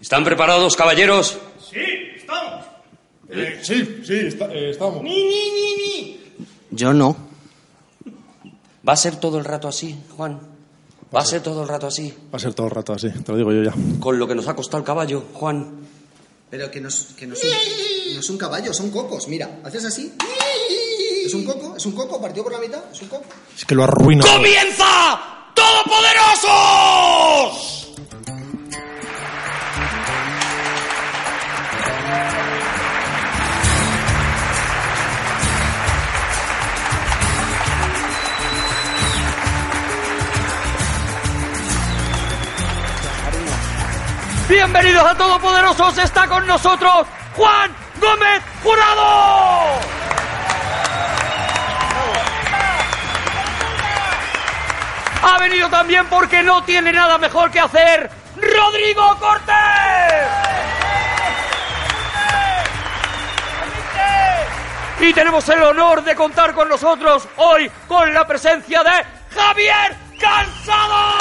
¿Están preparados, caballeros? Sí, estamos. Eh, sí, sí, está- eh, estamos. Ni, ni, ni, ni. Yo no. ¿Va a ser todo el rato así, Juan? ¿Va a ser todo el rato así? Va a ser todo el rato así, te lo digo yo ya. Con lo que nos ha costado el caballo, Juan. Pero que no, es- que no, son, no son caballos, son cocos. Mira, haces así. Es un coco, es un coco, partido por la mitad, es un coco. Es que lo arruina. todo. ¡Comienza! ¡Todopoderosos! Bienvenidos a Todopoderosos, está con nosotros Juan Gómez Jurado. Ha venido también porque no tiene nada mejor que hacer Rodrigo Cortés. Y tenemos el honor de contar con nosotros hoy con la presencia de Javier Cansado.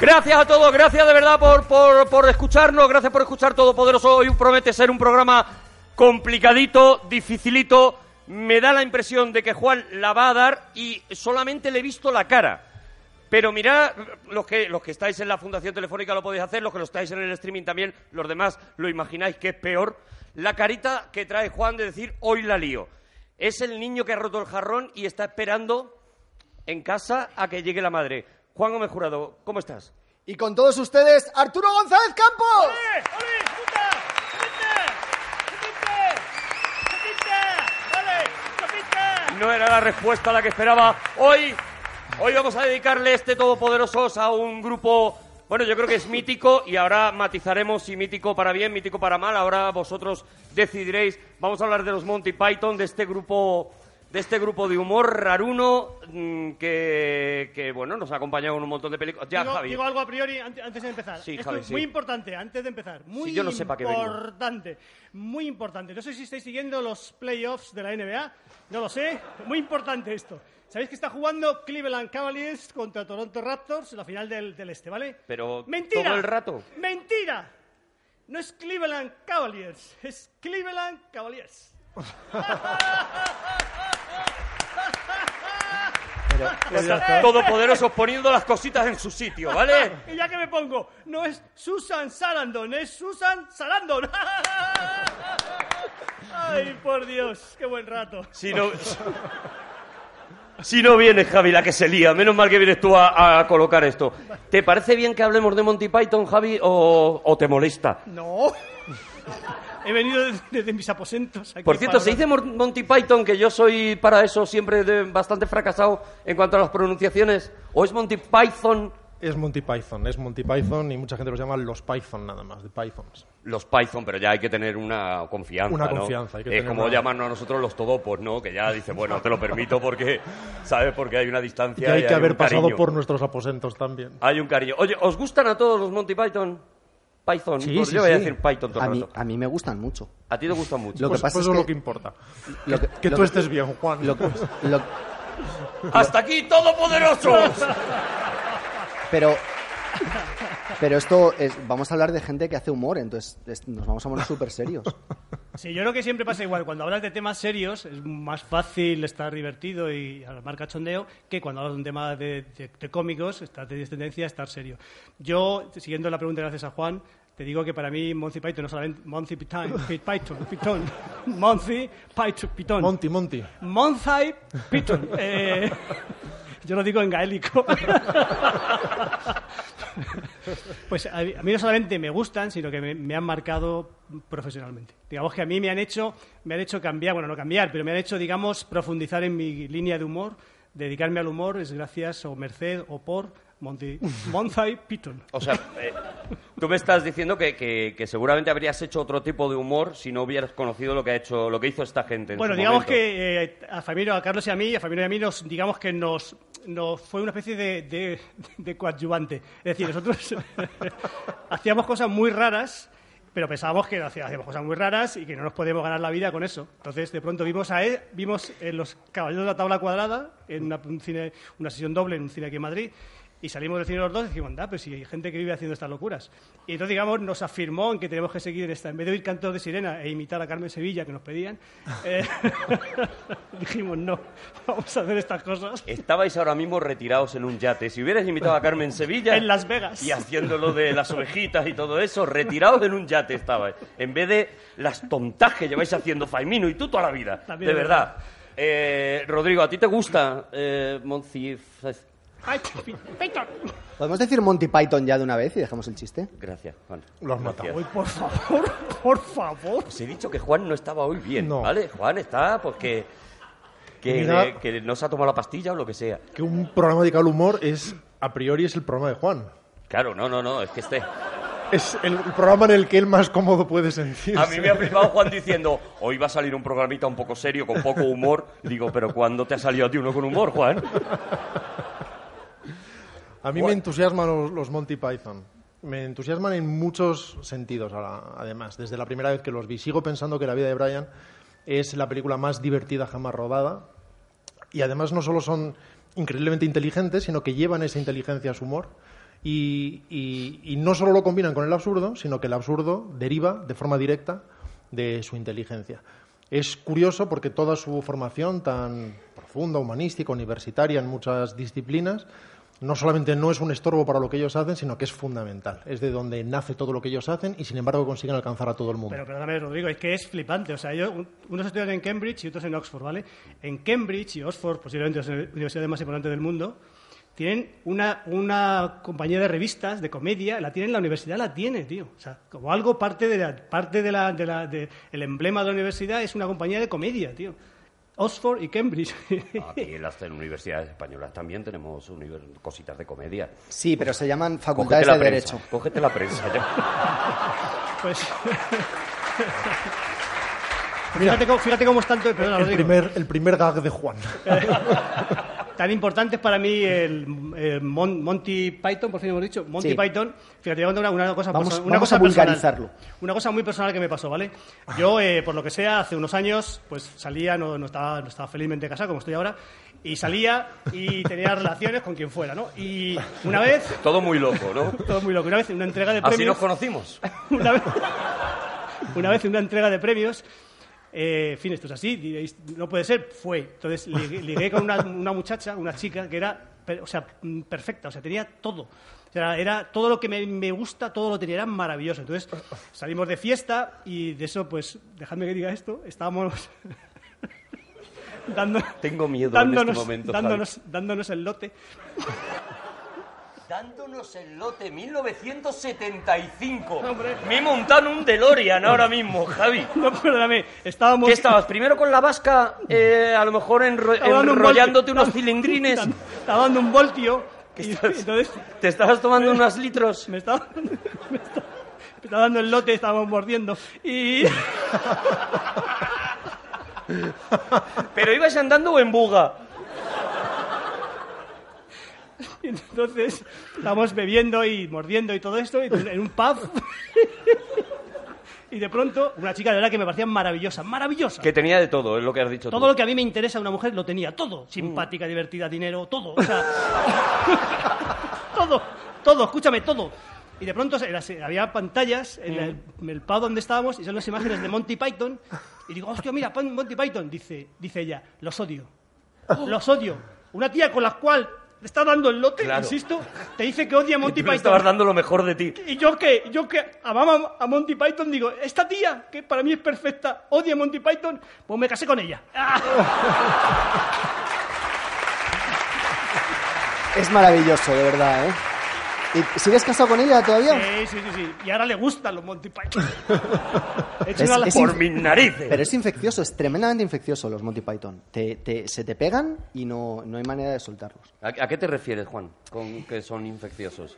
Gracias a todos, gracias de verdad por, por, por escucharnos, gracias por escuchar Todopoderoso. Hoy promete ser un programa complicadito, dificilito. Me da la impresión de que Juan la va a dar y solamente le he visto la cara. Pero mirad, los que, los que estáis en la Fundación Telefónica lo podéis hacer, los que lo estáis en el streaming también, los demás lo imagináis que es peor. La carita que trae Juan de decir, hoy la lío. Es el niño que ha roto el jarrón y está esperando en casa a que llegue la madre. Juan Gómez Jurado, ¿cómo estás? Y con todos ustedes, Arturo González Campos. No era la respuesta a la que esperaba. Hoy, hoy vamos a dedicarle este Todopoderosos a un grupo, bueno, yo creo que es mítico y ahora matizaremos si mítico para bien, mítico para mal. Ahora vosotros decidiréis. Vamos a hablar de los Monty Python, de este grupo, de este grupo de humor raruno mm, que, que bueno, nos ha acompañado en un montón de películas. Ya, digo, Javi. digo algo a priori ante- antes de empezar. Sí, Esto Javi, es sí. muy importante, antes de empezar. Muy Si yo no sé pa' qué importante. Muy importante. No sé si estáis siguiendo los playoffs de la NBA. No lo sé. Muy importante esto. Sabéis que está jugando Cleveland Cavaliers contra Toronto Raptors en la final del, del este, ¿vale? Pero ¡Mentira! todo el rato. ¡Mentira! No es Cleveland Cavaliers, es Cleveland Cavaliers. Todopoderosos poniendo las cositas en su sitio, ¿vale? Y ya que me pongo, no es Susan Sarandon, es Susan Sarandon. Ay, por Dios, qué buen rato. Si no, si no vienes, Javi, la que se lía. Menos mal que vienes tú a, a colocar esto. ¿Te parece bien que hablemos de Monty Python, Javi, o, o te molesta? No. He venido desde, desde mis aposentos. aquí Por cierto, para se dice Mon- Monty Python que yo soy para eso siempre de- bastante fracasado en cuanto a las pronunciaciones. ¿O es Monty Python? Es Monty Python, es Monty Python y mucha gente los llama los Python nada más, de Pythons. Los Python, pero ya hay que tener una confianza, Una ¿no? confianza, hay que es tener como una- llamarnos a nosotros los todopos, ¿no? Que ya dice, bueno, te lo permito porque, ¿sabes? Porque hay una distancia Y hay que haber pasado cariño. por nuestros aposentos también. Hay un cariño. Oye, ¿os gustan a todos los Monty Python? Python. Sí, sí, yo voy a sí. decir Python todo A el mí, rato. a mí me gustan mucho. A ti te gustan mucho. Lo que Pues, pasa pues es eso es lo que- importa. Lo que, Que lo tú que- estés bien, Juan. lo- lo- ¡Hasta aquí, todopoderosos! pero, pero esto es, vamos a hablar de gente que hace humor, entonces es- nos vamos a poner súper serios. Sí, yo creo que siempre pasa igual. Cuando hablas de temas serios es más fácil estar divertido y armar cachondeo que cuando hablas de un tema de, de- de cómicos, estás tienes tendencia a estar serio. Yo, siguiendo la pregunta gracias a Juan, te digo que para mí Monty Python no solamente Monty Python, Python, Python, Monty Python, Python. Monty, Monty. Monty Python. Eh, yo lo digo en gaélico. Pues a mí, no solamente me gustan, sino que me, me han marcado profesionalmente. Digamos que a mí me han hecho, me han hecho cambiar, bueno, no cambiar, pero me han hecho, digamos, profundizar en mi línea de humor. Dedicarme al humor es gracias o merced o por Monty, Monty Python. O sea, eh, tú me estás diciendo que, que- que seguramente habrías hecho otro tipo de humor si no hubieras conocido lo que ha hecho, lo que hizo esta gente. En Bueno, su digamos momento. que eh, a a Carlos y a mí, a Famino y a mí, nos, digamos que nos, nos fue una especie de, de- de coadyuvante. Es decir, nosotros hacíamos cosas muy raras pero pensábamos que hacía- hacíamos cosas muy raras y que no nos podíamos ganar la vida con eso. Entonces, de pronto vimos a él, vimos en los Caballeros de la Tabla Cuadrada, en una, un cine, una sesión doble en un cine aquí en Madrid, y salimos del cine los dos y dijimos, anda, pues si hay gente que vive haciendo estas locuras. Y entonces, digamos, nos afirmó en que tenemos que seguir en esta. En vez de oír cantos de sirena e imitar a Carmen Sevilla, que nos pedían, eh, dijimos, no, vamos a hacer estas cosas Estabais ahora mismo retirados en un yate. Si hubierais invitado a Carmen Sevilla... en Las Vegas. Y haciendo lo de las ovejitas y todo eso, retirados en un yate estabais. En vez de las tontas que lleváis haciendo Faimino y tú toda la vida. También de es verdad. Eh, Rodrigo, ¿a ti te gusta eh, Monty... Ay, Peter. ¿Podemos decir Monty Python ya de una vez y dejamos el chiste? Gracias, Juan. Lo has matado. Ay, por favor, por favor. Os he dicho que Juan no estaba hoy bien, No. ¿vale? Juan está, pues que... Que, Mira- que no se ha tomado la pastilla o lo que sea. Que un programa dedicado al humor es, a priori, es el programa de Juan. Claro, no, no, no, es que este... Es el, programa en el que él más cómodo puede sentirse. A mí me ha flipado Juan diciendo, hoy va a salir un programita un poco serio, con poco humor. Digo, pero ¿cuándo te ha salido a ti uno con humor, Juan? A mí me entusiasman los, los Monty Python. Me entusiasman en muchos sentidos, ahora, además. Desde la primera vez que los vi, sigo pensando que La vida de Brian es la película más divertida jamás rodada. Y además no solo son increíblemente inteligentes, sino que llevan esa inteligencia a su humor. Y, y- y no solo lo combinan con el absurdo, sino que el absurdo deriva de forma directa de su inteligencia. Es curioso porque toda su formación tan profunda, humanística, universitaria en muchas disciplinas, no solamente no es un estorbo para lo que ellos hacen, sino que es fundamental. Es de donde nace todo lo que ellos hacen y, sin embargo, consiguen alcanzar a todo el mundo. Pero perdóname, Rodrigo, es que es flipante. O sea, un- unos estudian en Cambridge y otros en Oxford, ¿vale? En Cambridge y Oxford, posiblemente las universidades más importantes del mundo, tienen una, una compañía de revistas de comedia, la tienen, la universidad la tiene, tío. O sea, como algo parte de la, parte de la, de la, el emblema de la universidad es una compañía de comedia, tío. Oxford y Cambridge. Aquí en las universidades españolas también tenemos cositas de comedia. Sí, pero se llaman facultades de prensa, derecho. cógete la prensa ya. pues. fíjate, cómo, fíjate cómo es tanto. Perdona, el, primer, el primer gag de Juan. Tan importante es para mí el, eh, Mon- Monty Python, por fin hemos dicho, Monty Sí. Python. Fíjate, voy a contar una, una cosa, Vamos- una vamos cosa a personal. vulgarizarlo. Una cosa muy personal que me pasó, ¿vale? Yo, eh, por lo que sea, hace unos años, pues salía, no, no, estaba, no estaba felizmente casado, como estoy ahora, y salía y tenía relaciones con quien fuera, ¿no? Y una vez, Todo muy loco, ¿no? todo muy loco, una vez en una entrega de Así premios... nos conocimos. una vez, una vez en una entrega de premios, eh, en fin, esto es así, diréis, no puede ser, fue. Entonces ligué, ligué con una, una muchacha, una chica que era, o sea, mm, perfecta, o sea, tenía todo. O sea, era todo lo que me, me gusta, todo lo tenía, era maravilloso. Entonces salimos de fiesta y de eso, pues, dejadme que diga esto, estábamos dando, Tengo miedo en dándonos, este momento, dándonos, dándonos el lote. Dándonos el lote 1975. Hombre. Me he montado en un DeLorean ahora mismo, Javi. No, perdóname, estábamos... ¿Qué estabas? ¿Primero con la vasca, eh, a lo mejor enro- un enrollándote voltio. unos cilindrines? Estaba- dando un voltio. ¿Qué y estás- entonces ¿Te estabas tomando unos litros? me estaba, me estaba, me estaba dando el lote, estábamos mordiendo. Y ¿Pero ibas andando o en buga? Y entonces estábamos bebiendo y mordiendo y todo esto y en un pub. Y de pronto, una chica de verdad que me parecía maravillosa, maravillosa. Que tenía de todo, es lo que has dicho Todo tú. lo que a mí me interesa a una mujer lo tenía, todo. Simpática, divertida, dinero, todo. O sea, todo, todo, escúchame, todo. Y de pronto había pantallas en el, en el pub donde estábamos y son las imágenes de Monty Python. Y digo, hostia, mira, Monty Python. Dice, dice ella, los odio. Los odio. Una tía con la cual le está dando el lote, Claro. insisto, te dice que odia a Monty Tú le Python. estabas dando lo mejor de ti. Y yo que, yo que amaba a Monty Python, digo, esta tía, que para mí es perfecta, odia a Monty Python, pues me casé con ella. ¡Ah! Es maravilloso, de verdad, ¿eh? ¿Y sigues casado con ella todavía? Sí, sí, sí, sí. Y ahora le gustan los Monty Python. He hecho Es- una- es Por mis narices. Pero es infeccioso, es tremendamente infeccioso los Monty Python. Te, te- se te pegan y no, no hay manera de soltarlos. ¿A, a qué te refieres, Juan, con que son infecciosos?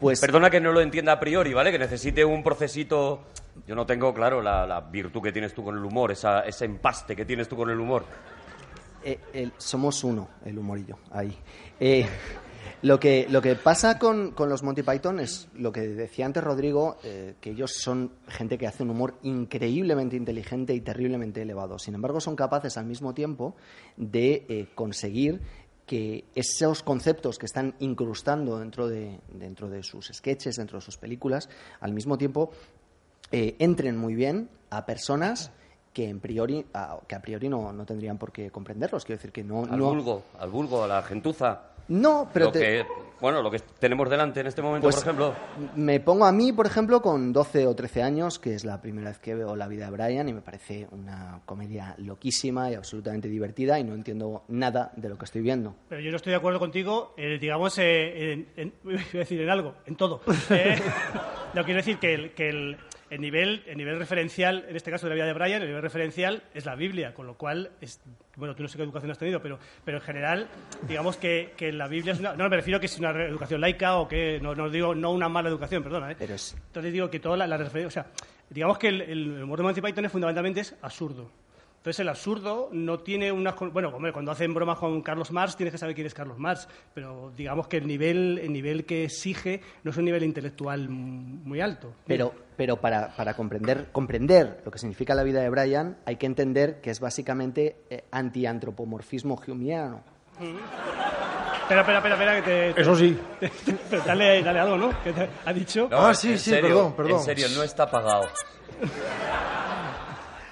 Pues Perdona que no lo entienda a priori, ¿vale? Que necesite un procesito... Yo no tengo, claro, la, la virtud que tienes tú con el humor, esa, ese empaste que tienes tú con el humor. eh, el- somos uno, el humorillo, ahí. Eh, Lo que, lo que pasa con, con los Monty Python es lo que decía antes Rodrigo, eh, que ellos son gente que hace un humor increíblemente inteligente y terriblemente elevado. Sin embargo, son capaces al mismo tiempo de eh, conseguir que esos conceptos que están incrustando dentro de, dentro de sus sketches, dentro de sus películas, al mismo tiempo eh, entren muy bien a personas que, en priori, a, que a priori no, no tendrían por qué comprenderlos. Quiero decir que no... Al no, vulgo, al vulgo, a la gentuza. No pero Lo te- que- bueno, lo que tenemos delante en este momento, Pues, por ejemplo. Me pongo a mí, por ejemplo, con 12 o 13 años, que es la primera vez que veo La vida de Brian y me parece una comedia loquísima y absolutamente divertida y no entiendo nada de lo que estoy viendo. Pero yo no estoy de acuerdo contigo, eh, digamos, eh, en, en- iba a decir en algo, en todo. Eh, no quiero decir que, el, que el, el nivel, el nivel referencial, en este caso de la vida de Brian, el nivel referencial es la Biblia, con lo cual, es, bueno, tú no sé qué educación has tenido, pero, pero en general, digamos que, que la Biblia es una... No, me refiero a que es una educación laica o que, no, no digo, no una mala educación, perdona, ¿eh? Pero es- Entonces digo que toda la, la refer- o sea, digamos que el, el humor de Monty Python es fundamentalmente es absurdo. Entonces el absurdo no tiene unas... Bueno, hombre, cuando hacen bromas con Carlos Marx tienes que saber quién es Carlos Marx, pero digamos que el nivel, el nivel que exige no es un nivel intelectual muy alto. Pero, pero para, para comprender, comprender lo que significa la vida de Brian hay que entender que es básicamente eh, antiantropomorfismo humeano. Espera, espera, espera, espera, que te... Eso sí. pero dale, dale algo, ¿no? ¿Qué te ha dicho? No, Ah, sí, sí, serio, perdón, perdón. En serio, no está pagado.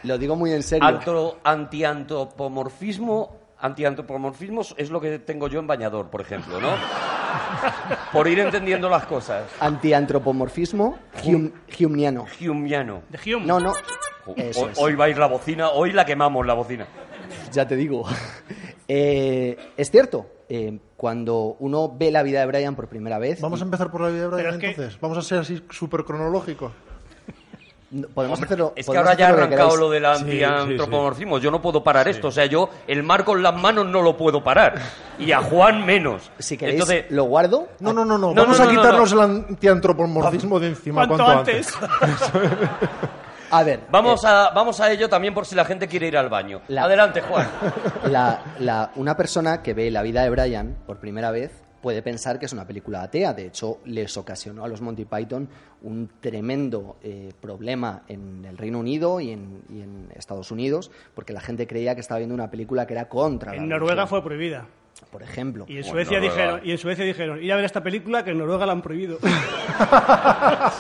Lo digo muy en serio. Antro- antiantropomorfismo, antiantropomorfismo es lo que tengo yo en bañador, por ejemplo, ¿no? por ir entendiendo las cosas. Antiantropomorfismo hum- humeano. Humiano. De Hume. No, no. Hoy, Eso es. hoy va a ir la bocina, hoy la quemamos la bocina. Ya te digo. Eh, es cierto, eh, cuando uno ve la vida de Brian por primera vez, Vamos a empezar por la vida de Pero Brian es que- entonces. Vamos a ser así súper cronológicos. Podemos hacerlo. Es que ahora ya ha lo arrancado lo del Sí, sí, antiantropomorfismo. Yo no puedo parar esto. O sea, yo el mar con las manos no lo puedo parar. Y a Juan menos. Si queréis, Entonces, lo guardo. No, no, no, no. No, Vamos no, a no, no, quitarnos el antiantropomorfismo de encima Cuanto cuanto antes. A ver, vamos, eh, a, vamos a ello también por si la gente quiere ir al baño. La- Adelante, Juan. la- la- una persona que ve la vida de Brian por primera vez puede pensar que es una película atea. De hecho, les ocasionó a los Monty Python un tremendo eh, problema en el Reino Unido y en, y en Estados Unidos, porque la gente creía que estaba viendo una película que era contra la En Noruega religión, fue prohibida. por ejemplo. Y en, Suecia Noruega. dijeron, y en Suecia dijeron, ir a ver esta película que en Noruega la han prohibido.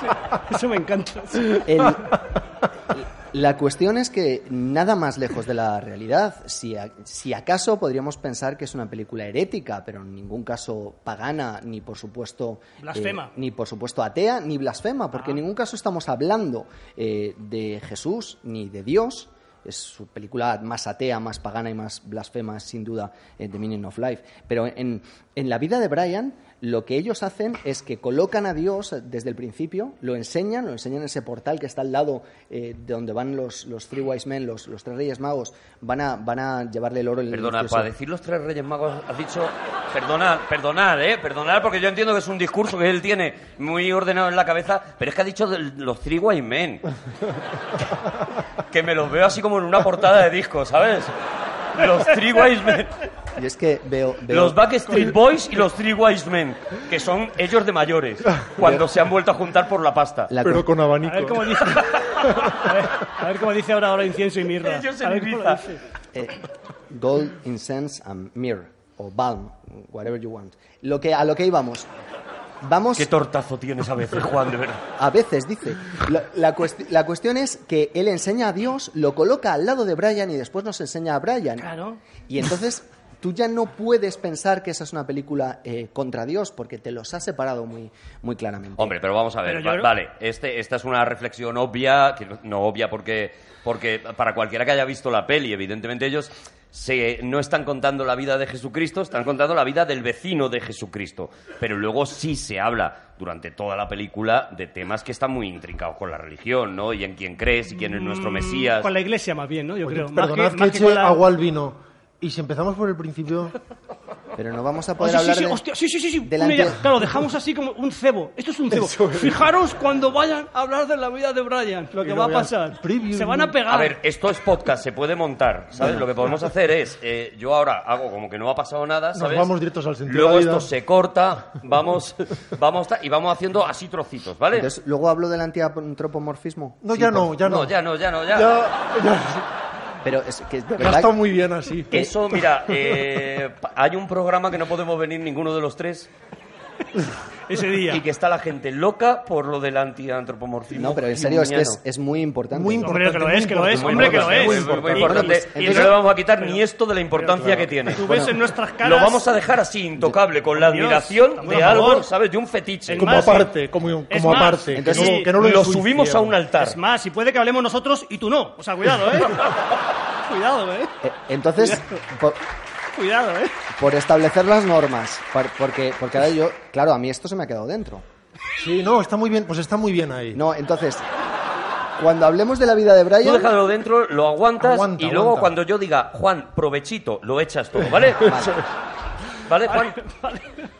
Sí, eso me encanta. El- la cuestión es que nada más lejos de la realidad. Si, a- si acaso podríamos pensar que es una película herética, pero en ningún caso pagana, ni por supuesto. eh, Blasfema. ni por supuesto atea, ni blasfema, porque en ningún caso estamos hablando eh, de Jesús ni de Dios. Es su película más atea, más pagana y más blasfema, sin duda, eh, The Meaning of Life. Pero en, en la vida de Brian, lo que ellos hacen es que colocan a Dios desde el principio, lo enseñan, lo enseñan en ese portal que está al lado eh, de donde van los, los Three Wise Men, los, los tres Reyes Magos, van a, van a llevarle el oro el Perdona, incienso. para decir los tres Reyes Magos has dicho... Perdonad, perdonad, ¿eh? Perdonad porque yo entiendo que es un discurso que él tiene muy ordenado en la cabeza, pero es que ha dicho los Three Wise Men. que me los veo así como en una portada de disco, ¿sabes? Los Three Wise Men. Y es que veo... veo Los Backstreet Boys y los Three Wise Men, que son ellos de mayores, cuando se han vuelto a juntar por la pasta. la Pero con A abanico. ver cómo dice. A ver, a ver cómo dice ahora, ahora incienso y mirra. Ellos en A ver cómo dice. eh, gold, incense and myrrh, o balm, whatever you want. Lo que, a lo que íbamos. Vamos... Qué tortazo tienes a veces, Juan, de verdad. A veces, dice. La, la cuesti- la cuestión es que él enseña a Dios, lo coloca al lado de Brian y después nos enseña a Brian. Claro. Y entonces tú ya no puedes pensar que esa es una película eh, contra Dios porque te los ha separado muy, muy claramente. Hombre, pero vamos a ver, va- creo- vale, este, esta es una reflexión obvia, que no- obvia porque, porque para cualquiera que haya visto la peli, evidentemente ellos se, no están contando la vida de Jesucristo, están contando la vida del vecino de Jesucristo. Pero luego sí se habla durante toda la película de temas que están muy intrincados con la religión, ¿no? Y en quién crees y quién es nuestro Mesías. Con la iglesia más bien, ¿no? Yo Oye, creo. Más perdonad que, que, más que eche con la- agua al vino. Y si empezamos por el principio, Pero no vamos a Oh, poder sí, sí, hablar sí, de... hostia, sí, sí, sí, sí, del una idea. anti- Claro, dejamos así como un cebo. Esto es un cebo. Fijaros cuando vayan a hablar de la vida de Brian, lo que va a pasar. Preview. Se van a pegar. A ver, esto es podcast, se puede montar, ¿sabes? Lo que podemos hacer es, eh, yo ahora hago como que no ha pasado nada, ¿sabes? vamos directos al sentido Luego de la vida. esto se corta, vamos, vamos y vamos haciendo así trocitos, ¿vale? Entonces, luego hablo del antiantropomorfismo. No, ya no, ya no. no, ya no, ya no, ya. Ya, ya, Pero es que de ya verdad... está muy bien así. Eso, mira, eh, hay un programa que no podemos venir ninguno de los tres Ese día. y que está la gente loca por lo del antiantropomorfismo. No, pero en serio, es que es, es muy importante. Muy Hombre, que lo es, que lo es, importante. hombre, que lo Muy es. importante, muy, Y- importante. y no le vamos a quitar ni esto de la importancia que tiene. Tú ves en nuestras caras... Lo vamos a dejar así, intocable, con la Dios, admiración estamos de algo. ¿sabes? De un fetiche. Es Como más, aparte, como, como más, aparte. entonces- que no, que no lo, lo subimos a un altar. Es más, si puede que hablemos nosotros y tú no. O sea, cuidado, ¿eh? cuidado, ¿eh? Eh, Entonces, por, Cuidado, ¿eh? por establecer las normas, por- porque, porque ahora yo, claro, a mí esto se me ha quedado dentro. Sí, no, está muy bien, pues está muy bien ahí. No, entonces, cuando hablemos de la vida de Tú Brian, déjalo dentro, lo aguantas Aguanta, y luego aguanta. cuando yo diga, Juan, provechito, lo echas todo, ¿vale? ¿Vale, Juan?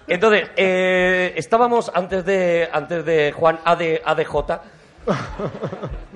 Entonces, eh, estábamos antes de, antes de Juan AD, ADJ,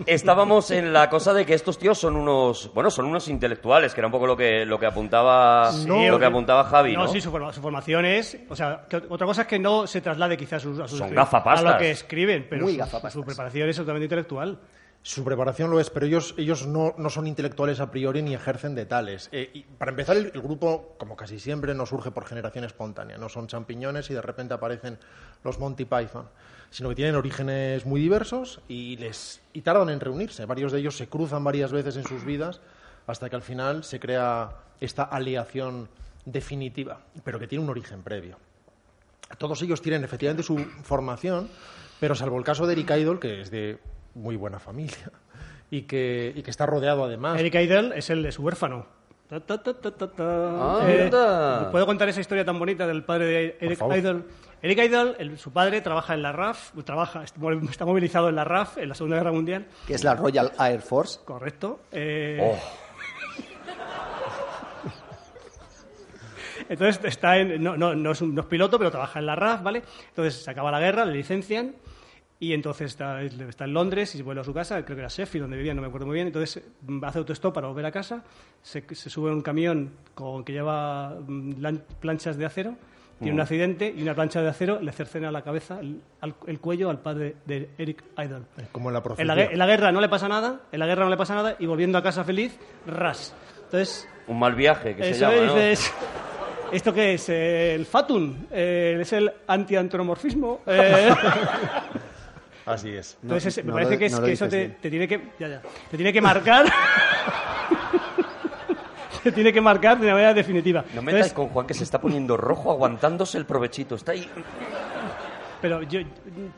estábamos en la cosa de que estos tíos son unos, bueno, son unos intelectuales, que era un poco lo que, lo que apuntaba, Sí, lo que apuntaba Javi, ¿no? No, sí, su, forma- su formación es... O sea, que otra cosa es que no se traslade quizás a sus, a sus Son escri- gafapastas. a lo que escriben, pero Muy su, gafapastas. su preparación es totalmente intelectual. Su preparación lo es, pero ellos, ellos no, no son intelectuales a priori ni ejercen de tales. Eh, y para empezar, el, el grupo, como casi siempre, no surge por generación espontánea. No son champiñones y de repente aparecen los Monty Python, sino que tienen orígenes muy diversos y, les, y tardan en reunirse. Varios de ellos se cruzan varias veces en sus vidas hasta que al final se crea esta aleación definitiva, pero que tiene un origen previo. Todos ellos tienen efectivamente su formación, pero salvo el caso de Eric Idle, que es de muy buena familia y que, y que está rodeado además. Eric Idle es el de su huérfano. Ta, ta, ta, ta, ta, ta. Ah, Eh, anda. ¿Puedo contar esa historia tan bonita del padre de Eric. Idle? Eric Idle, el- su padre, trabaja en la RAF, trabaja, está movilizado en la RAF en la Segunda Guerra Mundial, que es la Royal Air Force, correcto. Eh, Oh, Entonces está en, no, no, no es un, no es piloto, pero trabaja en la RAF, ¿vale? Entonces se acaba la guerra, le licencian y entonces está, está en Londres y vuelve a su casa, creo que era Sheffield donde vivía, no me acuerdo muy bien. Entonces hace autostop para volver a casa, se, se sube a un camión con, que lleva mm, lan- planchas de acero, tiene un accidente y una plancha de acero le cercena la cabeza, el, cuello al padre de Eric Idle. Como en la En la, gue- en la guerra no le pasa nada, en la guerra no le pasa nada y volviendo a casa feliz, ras. Entonces un mal viaje que se llama, ¿no? ¿esto qué es? ¿El fatum? Eh, ¿Es el antiantromorfismo? Eh, Así es. entonces, ese- me no parece lo- que, es- no lo que eso te, tiene que... Ya, ya. Te tiene que marcar... tiene que marcar de una manera definitiva. No metáis Entonces, con Juan que se está poniendo rojo aguantándose el provechito. Está ahí. Pero yo,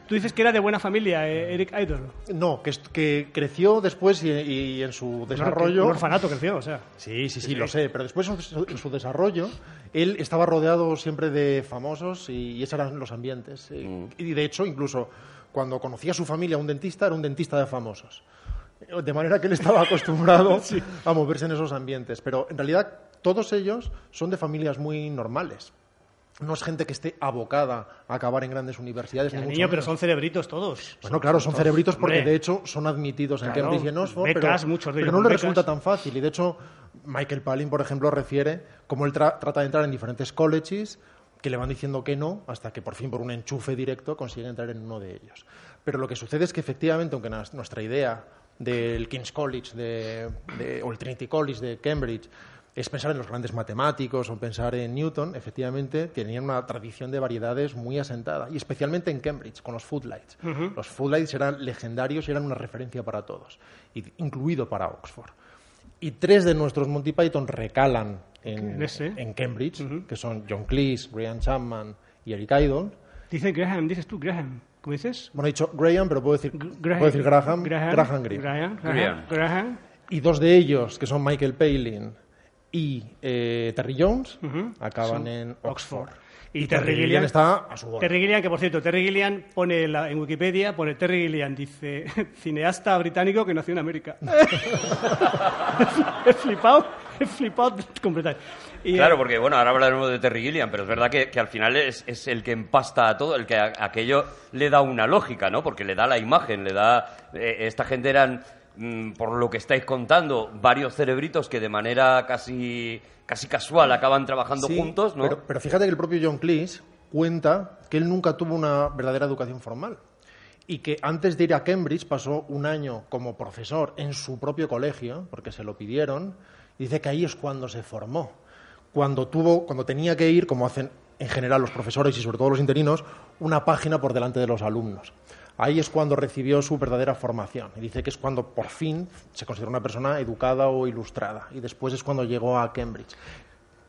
tú dices que era de buena familia, eh, Eric Idle. No, que, creció después y, y en su Un desarrollo. orfanato creció, o sea. Sí, sí, sí, lo sé, pero después en su, en su desarrollo, él estaba rodeado siempre de famosos y, y esos eran los ambientes. Eh, Y de hecho, incluso cuando conocía a su familia, un dentista, era un dentista de famosos. De manera que él estaba acostumbrado a moverse en esos ambientes. Pero en realidad todos ellos son de familias muy normales. No es gente que esté abocada a acabar en grandes universidades. Ni mucho niño, pero son cerebritos todos. Bueno, claro, son cerebritos porque Hombre. de hecho son admitidos en Claro, Cambridge y en Oxford, becas, pero, muchos de pero no le resulta tan fácil. Y de hecho, Michael Palin, por ejemplo, refiere cómo él tra- trata de entrar en diferentes colleges que le van diciendo que no, hasta que por fin por un enchufe directo consigue entrar en uno de ellos. Pero lo que sucede es que efectivamente, aunque nuestra idea del King's College de- de- o el Trinity College de Cambridge es pensar en los grandes matemáticos o pensar en Newton, efectivamente tenían una tradición de variedades muy asentada, y especialmente en Cambridge, con los Footlights. Los Footlights eran legendarios y eran una referencia para todos, incluido para Oxford. Y tres de nuestros Monty Python recalan en, Cambridge, que son John Cleese, Graham Chapman y Eric Idle. Dice Graham, dices tú Graham. ¿Cómo dices? Bueno, he dicho Graham, pero puedo decir G- puedo decir Graham, Graham, Graham Greene. Graham, Graham. Graham, Graham. Y dos de ellos, que son Michael Palin y eh, Terry Jones, acaban en Oxford. Y, Terry Gilliam está a su bola. Terry Gilliam, que por cierto, Terry Gilliam pone la- en Wikipedia, pone Terry Gilliam, dice cineasta británico que nació en América. He flipado. flipado completamente. Y, Claro, porque bueno, ahora hablaremos de Terry Gilliam, pero es verdad que, que al final es, es el que empasta a todo, el que a- aquello le da una lógica, ¿no? Porque le da la imagen, le da... eh, esta gente eran, mm, por lo que estáis contando, varios cerebritos que de manera casi, casi casual acaban trabajando Sí, juntos, ¿no? Pero, pero fíjate que el propio John Cleese cuenta que él nunca tuvo una verdadera educación formal y que antes de ir a Cambridge pasó un año como profesor en su propio colegio, porque se lo pidieron, y dice que ahí es cuando se formó. Cuando tuvo, cuando tenía que ir, como hacen en general los profesores y sobre todo los interinos, una página por delante de los alumnos. Ahí es cuando recibió su verdadera formación. Y dice que es cuando por fin se considera una persona educada o ilustrada. Y después es cuando llegó a Cambridge.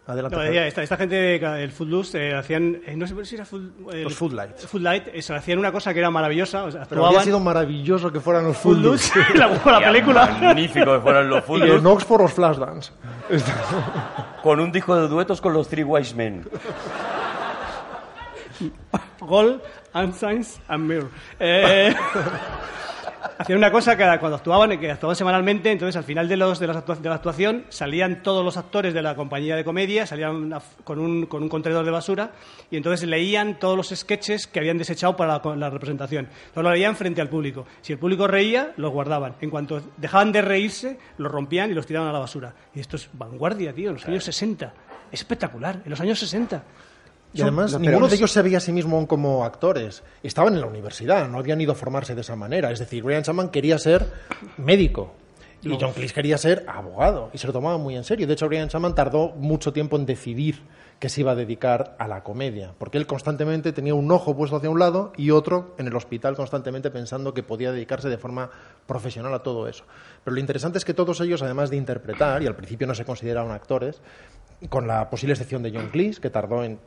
Adelante. No, Fer. decía, esta, esta gente del Footloose eh, hacían, eh, no sé si era Foot- el- Los Footlights. Footlight, eso, hacían una cosa que era maravillosa. o sea, Pero habría actuaban sido maravilloso que fueran los Footloose. Footloose, la, la película. Magnífico que fueran los y Footloose, en Oxford los Flashdance. con un disco de duetos con los Three Wise Men. Gold, and Science and Mirror. Eh, hacían una cosa que cuando actuaban, que actuaban semanalmente, entonces al final de, los, de, las de la actuación salían todos los actores de la compañía de comedia, salían una- con, un, con un contenedor de basura y entonces leían todos los sketches que habían desechado para la representación. Entonces lo leían frente al público. Si el público reía, los guardaban. En cuanto dejaban de reírse, los rompían y los tiraban a la basura. Y esto es vanguardia, tío, en los años 60. Es espectacular, en los años 60. Y además, ninguno de ellos se veía a sí mismo como actores. Estaban en la universidad, no habían ido a formarse de esa manera. Es decir, Brian Chapman quería ser médico. Y John Cleese quería ser abogado. Y se lo tomaba muy en serio. De hecho, Brian Chapman tardó mucho tiempo en decidir que se iba a dedicar a la comedia. Porque él constantemente tenía un ojo puesto hacia un lado y otro en el hospital constantemente pensando que podía dedicarse de forma profesional a todo eso. Pero lo interesante es que todos ellos, además de interpretar, y al principio no se consideraban actores, con la posible excepción de John Cleese, que tardó en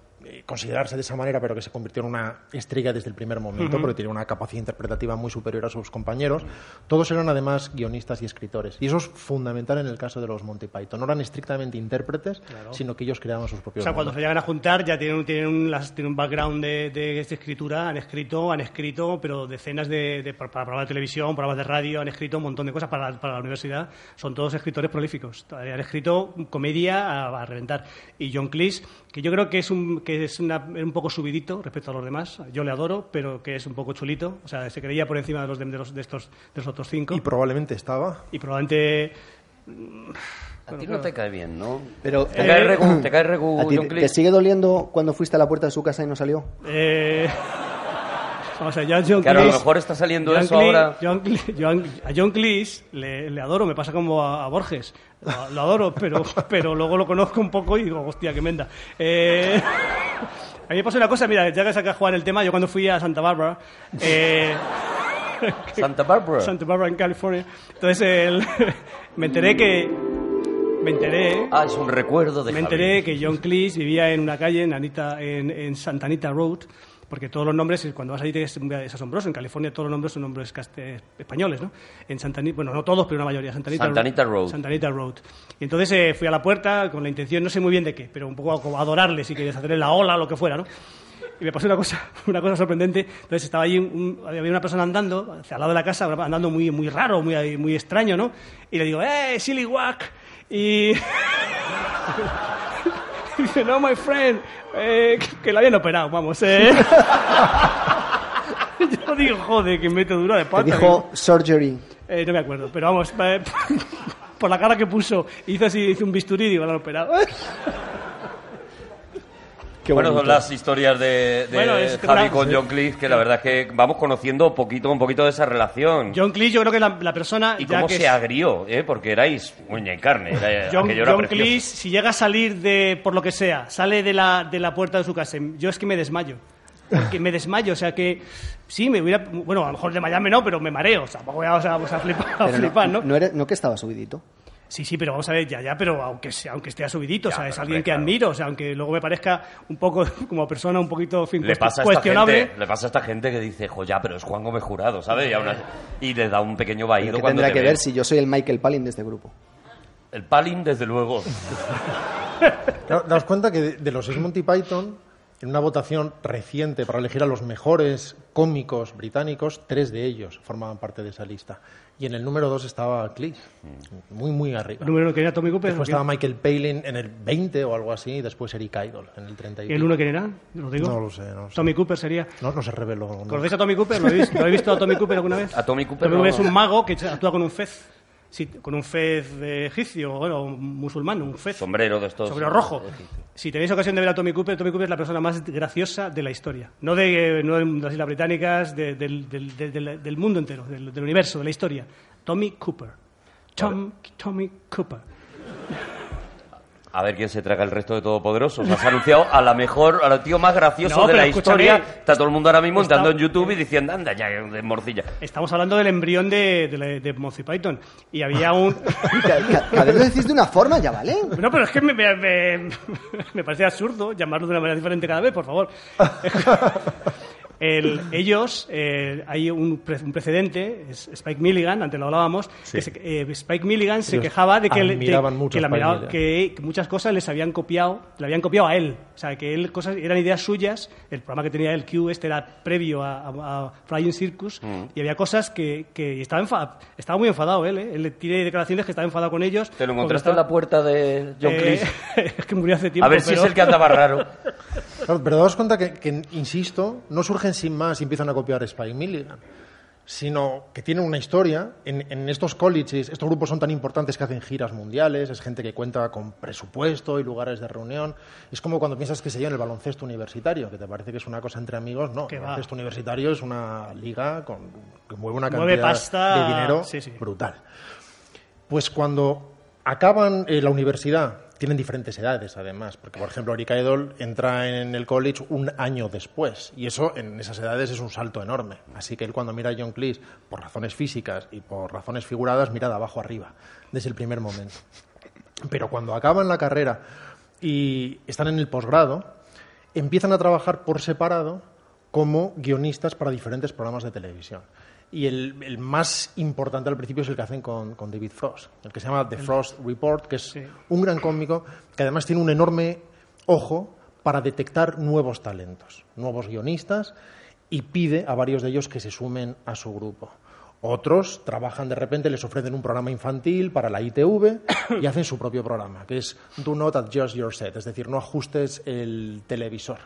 considerarse de esa manera, pero que se convirtió en una estrella desde el primer momento, porque tenía una capacidad interpretativa muy superior a sus compañeros. Todos eran además guionistas y escritores. Y eso es fundamental en el caso de los Monty Python. No eran estrictamente intérpretes, sino que ellos creaban sus O propios sea, cuando se llegan a juntar ya tienen, un- tienen, un, las- tienen un background de, de- escritura, han escrito, han escrito, pero decenas de, de- para programas de televisión, programas de radio, han escrito un montón de cosas para, la- para la universidad. Son todos escritores prolíficos. Han escrito comedia a, a reventar. Y John Cleese, que yo creo que es un, que es una- un poco subidito respecto a los demás. Yo le adoro, pero que es un poco chulito. O sea, se creía por encima de los de, de los, de estos, de los otros cinco. Y probablemente estaba. y probablemente A ti no te cae bien, ¿no? Pero, ¿Te cae regu, te cae regu ¿a ti John te Cleese? sigue doliendo cuando fuiste a la puerta de su casa y no salió? Eh, vamos a ver, yo a John Claro, a lo Cleese- mejor está saliendo John eso Cleese- ahora. John Cle- John- a John Cleese le, le adoro, me pasa como a, a Borges. Lo, lo adoro, pero, pero luego lo conozco un poco y digo, hostia, qué menda. Eh, a mí me pasó una cosa, mira, ya que saca Juan el tema, yo cuando fui a Santa Bárbara, eh, Santa Barbara. Santa Bárbara en California, entonces el- me enteré que... Me enteré Ah, es un recuerdo de me Javi. enteré que John Cleese vivía en una calle en, Anita, en, en Santa Anita Road, porque todos los nombres, cuando vas allí es, es asombroso. En California todos los nombres son nombres caste- españoles, ¿no? En Santa Anita, bueno, no todos, pero una mayoría. Santa Anita, Santa Anita Road. Santa Anita Road. Y entonces eh, fui a la puerta con la intención, no sé muy bien de qué, pero un poco como adorarle, si querías hacerle la ola o lo que fuera, ¿no? Y me pasó una cosa, una cosa sorprendente. Entonces estaba allí, un- había una persona andando, hacia al lado de la casa, andando muy, muy raro, muy, muy extraño, ¿no? Y le digo, ¡eh, silly whack! Y... Dice, no, my friend, eh, que- la habían operado, vamos. Eh. Yo digo, joder, que mete dura de Te pata. dijo surgery. Eh, no me acuerdo, pero vamos, eh, por la cara que puso, hizo así, hizo un bisturí y digo, la han operado. Qué bueno, son las historias de, de Bueno, es que Javi con sí. John Cleese, que la verdad es que vamos conociendo poquito un poquito de esa relación. John Cleese, yo creo que la, la persona. y ya cómo que se es- agrió, ¿eh? Porque erais uña y carne. era- John, era. Cleese, si llega a salir de, por lo que sea, sale de la, de la puerta de su casa, yo es que me desmayo. Porque me desmayo, o sea que sí, me hubiera. Bueno, a lo mejor de Miami no, pero me mareo, o sea, tampoco voy a, o sea, vamos a flipar, a flipar, ¿no? No, eres- no que estaba subidito. Sí, sí, pero vamos a ver, ya, ya, pero aunque, sea- aunque esté a subidito, o sea, es alguien que claro. admiro, o sea, aunque luego me parezca un poco como persona un poquito fin, Le pasa, a esta cuestionable. gente, le pasa a esta gente que dice, jo, ya, pero es Juan Gómez Jurado, ¿sabes? Y, y le da un pequeño vaído ¿Qué cuando tendrá te que ve. ver si yo soy el Michael Palin de este grupo? El Palin, desde luego. Da- Daos cuenta que de, de los seis Monty Python, en una votación reciente para elegir a los mejores cómicos británicos, tres de ellos formaban parte de esa lista. Y en el número dos estaba Cleese, muy, muy arriba. ¿El número uno que era Tommy Cooper? Después estaba Michael Palin en el 20 o algo así, y después Eric Idle en el 30 y ¿Y el uno quién era? ¿Lo digo? No lo sé, no lo sé. Tommy Cooper sería. No, no se reveló. no. ¿Conocéis a Tommy Cooper? ¿Lo habéis, ¿lo habéis visto a Tommy Cooper alguna vez? A Tommy Cooper Tommy no. es un mago que actúa con un fez. Sí, con un fez egipcio, bueno, musulmán, un fez. Sombrero de estos. Sombrero rojo. Si tenéis ocasión de ver a Tommy Cooper, Tommy Cooper es la persona más graciosa de la historia. No de, no de las Islas Británicas, de- del, del- del- mundo entero, del, del universo, de la historia. Tommy Cooper. Tom, Tommy Cooper. A ver quién se traga el resto de Todopoderosos. Has anunciado a la mejor, al tío más gracioso No, de la historia. Está todo el mundo ahora mismo Está- entrando en YouTube y diciendo, anda ya, de morcilla. Estamos hablando del embrión de, de, la- de Monty Python. Y había un... Ca- ca- Cada vez lo decís de una forma, ya vale. No, pero es que me, me, me- me parece absurdo llamarlo de una manera diferente cada vez, por favor. El- ellos, eh, hay un, pre- un precedente, es Spike Milligan, antes lo hablábamos, que se- eh, Spike Milligan se Ellos quejaba de que, le- de- que la miraba- que- que muchas cosas les habían copiado, le habían copiado a él. O sea, que él cosas eran ideas suyas. El programa que tenía el Q este era previo a, a- a Flying Circus Mm. y había cosas que, que estaba, enfa- estaba muy enfadado él. ¿eh? Él tiene declaraciones que estaba enfadado con ellos. ¿Te lo encontraste en estaba- la puerta de John Eh, Cleese? es que murió hace tiempo. A ver si es el que andaba raro. Claro, pero daos cuenta que, que, insisto, no surgen sin más y empiezan a copiar a Spike Milligan, sino que tienen una historia. En, en estos colleges, estos grupos son tan importantes que hacen giras mundiales, es gente que cuenta con presupuesto y lugares de reunión. Es como cuando piensas que se en el baloncesto universitario, que te parece que es una cosa entre amigos. No, el baloncesto universitario es una liga con, que mueve una Mueve cantidad pasta, de dinero sí, sí. brutal. Pues cuando acaban eh, la universidad, tienen diferentes edades además, porque por ejemplo Eric Idle entra en el college un año después, y eso en esas edades es un salto enorme. Así que él cuando mira a John Cleese, por razones físicas y por razones figuradas, mira de abajo arriba, desde el primer momento. Pero cuando acaban la carrera y están en el posgrado, empiezan a trabajar por separado como guionistas para diferentes programas de televisión. Y el, el más importante al principio es el que hacen con, con David Frost, el que se llama The Frost Report, que es Sí. un gran cómico que además tiene un enorme ojo para detectar nuevos talentos, nuevos guionistas, y pide a varios de ellos que se sumen a su grupo. Otros trabajan de repente, les ofrecen un programa infantil para la ITV y hacen su propio programa, que es Do Not Adjust Your Set, es decir, no ajustes el televisor.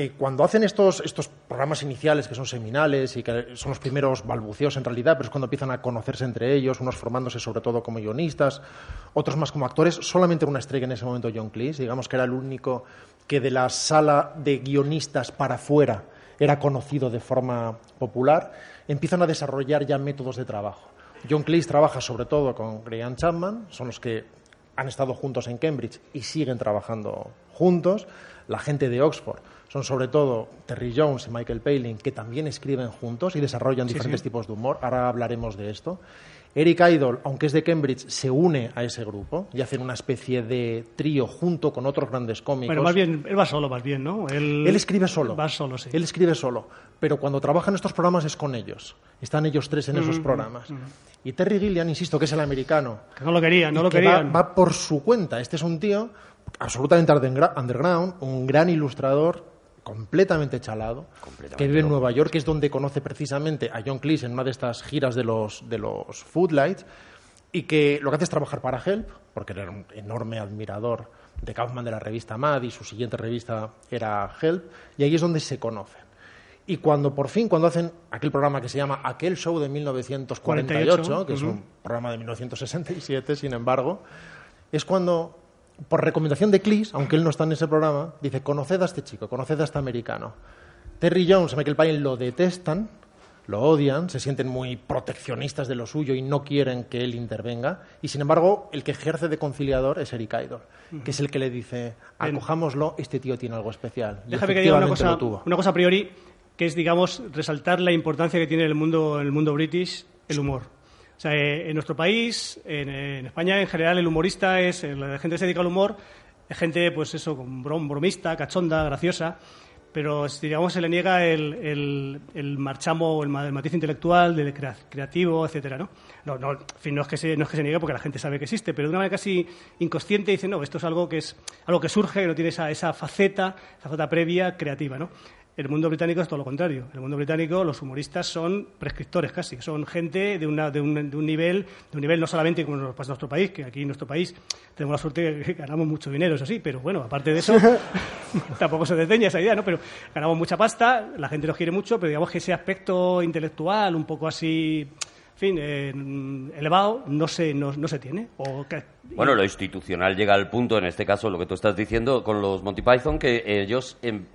Eh, cuando hacen estos, estos programas iniciales que son seminales y que son los primeros balbuceos en realidad, pero es cuando empiezan a conocerse entre ellos, unos formándose sobre todo como guionistas, otros más como actores, solamente una estrella en ese momento John Cleese, digamos que era el único que de la sala de guionistas para afuera era conocido de forma popular, empiezan a desarrollar ya métodos de trabajo. John Cleese trabaja sobre todo con Graham Chapman, son los que han estado juntos en Cambridge y siguen trabajando juntos. La gente de Oxford son sobre todo Terry Jones y Michael Palin, que también escriben juntos y desarrollan diferentes tipos de humor. Ahora hablaremos de esto. Eric Idle, aunque es de Cambridge, se une a ese grupo y hacen una especie de trío junto con otros grandes cómicos. Bueno, más bien, él va solo, más bien, ¿no? Él, Él escribe solo. Va solo, sí. Él escribe solo. Pero cuando trabaja en estos programas es con ellos. Están ellos tres en Mm, esos programas. Y Terry Gilliam, insisto, que es el americano. Que no lo querían, no lo que querían. Va, va por su cuenta. Este es un tío absolutamente underground, un gran ilustrador completamente chalado, que vive en Nueva York, que es donde conoce precisamente a John Cleese en una de estas giras de los, de los Footlights, y que lo que hace es trabajar para Help, porque era un enorme admirador de Kaufman de la revista Mad y su siguiente revista era Help, y ahí es donde se conocen. Y cuando por fin, cuando hacen aquel programa que se llama Aquel Show de 1948, 48, que es ujú. un programa de 1967, sin embargo, es cuando, por recomendación de Cleese, aunque él no está en ese programa, dice, conoced a este chico, conoced a este americano. Terry Jones y Michael Palin lo detestan, lo odian, se sienten muy proteccionistas de lo suyo y no quieren que él intervenga. Y sin embargo, el que ejerce de conciliador es Eric Idle, que es el que le dice, acojámoslo, este tío tiene algo especial. Y Déjame que diga una cosa, una cosa a priori, que es, digamos, resaltar la importancia que tiene en el mundo, en el mundo british el humor. O sea, eh, en nuestro país, en, España en general, el humorista es, eh, la gente que se dedica al humor, es gente, pues eso, brom- bromista, cachonda, graciosa. pero digamos se le niega el, el, el marchamo, el, matiz intelectual, del creativo, etcétera, ¿no? No, no, en fin, no es, que se, no es que se niegue porque la gente sabe que existe, pero de una manera casi inconsciente dice, no, esto es algo que es algo que surge, que no tiene esa, esa faceta, esa faceta previa creativa, ¿no? El mundo británico es todo lo contrario. En el mundo británico los humoristas son prescriptores casi, son gente de, una, de, un, de un nivel, de un nivel no solamente como nos pasa en nuestro país, que aquí en nuestro país tenemos la suerte de que ganamos mucho dinero, eso sí, pero bueno, aparte de eso, tampoco se desdeña esa idea, ¿no? Pero ganamos mucha pasta, la gente nos quiere mucho, pero digamos que ese aspecto intelectual, un poco así fin, eh, elevado no se, no, se tiene. O bueno, lo institucional llega al punto, en este caso, lo que tú estás diciendo con los Monty Python, que ellos, en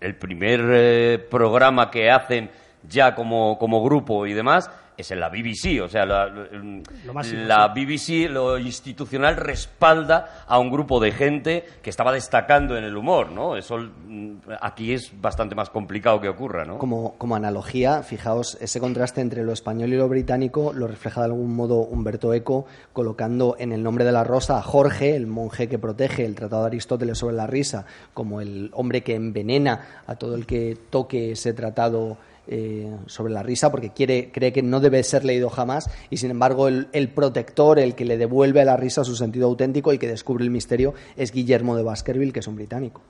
el, primer eh, programa que hacen ya como, como grupo y demás, es en la BBC. O sea, la, la BBC, lo institucional, respalda a un grupo de gente que estaba destacando en el humor, ¿no? Eso mm, aquí es bastante más complicado que ocurra, ¿no? Como, como analogía, fijaos, ese contraste entre lo español y lo británico lo refleja de algún modo Humberto Eco, colocando en el nombre de la rosa a Jorge, el monje que protege el Tratado de Aristóteles sobre la risa, como el hombre que envenena a todo el que toque ese tratado eh, sobre la risa porque quiere, cree que no debe ser leído jamás y sin embargo el, protector, el que le devuelve a la risa su sentido auténtico y que descubre el misterio es Guillermo de Baskerville, que es un británico.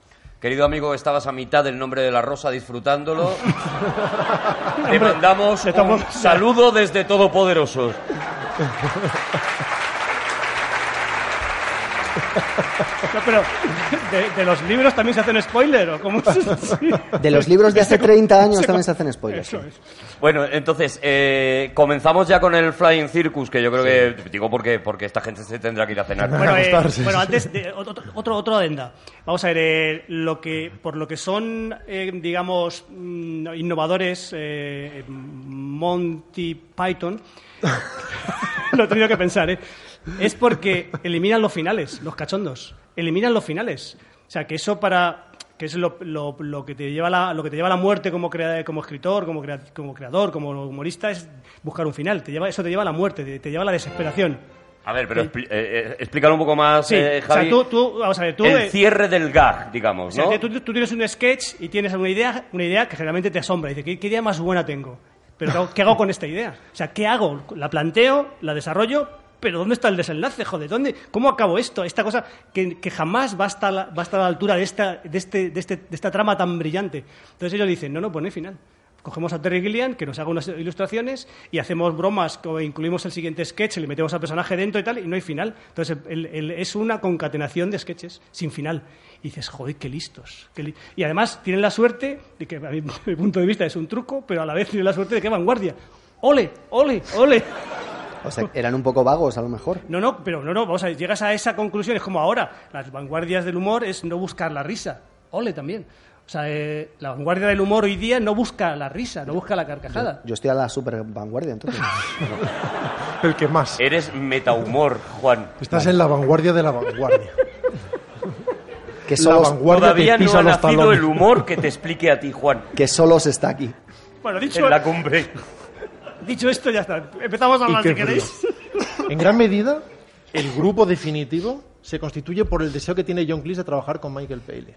Querido amigo, estabas a mitad del nombre de la rosa disfrutándolo. Te mandamos un saludo desde Todopoderosos. No, pero de, los libros también se hacen spoiler, ¿o cómo De los libros de hace 30 años también se hacen spoilers. Bueno, entonces, eh, comenzamos ya con el Flying Circus, que yo creo que, digo porque, porque esta gente se tendrá que ir a cenar. Bueno, eh, bueno antes, otro, otro, adenda. Vamos a ver, eh, lo que, por lo que son, digamos, mm, innovadores, Monty Python, lo he tenido que pensar, ¿eh? Es porque eliminan los finales, los cachondos. Eliminan los finales. O sea, que eso para que es lo, que te lleva la, lo que te lleva a la muerte como, como escritor, como, como creador, como humorista, es buscar un final. Te lleva, eso te lleva a la muerte, te, lleva a la desesperación. A ver, pero eh, eh, explícalo un poco más, eh, Javi. O sea, tú, vamos a ver, tú... El cierre del gag, digamos, ¿no? tú, tienes un sketch y tienes una idea, una idea que generalmente te asombra. Dice, ¿qué, ¿qué, idea más buena tengo? Pero ¿qué hago con esta idea? O sea, ¿qué hago? La planteo, la desarrollo, pero ¿dónde está el desenlace? Joder, ¿dónde, ¿cómo acabo esto? Esta cosa que, jamás va a, estar, va a estar a la altura de esta, de, este, de, este, de esta trama tan brillante. Entonces ellos dicen, no, no, pone final. Cogemos a Terry Gilliam, que nos haga unas ilustraciones, y hacemos bromas, incluimos el siguiente sketch, le metemos al personaje dentro y tal, y no hay final. Entonces es una concatenación de sketches sin final. Y dices, joder, qué listos. y además tienen la suerte, de que a mi punto de vista es un truco, pero a la vez tienen la suerte de que vanguardia. ¡Ole, ole, ole! O sea, eran un poco vagos a lo mejor. No, no, pero no, no, vamos a llegas a esa conclusión, es como ahora, las vanguardias del humor es no buscar la risa. Ole también. O sea, eh, la vanguardia del humor hoy día no busca la risa, no busca la carcajada. Yo, estoy a la super vanguardia, entonces. El que más. Eres metahumor, Juan. Estás en la vanguardia de la vanguardia. que solo, la vanguardia Todavía no ha nacido el humor que te explique a ti, Juan. Que solo se está aquí. Bueno, dicho... En la cumbre. Dicho esto, ya está. Empezamos a hablar si queréis. En gran medida, el grupo definitivo se constituye por el deseo que tiene John Cleese de trabajar con Michael Paley.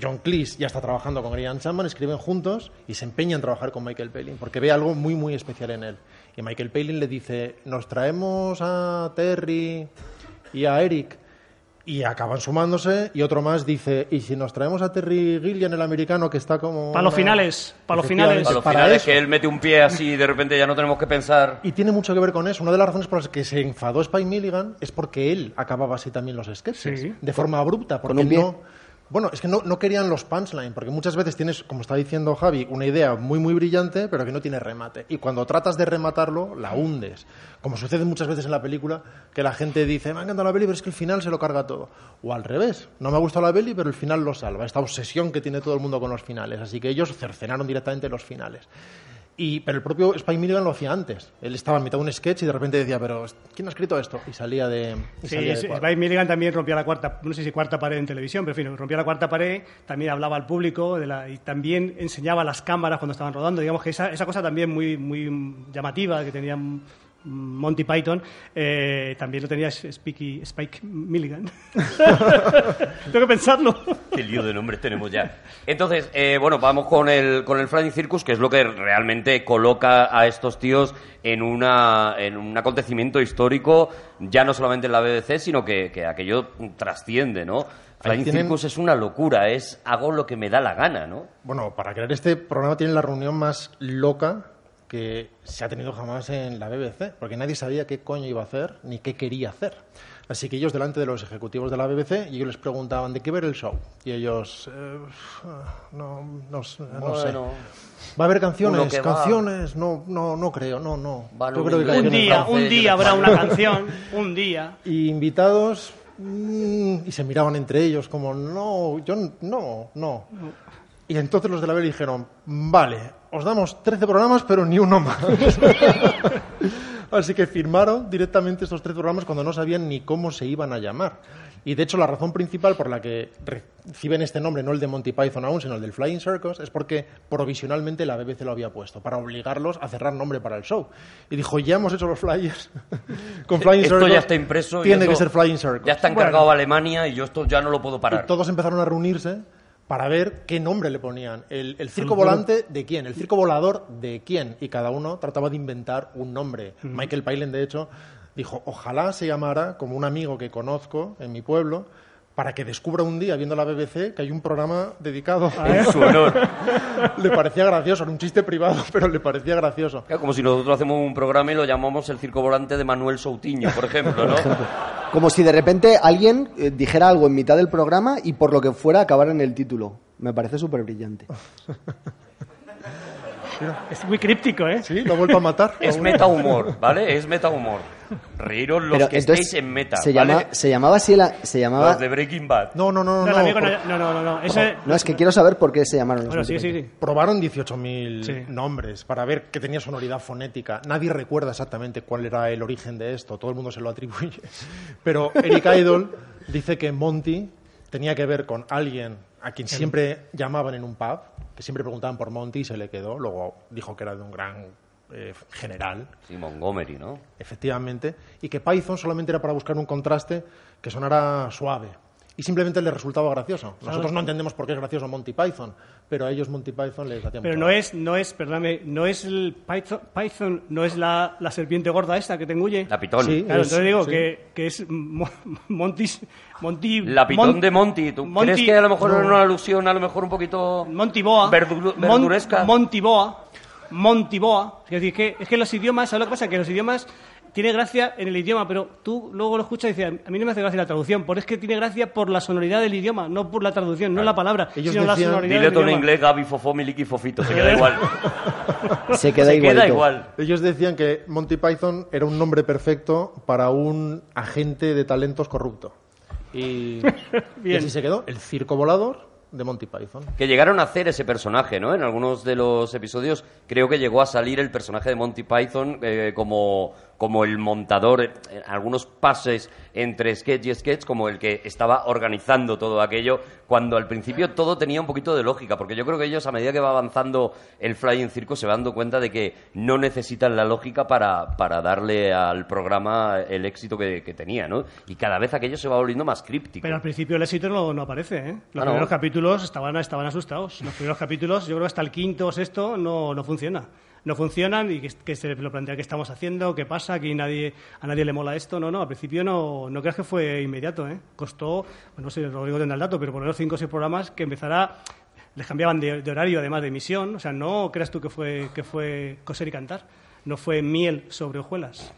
John Cleese ya está trabajando con Ian Chapman, escriben juntos y se empeña en trabajar con Michael Palin porque ve algo muy, muy especial en él. Y Michael Palin le dice, nos traemos a Terry y a Eric y acaban sumándose y otro más dice, ¿y si nos traemos a Terry Gillian, el americano, que está como... Para los finales, para los finales. Para los finales, que él mete un pie así y de repente ya no tenemos que pensar... Y tiene mucho que ver con eso. Una de las razones por las que se enfadó Spike Milligan es porque él acababa así también los sketches, de forma abrupta, porque no bueno, es que no, querían los punchline, porque muchas veces tienes, como está diciendo Javi, una idea muy, muy brillante, pero que no tiene remate. Y cuando tratas de rematarlo, la hundes. Como sucede muchas veces en la película, que la gente dice, me ha encantado la peli, pero es que el final se lo carga todo. O al revés, no me ha gustado la peli, pero el final lo salva. Esta obsesión que tiene todo el mundo con los finales. Así que ellos cercenaron directamente los finales. Y, pero el propio Spike Milligan lo hacía antes. Él estaba en mitad de un sketch y de repente decía, pero ¿quién ha escrito esto? Y salía de... sí, Spike Milligan también rompía la cuarta, no sé si cuarta pared en televisión, pero en fin, rompía la cuarta pared, también hablaba al público de la, y también enseñaba las cámaras cuando estaban rodando. Digamos que esa, esa cosa también muy, muy llamativa, que tenían Monty Python, eh, también lo tenía Spike, Spike Milligan. Tengo que pensarlo. Qué lío de nombres tenemos ya. Entonces, eh, bueno, vamos con el, con el Flying Circus, que es lo que realmente coloca a estos tíos en, una, en un acontecimiento histórico, ya no solamente en la BBC, sino que, que aquello trasciende, ¿no? Flying tienen- Circus es una locura, es hago lo que me da la gana, ¿no? Bueno, para crear este programa tienen la reunión más loca que se ha tenido jamás en la BBC, porque nadie sabía qué coño iba a hacer ni qué quería hacer. Así que ellos delante de los ejecutivos de la BBC y ellos les preguntaban de qué ver el show y ellos eh, no, no, sé, no sé. Bueno. Va a haber canciones, que va. canciones, no, no, no creo, no, no. Yo creo que. Un canciones día, un día habrá una canción, un día. Y invitados mm, y se miraban entre ellos como no, yo no, no. Y entonces los de la BBC dijeron, vale, os damos 13 programas pero ni uno más. Así que firmaron directamente estos 13 programas cuando no sabían ni cómo se iban a llamar. Y de hecho la razón principal por la que reciben este nombre, no el de Monty Python aún, sino el del Flying Circus, es porque provisionalmente la BBC lo había puesto, para obligarlos a cerrar nombre para el show. Y dijo, ya hemos hecho los flyers con Flying esto Circus. ya está impreso. Tiene esto que ser Flying Circus. Ya está encargado Alemania y yo esto ya no lo puedo parar. Y todos empezaron a reunirse para ver qué nombre le ponían. El, el circo volante de quién, el circo volador de quién. Y cada uno trataba de inventar un nombre. Michael Palin, de hecho, dijo, ojalá se llamara como un amigo que conozco en mi pueblo para que descubra un día, viendo la BBC, que hay un programa dedicado En su honor. Le parecía gracioso, era un chiste privado, pero le parecía gracioso. Claro, Como si nosotros hacemos un programa y lo llamamos el circo volante de Manuel Soutinho, por ejemplo, ¿no? Como si de repente alguien eh, dijera algo en mitad del programa y por lo que fuera acabara en el título. Me parece súper brillante. Es muy críptico, ¿eh? Sí, lo ha vuelto a matar. Es meta humor, ¿vale? Es meta humor. Reíros los Pero que entonces, estéis en meta, se, ¿vale? llama, se llamaba así la, se llamaba Los de Breaking Bad. No, no, no, No, no. amigo no, por- no, no, no, no. Eso es- No, es que quiero saber por qué se llamaron los Bueno, sí, sí, sí. Probaron 18.000 Sí. nombres para ver que tenía sonoridad fonética. Nadie recuerda exactamente cuál era el origen de esto, todo el mundo se lo atribuye. Pero Eric Idle dice que Monty tenía que ver con alguien a quien siempre llamaban en un pub, que siempre preguntaban por Monty y se le quedó. Luego dijo que era de un gran eh, general, Sí, Montgomery, ¿no? efectivamente, y que Python solamente era para buscar un contraste que sonara suave. Y simplemente les resultaba gracioso. Nosotros no entendemos por qué es gracioso Monty Python, pero a ellos Monty Python les hacía Pero no es, no es, perdóname, no es el Python, Python no es la, la serpiente gorda esta que te engulle. La pitón. Sí. Claro, es- entonces digo sí. que, que es Mo- Monty, Monty... La pitón Mon- de Monty. ¿Tú Monty- crees que a lo mejor no. era una alusión, a lo mejor un poquito... Monty Boa. Verdu- Mon- verduresca? Monty Boa. Monty Boa. Es decir, que, es que los idiomas, ¿sabes lo que pasa? Que los idiomas tiene gracia en el idioma, pero tú luego lo escuchas y dices, a mí no me hace gracia la traducción, pero es que tiene gracia por la sonoridad del idioma, no por la traducción, no la palabra, Ellos sino la decían- sonoridad Dile del todo en idioma. inglés, Gaby, Fofó, Miliki, Fofito. Se queda igual. Se queda Se queda igual. Ellos decían que Monty Python era un nombre perfecto para un agente de talentos corrupto. Y, y así se quedó, el circo volador de Monty Python. Que llegaron a hacer ese personaje, ¿no? En algunos de los episodios creo que llegó a salir el personaje de Monty Python eh, como, como el montador, eh, algunos pases entre sketch y sketch, como el que estaba organizando todo aquello, cuando al principio todo tenía un poquito de lógica, porque yo creo que ellos a medida que va avanzando el Flying Circo se van dando cuenta de que no necesitan la lógica para, para darle al programa el éxito que, que tenía, ¿no? Y cada vez aquello se va volviendo más críptico. Pero al principio el éxito no, no aparece, ¿eh? Los Ah, ¿no? primeros capítulos estaban, estaban asustados. Los primeros capítulos, yo creo que hasta el quinto o sexto no, no funciona. No funcionan y que, se lo plantea qué estamos haciendo, qué pasa, que nadie, a nadie le mola esto. No, no, al principio no, no creas que fue inmediato, ¿eh? Costó, bueno, no sé, Rodrigo tendrá el dato, pero por lo cinco o seis programas que empezara, les cambiaban de, de horario además de emisión. O sea, no creas tú que fue, que fue coser y cantar. No fue miel sobre hojuelas.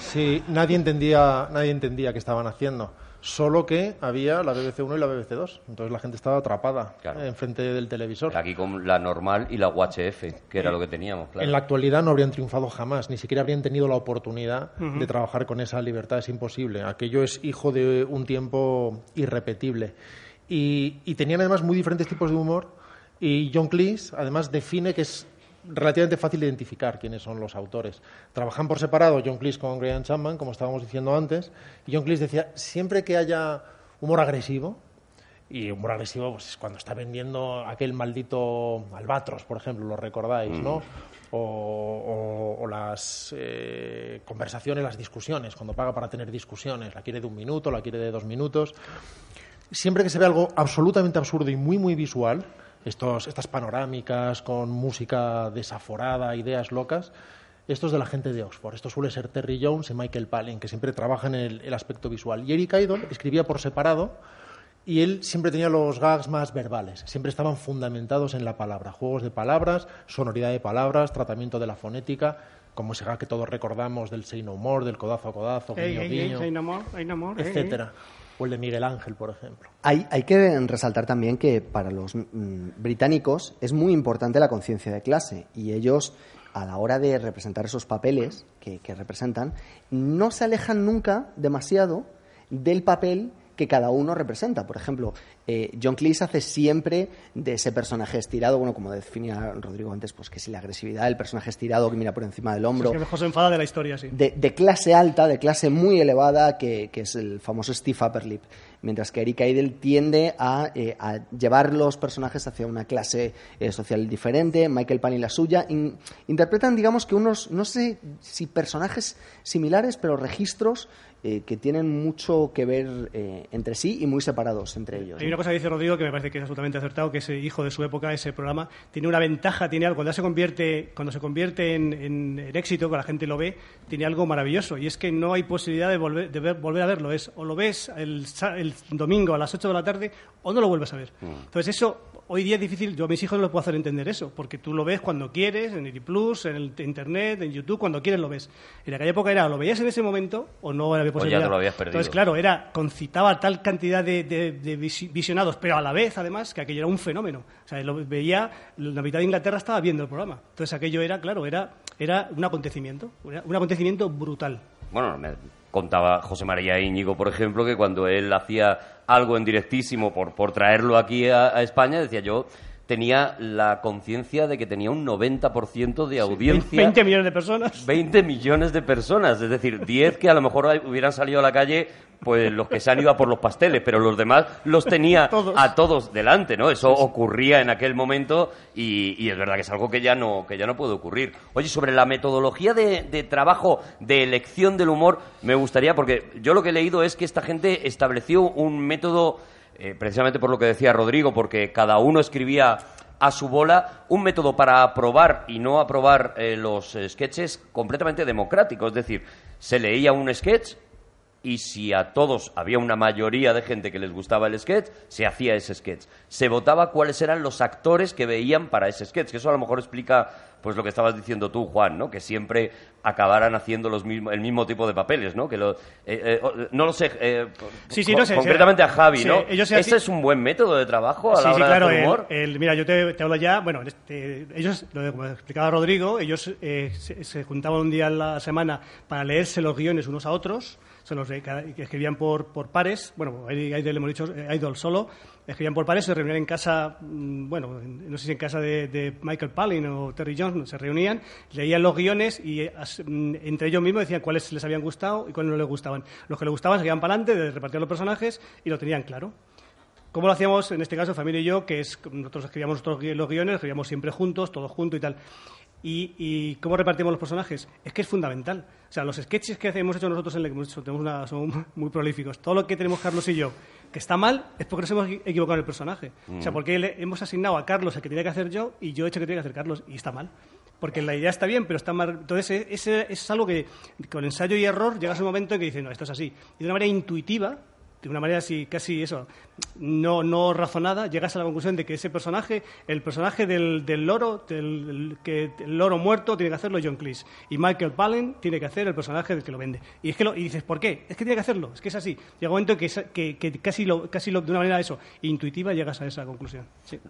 Sí, nadie entendía, nadie entendía qué estaban haciendo. Solo que había la BBC 1 y la BBC 2. Entonces la gente estaba atrapada Claro. enfrente del televisor. Aquí con la normal y la UHF, que era lo que teníamos, claro. En la actualidad no habrían triunfado jamás, ni siquiera habrían tenido la oportunidad de trabajar con esa libertad, es imposible. Aquello es hijo de un tiempo irrepetible. Y, y tenían además muy diferentes tipos de humor y John Cleese además define que es relativamente fácil identificar quiénes son los autores. Trabajan por separado John Cleese con Graham Chapman, como estábamos diciendo antes, y John Cleese decía, siempre que haya humor agresivo, y humor agresivo pues, es cuando está vendiendo aquel maldito albatros, por ejemplo, lo recordáis, ¿no? o, o- o las eh, conversaciones, las discusiones, cuando paga para tener discusiones, la quiere de un minuto, la quiere de dos minutos. Siempre que se ve algo absolutamente absurdo y muy, muy visual, estos, estas panorámicas con música desaforada, ideas locas, esto es de la gente de Oxford. Esto suele ser Terry Jones y Michael Palin, que siempre trabajan el, el aspecto visual. Y Eric Idle escribía por separado y él siempre tenía los gags más verbales, siempre estaban fundamentados en la palabra, juegos de palabras, sonoridad de palabras, tratamiento de la fonética, como ese gag que todos recordamos del say no more, del codazo a codazo, guiño, guiño, etcétera. O el de Miguel Ángel, por ejemplo. Hay, hay que resaltar también que para los mm, británicos es muy importante la conciencia de clase y ellos, a la hora de representar esos papeles que, que representan, no se alejan nunca demasiado del papel que cada uno representa. Por ejemplo, eh, John Cleese hace siempre de ese personaje estirado, bueno, como definía Rodrigo antes, pues que si la agresividad del personaje estirado que mira por encima del hombro, Es que mejor se enfada de la historia, sí. de, de clase alta, de clase muy elevada, que, que es el famoso Steve Upperlip. Mientras que Eric Idle tiende a, eh, a llevar los personajes hacia una clase eh, social diferente, Michael Palin la suya. In- interpretan, digamos, que unos, no sé si personajes similares, pero registros eh, que tienen mucho que ver eh, entre sí y muy separados entre ellos. Hay ¿no? una cosa que dice Rodrigo que me parece que es absolutamente acertado, que ese hijo de su época, ese programa, tiene una ventaja, tiene algo, cuando se convierte, cuando se convierte en, en- en éxito, que la gente lo ve, tiene algo maravilloso, y es que no hay posibilidad de volver, de ver- volver a verlo, es o lo ves el, el domingo a las 8 de la tarde o no lo vuelves a ver. Entonces eso, hoy día es difícil, yo a mis hijos no les puedo hacer entender eso, porque tú lo ves cuando quieres, en el Plus, en el internet, en YouTube, cuando quieres lo ves. En aquella época era o lo veías en ese momento o no había ya posibilidad. te lo habías perdido. Entonces, claro, era concitaba tal cantidad de, de- de visi- visionados, pero a la vez, además, que aquello era un fenómeno. O sea, lo veía, la mitad de Inglaterra estaba viendo el programa. Entonces, aquello era, claro, era, era un acontecimiento, era un acontecimiento brutal. Bueno, me contaba José María Íñigo, por ejemplo, que cuando él hacía algo en directísimo por, por traerlo aquí a, a España, decía yo tenía la conciencia de que tenía un 90% de audiencia. 20 millones de personas. 20 millones de personas, es decir, 10 que a lo mejor hubieran salido a la calle, pues los que se han ido a por los pasteles, pero los demás los tenía Todos. a todos delante, ¿no? Eso ocurría en aquel momento y, y es verdad que es algo que ya no, que ya no puede ocurrir. Oye, sobre la metodología de, de trabajo, de elección del humor, me gustaría, porque yo lo que he leído es que esta gente estableció un método, eh, precisamente por lo que decía Rodrigo, porque cada uno escribía a su bola un método para aprobar y no aprobar eh, los eh, sketches completamente democrático. Es decir, se leía un sketch y si a todos había una mayoría de gente que les gustaba el sketch, se hacía ese sketch. Se votaba cuáles eran los actores que veían para ese sketch, que eso a lo mejor explica pues lo que estabas diciendo tú, Juan, ¿no? Que siempre acabaran haciendo los mismo, el mismo tipo de papeles, ¿no? Que lo, eh, eh, no lo sé, eh, Sí, sí, no sé, concretamente sí, a Javi, sí, ¿no? ellos se ¿Ese es un buen método de trabajo a Sí, la sí, hora claro. de hacer el- humor? el- mira, yo te, te hablo ya. Bueno, este, ellos, lo como explicaba Rodrigo, ellos eh, se, se juntaban un día a la semana para leerse los guiones unos a otros. Que escribían por, por pares. Bueno, Idol, hemos dicho, eh, Idol solo. Escribían por pares, se reunían en casa, mm, bueno, en- no sé si en casa de, Michael Palin o Terry Jones, se reunían, leían los guiones y eh, mm, entre ellos mismos decían cuáles les habían gustado y cuáles no les gustaban. Los que les gustaban se para adelante, de repartir los personajes y lo tenían claro. ¿Cómo lo hacíamos en este caso, familia y yo? Que es nosotros escribíamos los guiones, escribíamos siempre juntos, todos juntos y tal. Y, y cómo repartimos los personajes? Es que es fundamental. O sea, los sketches que hemos hecho nosotros en el que hemos hecho, tenemos una, son muy prolíficos. Todo lo que tenemos Carlos y yo que está mal es porque nos hemos equi- equivocado en el personaje. O sea, porque le hemos asignado a Carlos el que tenía que hacer yo y yo he hecho que tenía que hacer Carlos y está mal. Porque la idea está bien, pero está mal. Entonces, e- ese, es algo que con ensayo y error llegas a un momento en que dices, no, esto es así. Y de una manera intuitiva, de una manera así, casi eso, no, no razonada, llegas a la conclusión de que ese personaje, el personaje del, del loro, el loro muerto, tiene que hacerlo John Cleese. Y Michael Palin tiene que hacer el personaje del que lo vende. Y es que lo, y dices, ¿por qué? Es que tiene que hacerlo, es que es así. Llega un momento que, que, casi, lo, casi lo, de una manera eso, intuitiva, llegas a esa conclusión.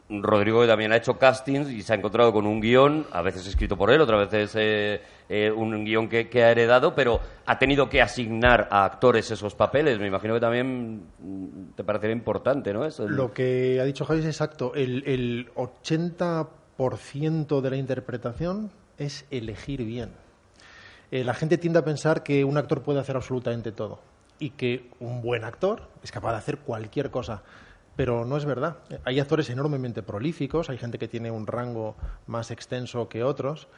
Rodrigo también ha hecho castings y se ha encontrado con un guion, a veces escrito por él, otras veces eh, eh, un guion que, ha heredado, pero ha tenido que asignar a actores esos papeles. Me imagino que también mm, te parecería importante, ¿no? Eso, Lo que ha dicho Javi es exacto. El, el 80% de la interpretación es elegir bien. Eh, la gente tiende a pensar que un actor puede hacer absolutamente todo y que un buen actor es capaz de hacer cualquier cosa. Pero no es verdad. Hay actores enormemente prolíficos, hay gente que tiene un rango más extenso que otros,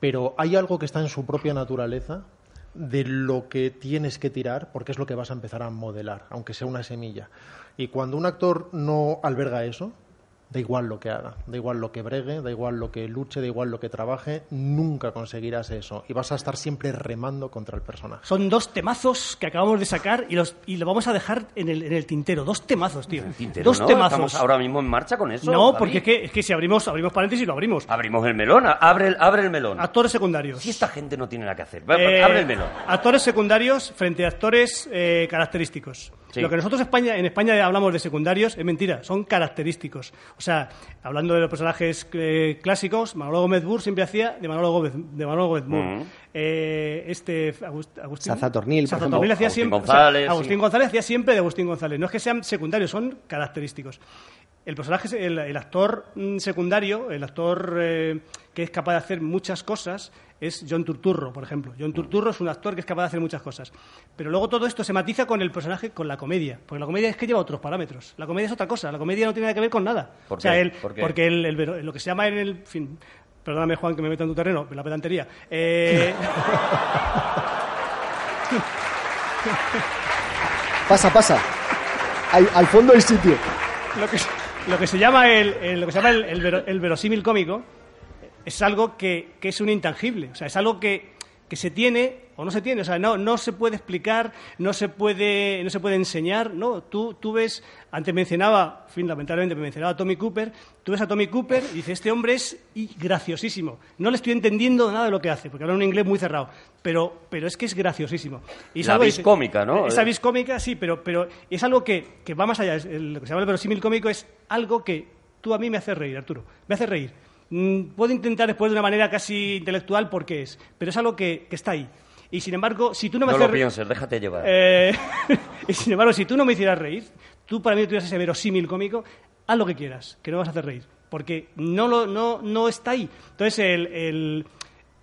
pero hay algo que está en su propia naturaleza de lo que tienes que tirar, porque es lo que vas a empezar a modelar, aunque sea una semilla. Y cuando un actor no alberga eso, Da igual lo que haga, da igual lo que bregue, da igual lo que luche, da igual lo que trabaje, nunca conseguirás eso. Y vas a estar siempre remando contra el personaje. Son dos temazos que acabamos de sacar y los y lo vamos a dejar en el, en el tintero. Dos temazos, tío. Tintero, dos ¿no? temazos. Estamos ahora mismo en marcha con eso. no, David. porque es que, es que si abrimos, abrimos paréntesis, lo abrimos. Abrimos el melón, abre el, abre el melón. Actores secundarios. Si esta gente no tiene nada que hacer, Eh, abre el melón. Actores secundarios frente a actores eh, característicos. Sí. Lo que nosotros España, en España hablamos de secundarios es mentira, son característicos. O sea, hablando de los personajes eh, clásicos, Manolo Gómez Bur siempre hacía de Manolo Gómez, de Manolo Gómez Bur. Ujú. Eh, este Agust- Agustín Tornil. Tornil hacía Agustín siempre, González, o sea, Agustín sí. González hacía siempre de Agustín González. No es que sean secundarios, son característicos. El personaje, el, el actor mm, secundario, el actor eh, que es capaz de hacer muchas cosas, es John Turturro, por ejemplo. John Turturro es un actor que es capaz de hacer muchas cosas. Pero luego todo esto se matiza con el personaje, con la comedia. Porque la comedia es que lleva otros parámetros. La comedia es otra cosa. La comedia no tiene nada que ver con nada. ¿Por o sea, qué? el- ¿Por qué? porque el- el vero- lo que se llama en el... fin, perdóname, Juan, que me meto en tu terreno, la pedantería. Eh, Pasa, pasa. Al, al fondo hay sitio. lo que, lo que se llama el, el- lo que se llama el, el el verosímil cómico es algo que, que es un intangible, o sea, es algo que, que se tiene o no se tiene, o sea, no, no se puede explicar, no se puede, no se puede enseñar, no, tú, tú ves, antes mencionaba, en fin, lamentablemente me mencionaba a Tommy Cooper, tú ves a Tommy Cooper y dices, este hombre es graciosísimo, no le estoy entendiendo nada de lo que hace, porque habla un inglés muy cerrado, pero, pero es que es graciosísimo. Y es La algo- vis cómica, ¿no? Esa vis cómica, sí, pero, pero es algo que, que va más allá. Lo que se llama el verosímil cómico es algo que tú a mí me haces reír, Arturo. Me hace reír. Mm, puedo intentar después de una manera casi intelectual porque es, pero es algo que, que está ahí. Y sin embargo, si tú no me No lo pienses, déjate llevar. eh, y sin embargo, si tú no me hicieras reír, tú para mí tuvieras ese verosímil cómico, haz lo que quieras, que no me vas a hacer reír. Porque no, lo, no, no está ahí. Entonces, el, el-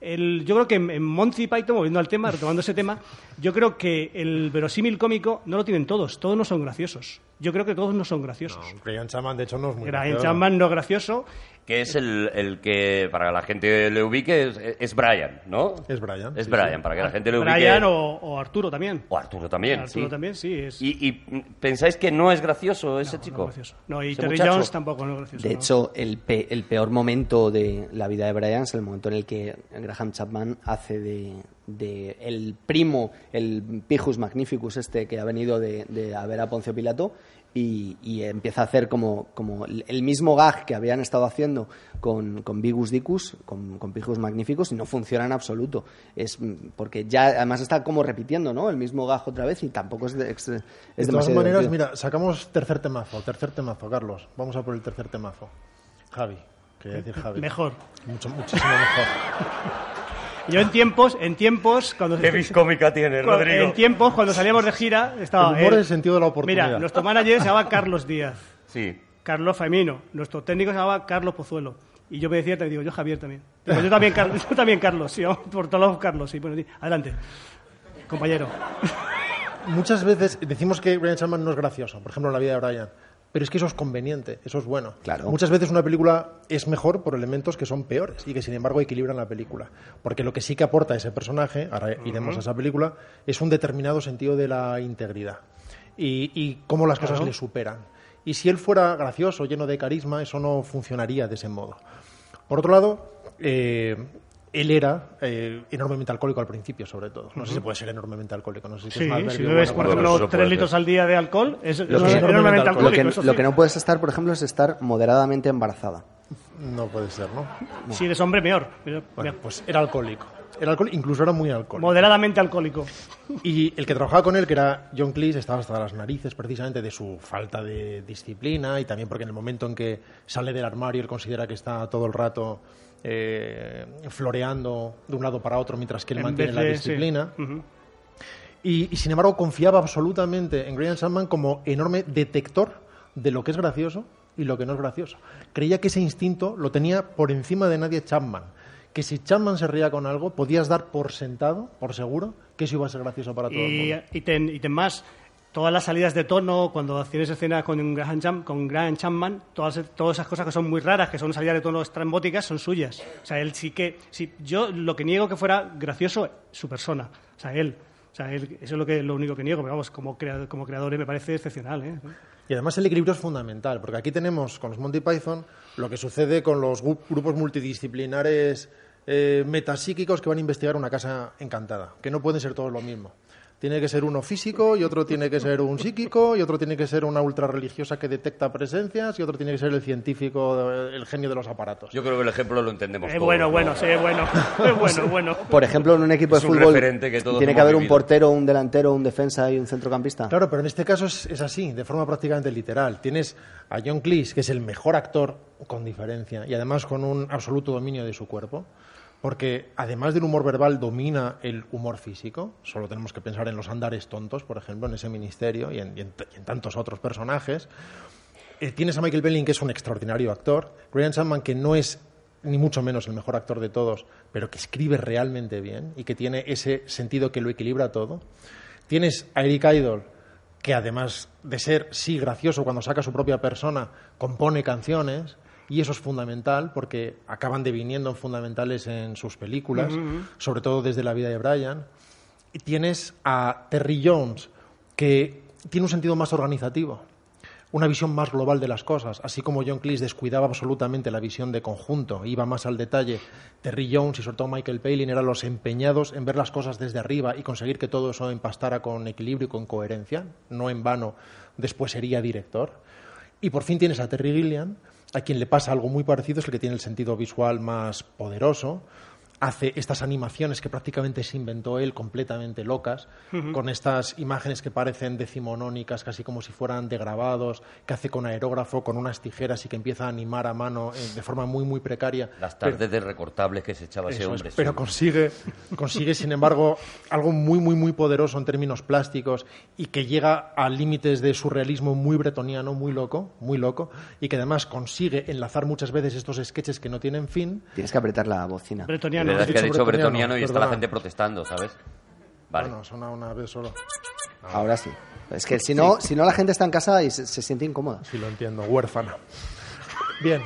el- yo creo que en, en Monty Python, volviendo al tema, retomando ese tema, yo creo que el verosímil cómico no lo tienen todos. Todos no son graciosos. Yo creo que todos no son graciosos. Brian Chapman, de hecho, no es muy Brian gracioso. Chapman no es gracioso. Que es el, el que, para que la gente le ubique, es, es Brian, ¿no? Es Brian, Es sí, Brian, sí. para que la gente le ubique. Brian o, o Arturo también. O Arturo también, Arturo sí. también, sí. Es, ¿Y, y pensáis que no es gracioso ese no, chico? no es gracioso. No, y Terry muchacho. Jones tampoco no es gracioso. De no. hecho, el, pe- el peor momento de la vida de Brian es el momento en el que Graham Chapman hace de, de el primo, el Pijus Magnificus este que ha venido de, de a ver a Poncio Pilato y, y empieza a hacer como, como el mismo gag que habían estado haciendo con, con Vigus Dicus, con, con Pijus Magnificus y no funciona en absoluto. Es mm, porque ya además está como repitiendo ¿no? el mismo gag otra vez y tampoco es, de- es, es De todas maneras, divertido. mira, sacamos tercer temazo, tercer temazo, Carlos. Vamos a por el tercer temazo. Javi, quería decir Javi. Mejor. Mucho, muchísimo mejor. Yo en tiempos, en tiempos, cuando ¿Qué vis cómica tiene, Rodrigo? En tiempos, cuando salíamos de gira, estaba. El humor él. es el sentido de la oportunidad. Mira, nuestro manager se llamaba Carlos Díaz, Sí. Carlos Femino. Nuestro técnico se llamaba Carlos Pozuelo. Y yo me decía, te digo, yo Javier también. Digo, yo también, Carlos, yo también Carlos, sí, vamos por todos lados Carlos, sí. Bueno, sí, adelante, compañero. Muchas veces decimos que Brian Chapman no es gracioso, por ejemplo, en la vida de Brian. Pero es que eso es conveniente, eso es bueno. Claro. Muchas veces una película es mejor por elementos que son peores y que sin embargo equilibran la película. Porque lo que sí que aporta ese personaje, ahora iremos a esa película, es un determinado sentido de la integridad y, y cómo las cosas le superan. Y si él fuera gracioso, lleno de carisma, eso no funcionaría de ese modo. Por otro lado, eh, él era eh, enormemente alcohólico al principio, sobre todo. No sé si puede ser enormemente alcohólico. No sé si Sí, es si bebes, por ejemplo, tres litros al día de alcohol, es, es que- enormemente enormemente Lo alcohólico. que, lo que no puedes estar, por ejemplo, es estar moderadamente embarazada. No puede ser, ¿no? Si eres hombre, peor. Peor, Bueno, peor. pues era alcohólico. Era alcohol, incluso era muy alcohólico. Moderadamente alcohólico. Y el que trabajaba con él, que era John Cleese, estaba hasta las narices precisamente de su falta de disciplina y también porque en el momento en que sale del armario él considera que está todo el rato eh, floreando de un lado para otro mientras que él En mantiene la disciplina. sí. Y, y, sin embargo confiaba absolutamente en Graham Chapman como enorme detector de lo que es gracioso y lo que no es gracioso. Creía que ese instinto lo tenía por encima de nadie Chapman. Que si Chapman se reía con algo, podías dar por sentado, por seguro, que eso iba a ser gracioso para todo el mundo. y ten, y ten más. Todas las salidas de tono, cuando tienes escenas con Graham, Cham- con Chapman, todas, esas cosas que son muy raras, que son salidas de tono estrambóticas, son suyas. O sea, él sí que... Sí, yo lo que niego que fuera gracioso, su persona. O sea, él. O sea, él, eso es lo, que, lo único que niego, pero vamos, como, crea- como creador me parece excepcional. ¿eh? Y además el equilibrio es fundamental, porque aquí tenemos con los Monty Python lo que sucede con los grupos multidisciplinares eh, metapsíquicos que van a investigar una casa encantada, que no pueden ser todos lo mismo. Tiene que ser uno físico y otro tiene que ser un psíquico y otro tiene que ser una ultra religiosa que detecta presencias y otro tiene que ser el científico, eh, el genio de los aparatos. Yo creo que el ejemplo lo entendemos Es todos, bueno, ¿no? bueno, sí, es bueno. Es bueno, bueno. Por ejemplo, en un equipo Es de un fútbol que tiene que haber un portero, un delantero, un defensa y un centrocampista. Claro, pero en este caso es, es así, de forma prácticamente literal. Tienes a John Cleese, que es el mejor actor con diferencia y además con un absoluto dominio de su cuerpo, porque además del humor verbal domina el humor físico. Solo tenemos que pensar en los andares tontos, por ejemplo, en ese ministerio y en, tantos otros personajes. Eh, tienes a Michael Belling, que es un extraordinario actor. Graham Chapman, que no es ni mucho menos el mejor actor de todos, pero que escribe realmente bien y que tiene ese sentido que lo equilibra todo. Tienes a Eric Idle, que además de ser, sí, gracioso cuando saca su propia persona, compone canciones. Y eso es fundamental porque acaban deviniendo en fundamentales en sus películas, sobre todo desde la vida de Brian. Y tienes a Terry Jones, que tiene un sentido más organizativo, una visión más global de las cosas. Así como John Cleese descuidaba absolutamente la visión de conjunto, iba más al detalle, Terry Jones y sobre todo Michael Palin eran los empeñados en ver las cosas desde arriba y conseguir que todo eso empastara con equilibrio y con coherencia. No en vano, después sería director. Y por fin tienes a Terry Gilliam, a quien le pasa algo muy parecido, es el que tiene el sentido visual más poderoso. Hace estas animaciones que prácticamente se inventó él, completamente locas, con estas imágenes que parecen decimonónicas, casi como si fueran de grabados, que hace con aerógrafo, con unas tijeras y que empieza a animar a mano eh, de forma muy, muy precaria. Las Pero- tardes de recortables que se echaba ese eso es, hombre. pero sí. consigue, consigue, sin embargo, algo muy, muy, muy poderoso en términos plásticos y que llega a límites de surrealismo muy bretoniano, muy loco, muy loco, y que además consigue enlazar muchas veces estos sketches que no tienen fin. Tienes que apretar la bocina. Es Bretoniano. verdad has que ha dicho bretoniano, bretoniano y está la gente protestando, ¿sabes? Vale. Bueno, suena una vez solo. Ahora sí. Es que si no, si no la gente está en casa y se, se siente incómoda. Si lo entiendo, huérfana. Bien.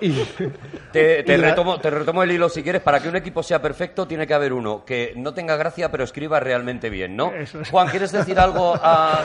Y, Te, te y la- retomo, te retomo el hilo si quieres. Para que un equipo sea perfecto, tiene que haber uno que no tenga gracia, pero escriba realmente bien, ¿no? Eso es. Juan, ¿quieres decir algo a.?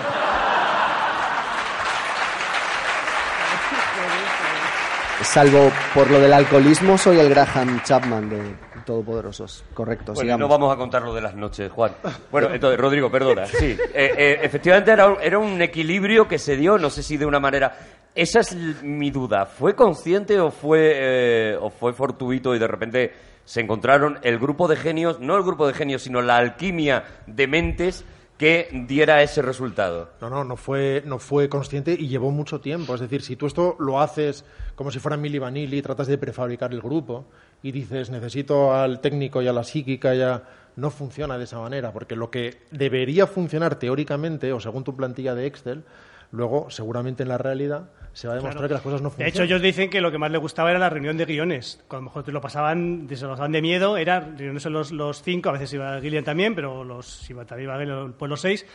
Salvo por lo del alcoholismo, soy el Graham Chapman de Todopoderosos. Correcto, Bueno, sigamos. no vamos a contar lo de las noches, Juan. Bueno, entonces, Rodrigo, perdona. Sí, eh, eh, efectivamente era un, era un equilibrio que se dio, no sé si de una manera. Esa es mi duda. ¿Fue consciente o fue, eh, o fue fortuito y de repente se encontraron el grupo de genios, no el grupo de genios, sino la alquimia de mentes que diera ese resultado? No, no, no fue, no fue consciente y llevó mucho tiempo. Es decir, si tú esto lo haces como si fuera Milli Vanilli, tratas de prefabricar el grupo y dices, necesito al técnico y a la psíquica ya no funciona de esa manera, porque lo que debería funcionar teóricamente o según tu plantilla de Excel, luego seguramente en la realidad se va a demostrar Claro. que las cosas no De funcionan. hecho, ellos dicen que lo que más les gustaba era la reunión de guiones. Cuando a lo mejor te lo pasaban, se lo pasaban de miedo, era reuniones en los, los cinco, a veces iba Gillian también, pero los, iba, también iba Gillian, pues los seis,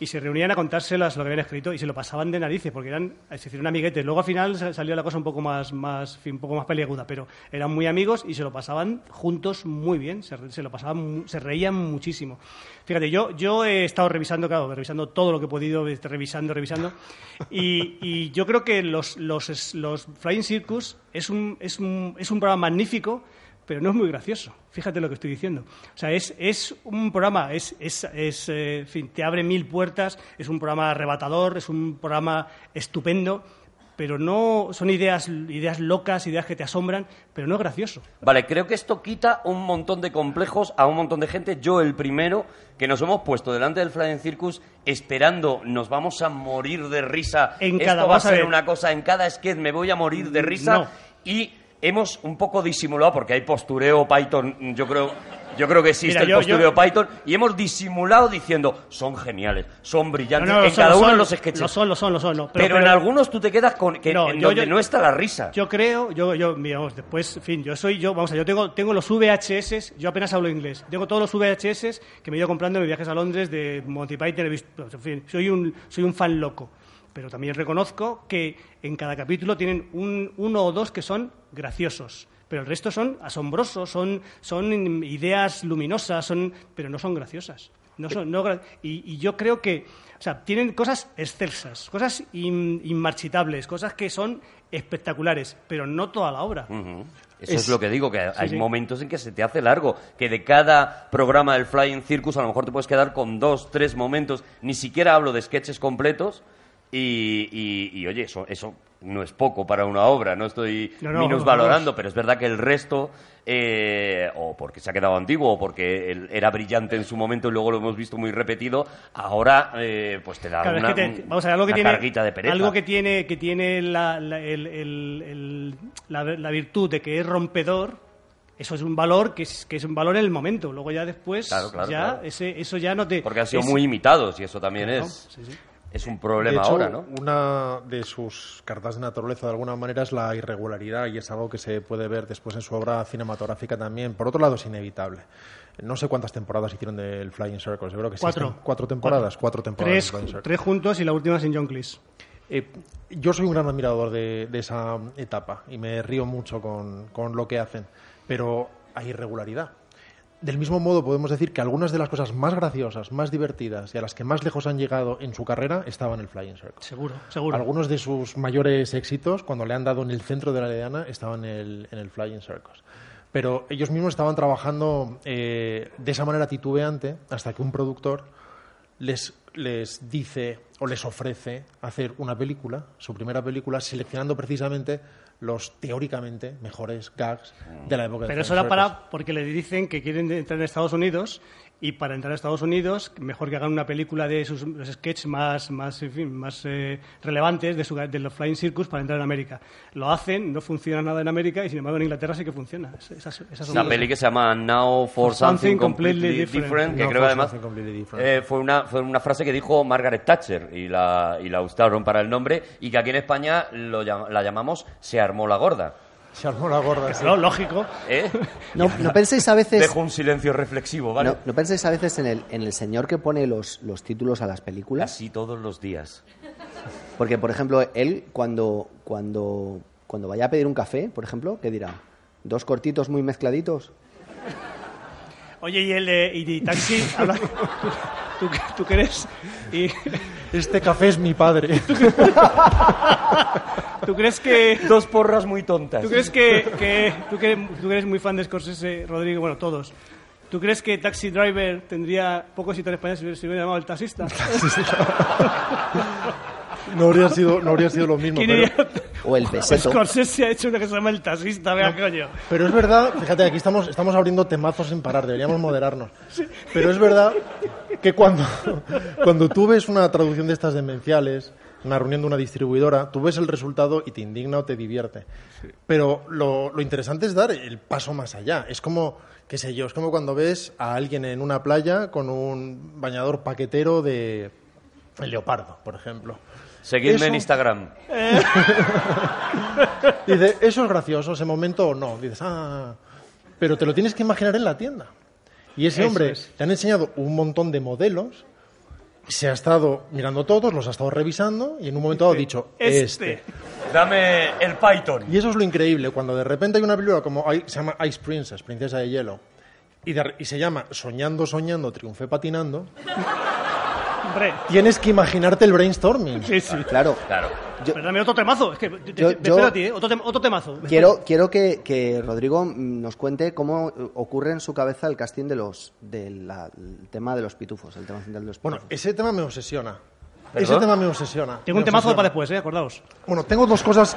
y se reunían a contárselas lo que habían escrito y se lo pasaban de narices, porque eran, es decir, un amiguete. Luego al final sa- salió la cosa un poco más, más, un poco más peliaguda, pero eran muy amigos y se lo pasaban juntos muy bien, se, se lo pasaban, se reían muchísimo. Fíjate, yo, yo he estado revisando, claro, revisando todo lo que he podido, este, revisando, revisando, y, y yo creo que los, los, los Flying Circus es un, es, un, es un programa magnífico, pero no es muy gracioso. Fíjate lo que estoy diciendo. O sea, es, es un programa, es, es, es, eh, en fin, te abre mil puertas, es un programa arrebatador, es un programa estupendo, pero no son ideas, ideas locas, ideas que te asombran, pero no es gracioso. Vale, creo que esto quita un montón de complejos a un montón de gente. Yo, el primero, que nos hemos puesto delante del Flying Circus esperando, nos vamos a morir de risa. En esto cada- va a ser una cosa, en cada sketch me voy a morir de risa. No. Y hemos un poco disimulado, porque hay postureo Python, yo creo, Yo creo que existe Mira, el yo- yo- Python y hemos disimulado diciendo son geniales, son brillantes No, no, lo en son, cada lo uno son, de los sketches. Lo son, lo son, lo son. no. pero, en algunos tú te quedas con que No, en yo- donde yo- no está la risa. Yo creo, yo, yo, digamos, después, en fin, yo soy, yo, vamos a yo tengo, tengo los VHS, yo apenas hablo inglés, tengo todos los VHS que me he ido comprando en mis viajes a Londres de Monty Python, he visto, en fin, soy un, soy un fan loco. Pero también reconozco que en cada capítulo tienen un, uno o dos que son graciosos. Pero el resto son asombrosos, son, son ideas luminosas, son, pero no son graciosas. No son, no y, y yo creo que, o sea, tienen cosas excelsas, cosas in- inmarchitables, cosas que son espectaculares, pero no toda la obra. Eso es, Es- lo que digo, que hay sí. momentos en que se te hace largo, que de cada programa del Flying Circus a lo mejor te puedes quedar con dos, tres momentos, ni siquiera hablo de sketches completos, y, y- y, oye, eso, eso no es poco para una obra, no estoy No, no, minusvalorando, pero es verdad que el resto, eh, o porque se ha quedado antiguo, o porque era brillante en su momento y luego lo hemos visto muy repetido, ahora eh, pues te da Claro, es una, que te- un- vamos a ver, algo que una tiene, carguita de pereza. algo que tiene, que tiene la, la- el- el- el- la- la virtud de que es rompedor, eso es un valor que es, que es un valor en el momento. Luego ya después, Claro, claro, ya claro. Ese, eso ya no te... Porque han sido es- muy imitados y eso también es, sí, sí. Es un De problema hecho, ahora, ¿no? Una de sus cartas de naturaleza, de alguna manera, es la irregularidad y es algo que se puede ver después en su obra cinematográfica también. Por otro lado, es inevitable. No sé cuántas temporadas hicieron del Flying Circus. Yo creo que sí, Cuatro. cuatro temporadas. Cuatro, temporadas. Tres, tres juntos y la última sin John Cleese. Eh, yo soy un gran admirador de, de esa etapa y me río mucho con, con lo que hacen, pero hay irregularidad. Del mismo modo, podemos decir que algunas de las cosas más graciosas, más divertidas y a las que más lejos han llegado en su carrera estaban en el Flying Circus. Seguro, seguro. Algunos de sus mayores éxitos, cuando le han dado en el centro de la Leana, estaban en el, en el Flying Circus. Pero ellos mismos estaban trabajando eh, de esa manera titubeante hasta que un productor les, les dice o les ofrece hacer una película, su primera película, seleccionando precisamente los teóricamente mejores gags de la época Pero eso era para porque le dicen que quieren entrar en Estados Unidos y para entrar a Estados Unidos mejor que hagan una película de sus los sketches más más en fin, más eh, relevantes de, su, de los Flying Circus para entrar en América. Lo hacen, no funciona nada en América y sin embargo en Inglaterra sí que funciona. Es- Esas, esas son Una peli que se llama Now for Something Something, completely Completely, different. Different, que creo que además eh, fue, una, fue una frase que dijo Margaret Thatcher y la, y la usaron para el nombre y que aquí en España lo la llamamos Se armó la gorda. Se armó la gorda. sí. Claro, lógico. ¿eh? No, no penséis a veces... Dejo un silencio reflexivo, ¿vale? No, ¿no pensáis a veces en el, en el señor que pone los, los títulos a las películas? Así todos los días. Porque, por ejemplo, él cuando, cuando, cuando vaya a pedir un café, por ejemplo, ¿qué dirá? ¿Dos cortitos muy mezcladitos? Oye, y el de y, y taxi, habla- ¿tú, tú qué eres? Y, Este café es mi padre. ¿Tú crees que Dos porras muy tontas. ¿Tú crees que, que- tú, que tú que eres muy fan de Scorsese, Rodrigo, bueno, todos, ¿tú crees que Taxi Driver tendría poco éxito en España si hubiera, llamado el taxista? No habría sido, no habría sido lo mismo. ¿Quién pero-? ¿O el peseto? Scorsese ha hecho una que se llama el taxista, vea coño. Pero es verdad, fíjate, aquí estamos, estamos abriendo temazos sin parar, deberíamos moderarnos. Pero es verdad que cuando, cuando tú ves una traducción de estas demenciales, una reunión de una distribuidora, tú ves el resultado y te indigna o te divierte. Pero lo, lo interesante es dar el paso más allá. Es como, qué sé yo, es como cuando ves a alguien en una playa con un bañador paquetero de leopardo, por ejemplo. Seguidme Eso- en Instagram. Dice, ¿eso es gracioso ese momento o no? Dices, ah, pero te lo tienes que imaginar en la tienda. Y ese Eso hombre es. te han enseñado un montón de modelos, se ha estado mirando todos, los ha estado revisando y en un momento dado ha dicho, este. Este. Dame el Python. Y eso es lo increíble, cuando de repente hay una película como se llama Ice Princess, Princesa de Hielo, y, de- y se llama Soñando, Soñando, Triunfé Patinando, tienes que imaginarte el brainstorming. sí, sí. Claro. Claro. Yo- Pero otro temazo. Es que, te- Yo- te yo- espero a ti, ¿eh? Otro, tem- otro temazo. Quiero, quiero que, que Rodrigo mm, nos cuente cómo eh, ocurre en su cabeza el casting de los, del la- el tema de los pitufos, el tema central de los pitufos. Bueno, ese tema me obsesiona. Ese tema me obsesiona. Tengo un temazo obsesiona. para después, ¿eh? Acordaos. Bueno, tengo dos cosas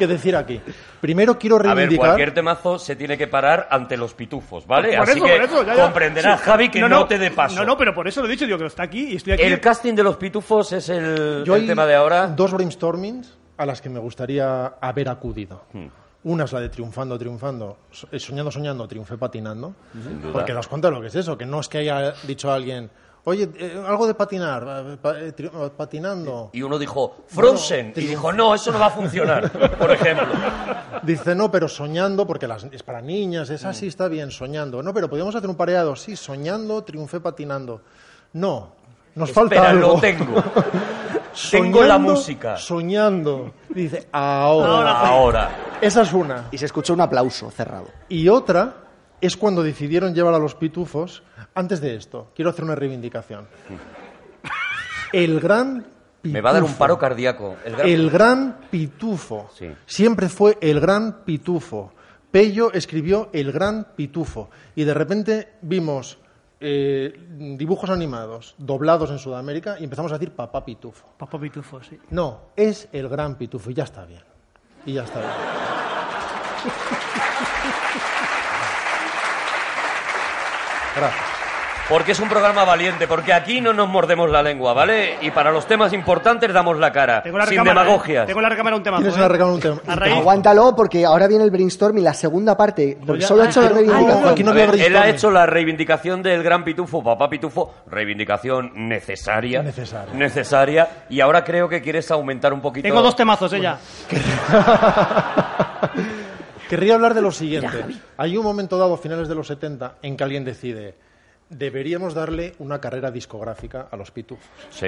que decir aquí. Primero quiero A ver, reivindicar... cualquier temazo se tiene que parar ante los pitufos, ¿vale? Por Así eso, que por eso, ya, ya. comprenderás, Sí. Javi, que no, te dé paso. No, no, pero por eso lo he dicho, digo que está aquí y estoy aquí. El casting de los pitufos es el, Yo el hay tema de ahora. dos brainstormings a las que me gustaría haber acudido. Hmm. Una es la de triunfando, triunfando, eh, soñando, soñando, triunfé patinando. Sin duda. Porque das cuenta de lo que es eso, que no es que haya dicho alguien, oye, eh, algo de patinar, eh, eh, tri- eh, patinando. Y uno dijo, Frozen. y dijo, no, eso no va a funcionar, por ejemplo. Dice, no, pero soñando, porque las- es para niñas, es así, está bien, soñando. No, pero podríamos hacer un pareado, sí, soñando, triunfé patinando. No, nos falta Espera, algo. lo tengo. Tengo la música. Soñando. Dice, ahora. Ahora. Esa es una. Y se escuchó un aplauso cerrado. Y otra es cuando decidieron llevar a los pitufos. Antes de esto, quiero hacer una reivindicación. El gran pitufo. Me va a dar un paro cardíaco. El gran- El gran pitufo. Sí. Siempre fue el gran pitufo. Pello escribió el gran pitufo. Y de repente vimos eh, dibujos animados doblados en Sudamérica y empezamos a decir papá pitufo. Papá Pitufo, sí. No, es el gran pitufo y ya está bien. Y ya está bien. Gracias. Porque es un programa valiente, porque aquí no nos mordemos la lengua, ¿vale? Y para los temas importantes damos la cara, Tengo la sin recámara, demagogias. ¿eh? Tengo la recámara un tema. Tienes una recámara un tema. Aguántalo porque ahora viene el brainstorming, la segunda parte. Porque solo he hecho la reivindicación. aquí no A había ver, él ha hecho la reivindicación del gran pitufo, papá pitufo, reivindicación necesaria. Necesaria. Necesaria. Y ahora creo que quieres aumentar un poquito. tengo dos temazos, ella. Querría hablar de lo siguiente. Hay un momento dado, a finales de los 70, en que alguien decide, deberíamos darle una carrera discográfica a los pitufos. Sí,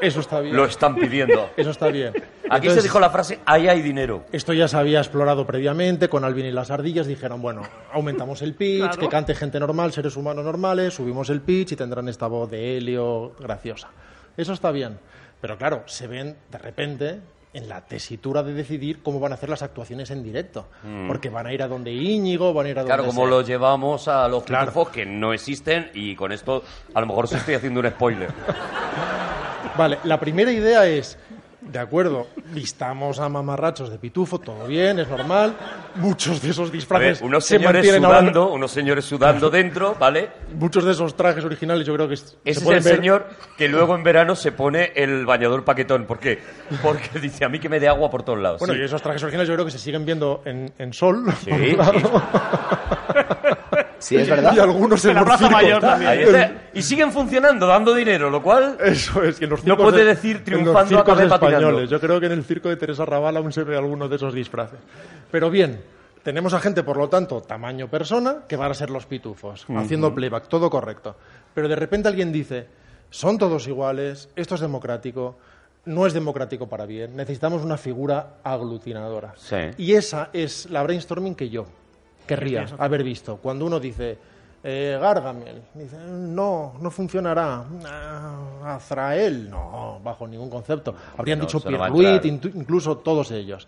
Eso está bien. lo están pidiendo. Eso está bien. Aquí se dijo la frase, ahí hay dinero. Esto ya se había explorado previamente con Alvin y las ardillas. Dijeron, bueno, aumentamos el pitch, Claro. que cante gente normal, seres humanos normales, subimos el pitch y tendrán esta voz de helio graciosa. Eso está bien. Pero claro, se ven de repente en la tesitura de decidir cómo van a hacer las actuaciones en directo. Porque van a ir a donde Íñigo, van a ir a donde... Mm. Claro, como sea. lo llevamos a los Claro. que no existen y con esto a lo mejor os estoy haciendo un spoiler. Vale, la primera idea es, de acuerdo, vistamos a mamarrachos de pitufo, todo bien, es normal. Muchos de esos ver, disfraces unos se señores ahora- sudando, unos señores sudando dentro, ¿vale? Muchos de esos trajes originales yo creo que Ese se es el ver- señor que luego en verano se pone el bañador paquetón. ¿Por qué? Porque dice, a mí que me dé agua por todos lados. Bueno, Sí. y esos trajes originales yo creo que se siguen viendo en, en sol. Sí, por un sí. lado, Sí, es verdad. Y algunos en, En la los Plaza circos. Mayor también. Está. Y siguen funcionando, dando dinero, lo cual... Eso es, y en los No puede de- decir triunfando acabé patinando. españoles. Yo creo que en el circo de Teresa Raval aún se ve alguno de esos disfraces. Pero bien, tenemos a gente, por lo tanto, tamaño persona, que van a ser los pitufos, haciendo playback, todo correcto. Pero de repente alguien dice, son todos iguales, esto es democrático, no es democrático para bien, necesitamos una figura aglutinadora. Sí. Y esa es la brainstorming que yo querría haber visto. Cuando uno dice, eh, Gargamel, dice, no, no funcionará. Ah, Azrael, no, bajo ningún concepto. Habrían No, dicho intu- incluso todos ellos.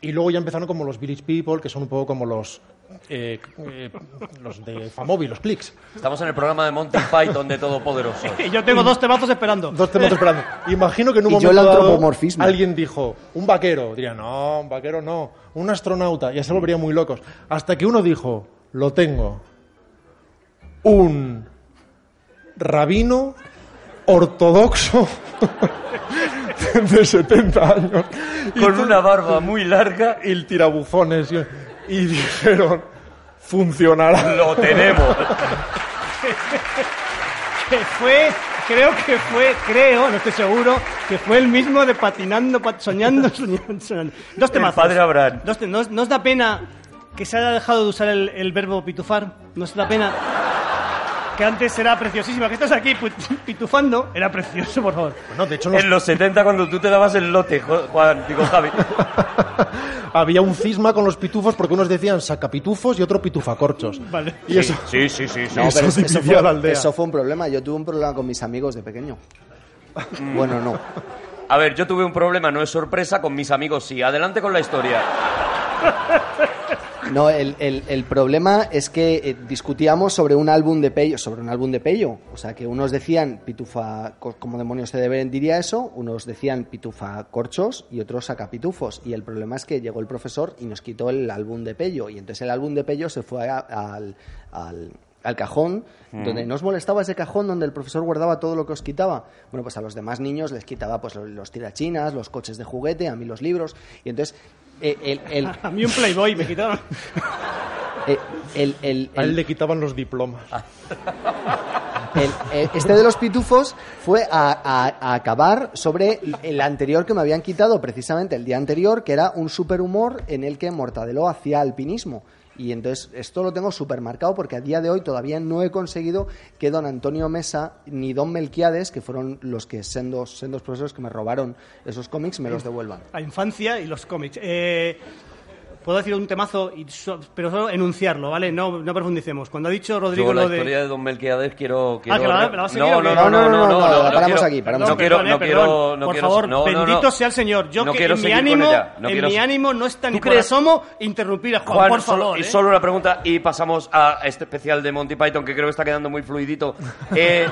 Y luego ya empezaron como los Village People, que son un poco como los, eh, eh, los de Famobi, los clics. Estamos en el programa de Monty Python de Todopoderoso. Y yo tengo dos temazos esperando. Dos temas esperando. Imagino que en un Y yo momento el dado alguien dijo, un vaquero. Diría, no, un vaquero no. Un astronauta. Ya se volverían muy locos. Hasta que uno dijo, lo tengo. Un rabino ortodoxo de 70 años. Con una barba muy larga, Y el tirabuzones. Y, y dijeron, funcionará. lo tenemos. Que fue, creo que fue, creo, no estoy seguro, que fue el mismo de patinando, pat- soñando, soñando, soñando. Dos El temazos. padre Abraham. Dos te- ¿no, ¿No os da pena que se haya dejado de usar el, el verbo pitufar? ¿No os da pena? Que antes era preciosísima. Que estás aquí pitufando. Era precioso, por favor. Bueno, de hecho, los- En los 70 cuando tú te dabas el lote, Juan, digo Javi. había un cisma con los pitufos porque unos decían sacapitufos y otro pitufacorchos. Vale. Y eso, Sí, sí, sí, sí. No, Eso eso, dividía fue, la aldea. eso fue un problema. Yo tuve un problema con mis amigos de pequeño. Bueno, no. A ver, yo tuve un problema, no es sorpresa, con mis amigos sí. Adelante con la historia. No, el, el- el problema es que eh, discutíamos sobre un álbum de Pello, sobre un álbum de Pello. O sea, que unos decían pitufa, co- ¿cómo demonios se deben diría eso? Unos decían pitufa corchos y otros sacapitufos. Y el problema es que llegó el profesor y nos quitó el álbum de Pello. Y entonces el álbum de Pello se fue a- al, al- al cajón, donde nos molestaba ese cajón donde el profesor guardaba todo lo que os quitaba. Bueno, pues a los demás niños les quitaba pues los, los tirachinas, los coches de juguete, a mí los libros. Y entonces Eh, el, el, A mí un Playboy me quitaron. eh, el- el- A él le quitaban los diplomas. el- eh, este de los pitufos fue a, a- a acabar sobre el anterior que me habían quitado precisamente el día anterior, que era un superhumor en el que Mortadelo hacía alpinismo. Y entonces esto lo tengo súper marcado porque a día de hoy todavía no he conseguido que don Antonio Mesa ni don Melquiades, que fueron los que sendos, sendos profesores que me robaron esos cómics, me los devuelvan. La infancia y los cómics. Eh, Puedo decir un temazo, y so- pero solo enunciarlo, ¿vale? No, no profundicemos. Cuando ha dicho Rodrigo Yo la lo de... historia de Don Melquiades quiero... quiero Ah, que la- la vas a seguir no, no, no, no, no, no, no, no, no paramos quiero- aquí, paramos No aquí. quiero, Perdón, no eh, quiero, perdón. no Por quiero- favor, no, no, no. bendito sea el Señor. Yo No que en mi ánimo, en quiero- mi ánimo no está ni ¿Tú por asomo interrumpir a Juan, Juan, por solo, favor. y ¿eh? solo una pregunta y pasamos a este especial de Monty Python que creo que está quedando muy fluidito. Eh,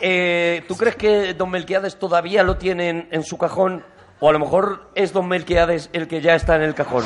eh, ¿Tú crees que Don Melquiades todavía lo tiene en, en su cajón? O a lo mejor es Don Melquiades el que ya está en el cajón.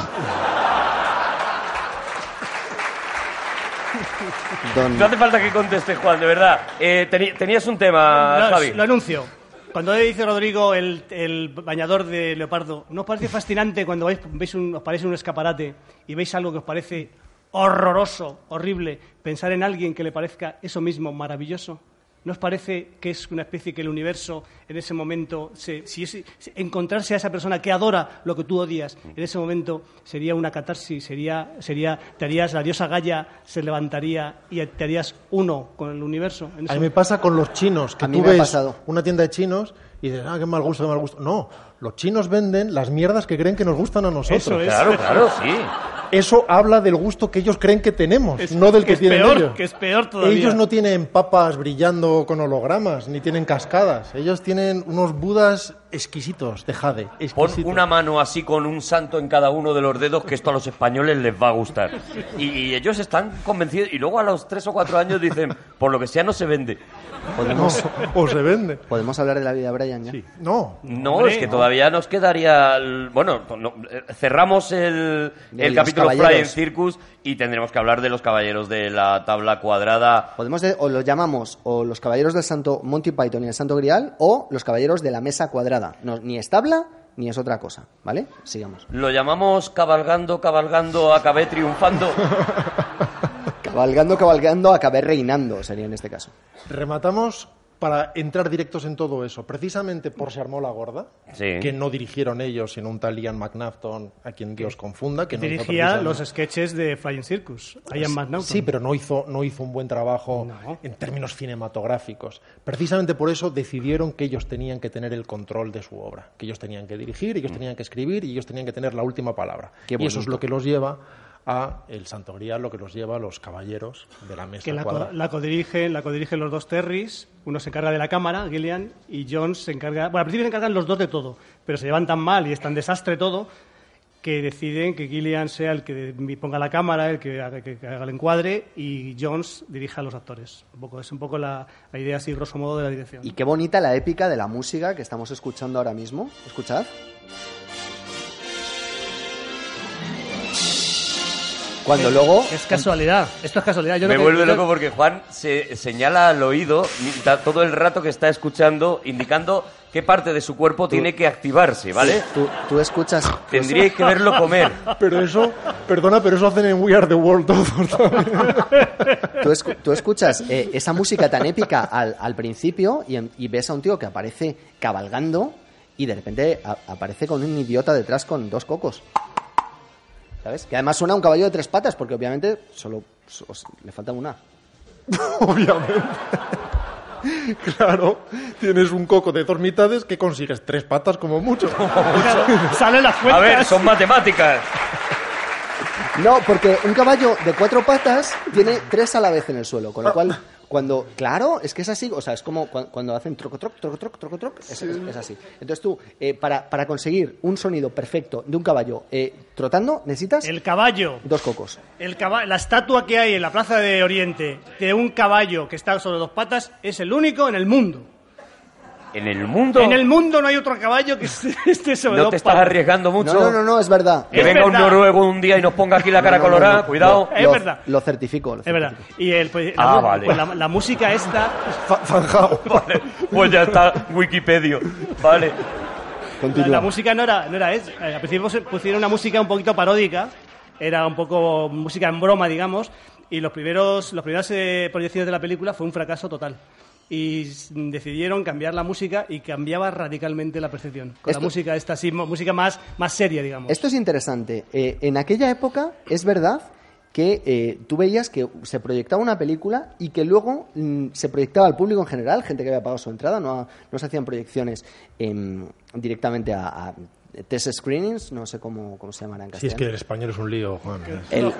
Don- No hace falta que conteste, Juan, de verdad. Eh, tenías un tema, Lo- Javi. Lo anuncio. Cuando dice Rodrigo el, el bañador de leopardo, ¿no os parece fascinante cuando vais, veis un, os parece un escaparate y veis algo que os parece horroroso, horrible, pensar en alguien que le parezca eso mismo maravilloso? ¿No os parece que es una especie que el universo en ese momento, se- si es- encontrarse a esa persona que adora lo que tú odias, en ese momento sería una catarsis, sería, sería, te harías, la diosa Gaia se levantaría y te harías uno con el universo? En ese A mí me pasa con los chinos, que A mí tú me ha ves pasado. una tienda de chinos y dices, ah, qué mal gusto, qué mal gusto. No, los chinos venden las mierdas que creen que nos gustan a nosotros. Eso es. Claro, claro, sí. Eso habla del gusto que ellos creen que tenemos, Es- no del que, que es tienen peor, ellos. que es peor todavía. Ellos no tienen papas brillando con hologramas, ni tienen cascadas. Ellos tienen unos budas exquisitos de jade. Pon exquisitos. una mano así con un santo en cada uno de los dedos que esto a los españoles les va a gustar. Y, y ellos están convencidos y luego a los tres o cuatro años dicen, por lo que sea no se vende. ¿Podemos, O se vende. ¿Podemos hablar de la vida de Brian ya? No, No, Hombre, es que no. todavía nos quedaría... el- Bueno, no, eh, cerramos el, el capítulo caballeros. Flying Circus y tendremos que hablar de los caballeros de la tabla cuadrada. Podemos de- o lo llamamos o los caballeros del Santo Monty Python y el Santo Grial o los caballeros de la mesa cuadrada. No, ni es tabla ni es otra cosa, ¿vale? Sigamos. Lo llamamos cabalgando, cabalgando, acabé triunfando. Cabalgando, cabalgando, acabé reinando, sería en este caso. rematamos para entrar directos en todo eso. Precisamente por Se armó la gorda, Sí. que no dirigieron ellos, sino un tal Ian McNafton, a quien Dios confunda. Que no hizo dirigía los sketches de Flying Circus. Ian McNaughton. Sí, pero no hizo, no hizo un buen trabajo No. en términos cinematográficos. Precisamente por eso decidieron que ellos tenían que tener el control de su obra, que ellos tenían que dirigir, ellos tenían que escribir y ellos tenían que tener la última palabra. Qué y eso es lo que los lleva a el Santo Grial, lo que los lleva a los caballeros de la mesa que la, co- la codirigen, la codirigen los dos Terrys. Uno se encarga de la cámara, Gillian, y Jones se encarga. Bueno, al principio se encargan los dos de todo, pero se llevan tan mal y es tan desastre todo que deciden que Gillian sea el que ponga la cámara, el que haga, que- que haga el encuadre y Jones dirija a los actores. Un poco, es un poco la, la idea así, grosso modo, de la dirección. Y qué bonita la épica de la música que estamos escuchando ahora mismo. ¿Escuchad? Cuando luego... Es casualidad, esto es casualidad. Yo Me lo que- vuelve yo- loco porque Juan se señala al oído todo el rato que está escuchando, indicando qué parte de su cuerpo tiene que activarse, ¿vale? Tú, tú escuchas... Tendríais que verlo comer. Pero eso, perdona, pero eso hacen en We Are the World. Tú, escu- tú escuchas eh, esa música tan épica al, al principio y, en- y ves a un tío que aparece cabalgando y de repente a- aparece con un idiota detrás con dos cocos. ¿Sabes? Que además suena a un caballo de tres patas porque obviamente solo so- le falta una. Obviamente. Claro, tienes un coco de dos mitades que consigues tres patas como mucho. Salen las A cuentas. ver, son matemáticas. No, porque un caballo de cuatro patas tiene tres a la vez en el suelo, con lo cual cuando claro es que es así, o sea es como cua- cuando hacen troco troc troco troc troco troc es, es- es así. Entonces tú eh, para, para conseguir un sonido perfecto de un caballo eh, trotando necesitas El caballo. dos cocos. El caba- la estatua que hay en la Plaza de Oriente de un caballo que está sobre dos patas es el único en el mundo. En el mundo En el mundo no hay otro caballo que esté esté sobre no dos te estás arriesgando mucho. No, no, no, no, es verdad. Que Es venga un verdad. noruego un día y nos ponga aquí la cara No, no, no, colorada, no. cuidado. Es Lo- verdad. Lo certifico. lo Es verdad. certifico. Y el, pues, la, Ah, mu- vale. pues la, la música esta, Fa- Zanjao. Vale, pues ya está Wikipedia. Vale. Continúa. La, la música no era, no era eso. Eh, Al principio se pusieron una música un poquito paródica, era un poco música en broma, digamos, y los primeros, las primeras eh, proyecciones de la película fue un fracaso total. Y decidieron cambiar la música y cambiaba radicalmente la percepción. Con Esto- la música esta, mo- música más, más seria, digamos. Esto es interesante. Eh, en aquella época es verdad que eh, tú veías que se proyectaba una película y que luego mm, se proyectaba al público en general, gente que había pagado su entrada, no, no se hacían proyecciones em, directamente a, a test screenings, no sé cómo, cómo se llamará en Si es castellano. que el español es un lío, Juan. El-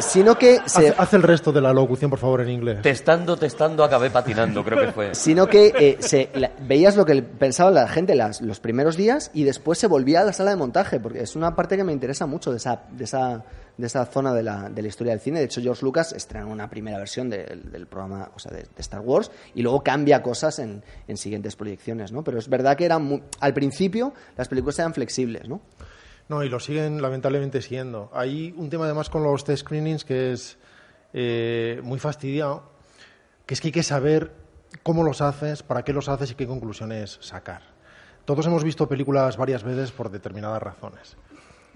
sino que se, Haz, haz el resto de la locución, por favor, en inglés. Testando, testando, acabé patinando, creo que fue. sino que eh, se, la- veías lo que pensaba la gente las, los primeros días y después se volvía a la sala de montaje, porque es una parte que me interesa mucho de esa, de esa, de esa zona de la, de la historia del cine. De hecho, George Lucas estrenó una primera versión del, programa, o sea, de, Star Wars, y luego cambia cosas en, en siguientes proyecciones, ¿no? Pero es verdad que eran, mu- al principio las películas eran flexibles, ¿no? No, y lo siguen lamentablemente siendo. Hay un tema además con los test screenings que es eh, muy fastidiado, que es que hay que saber cómo los haces, para qué los haces y qué conclusiones sacar. Todos hemos visto películas varias veces por determinadas razones.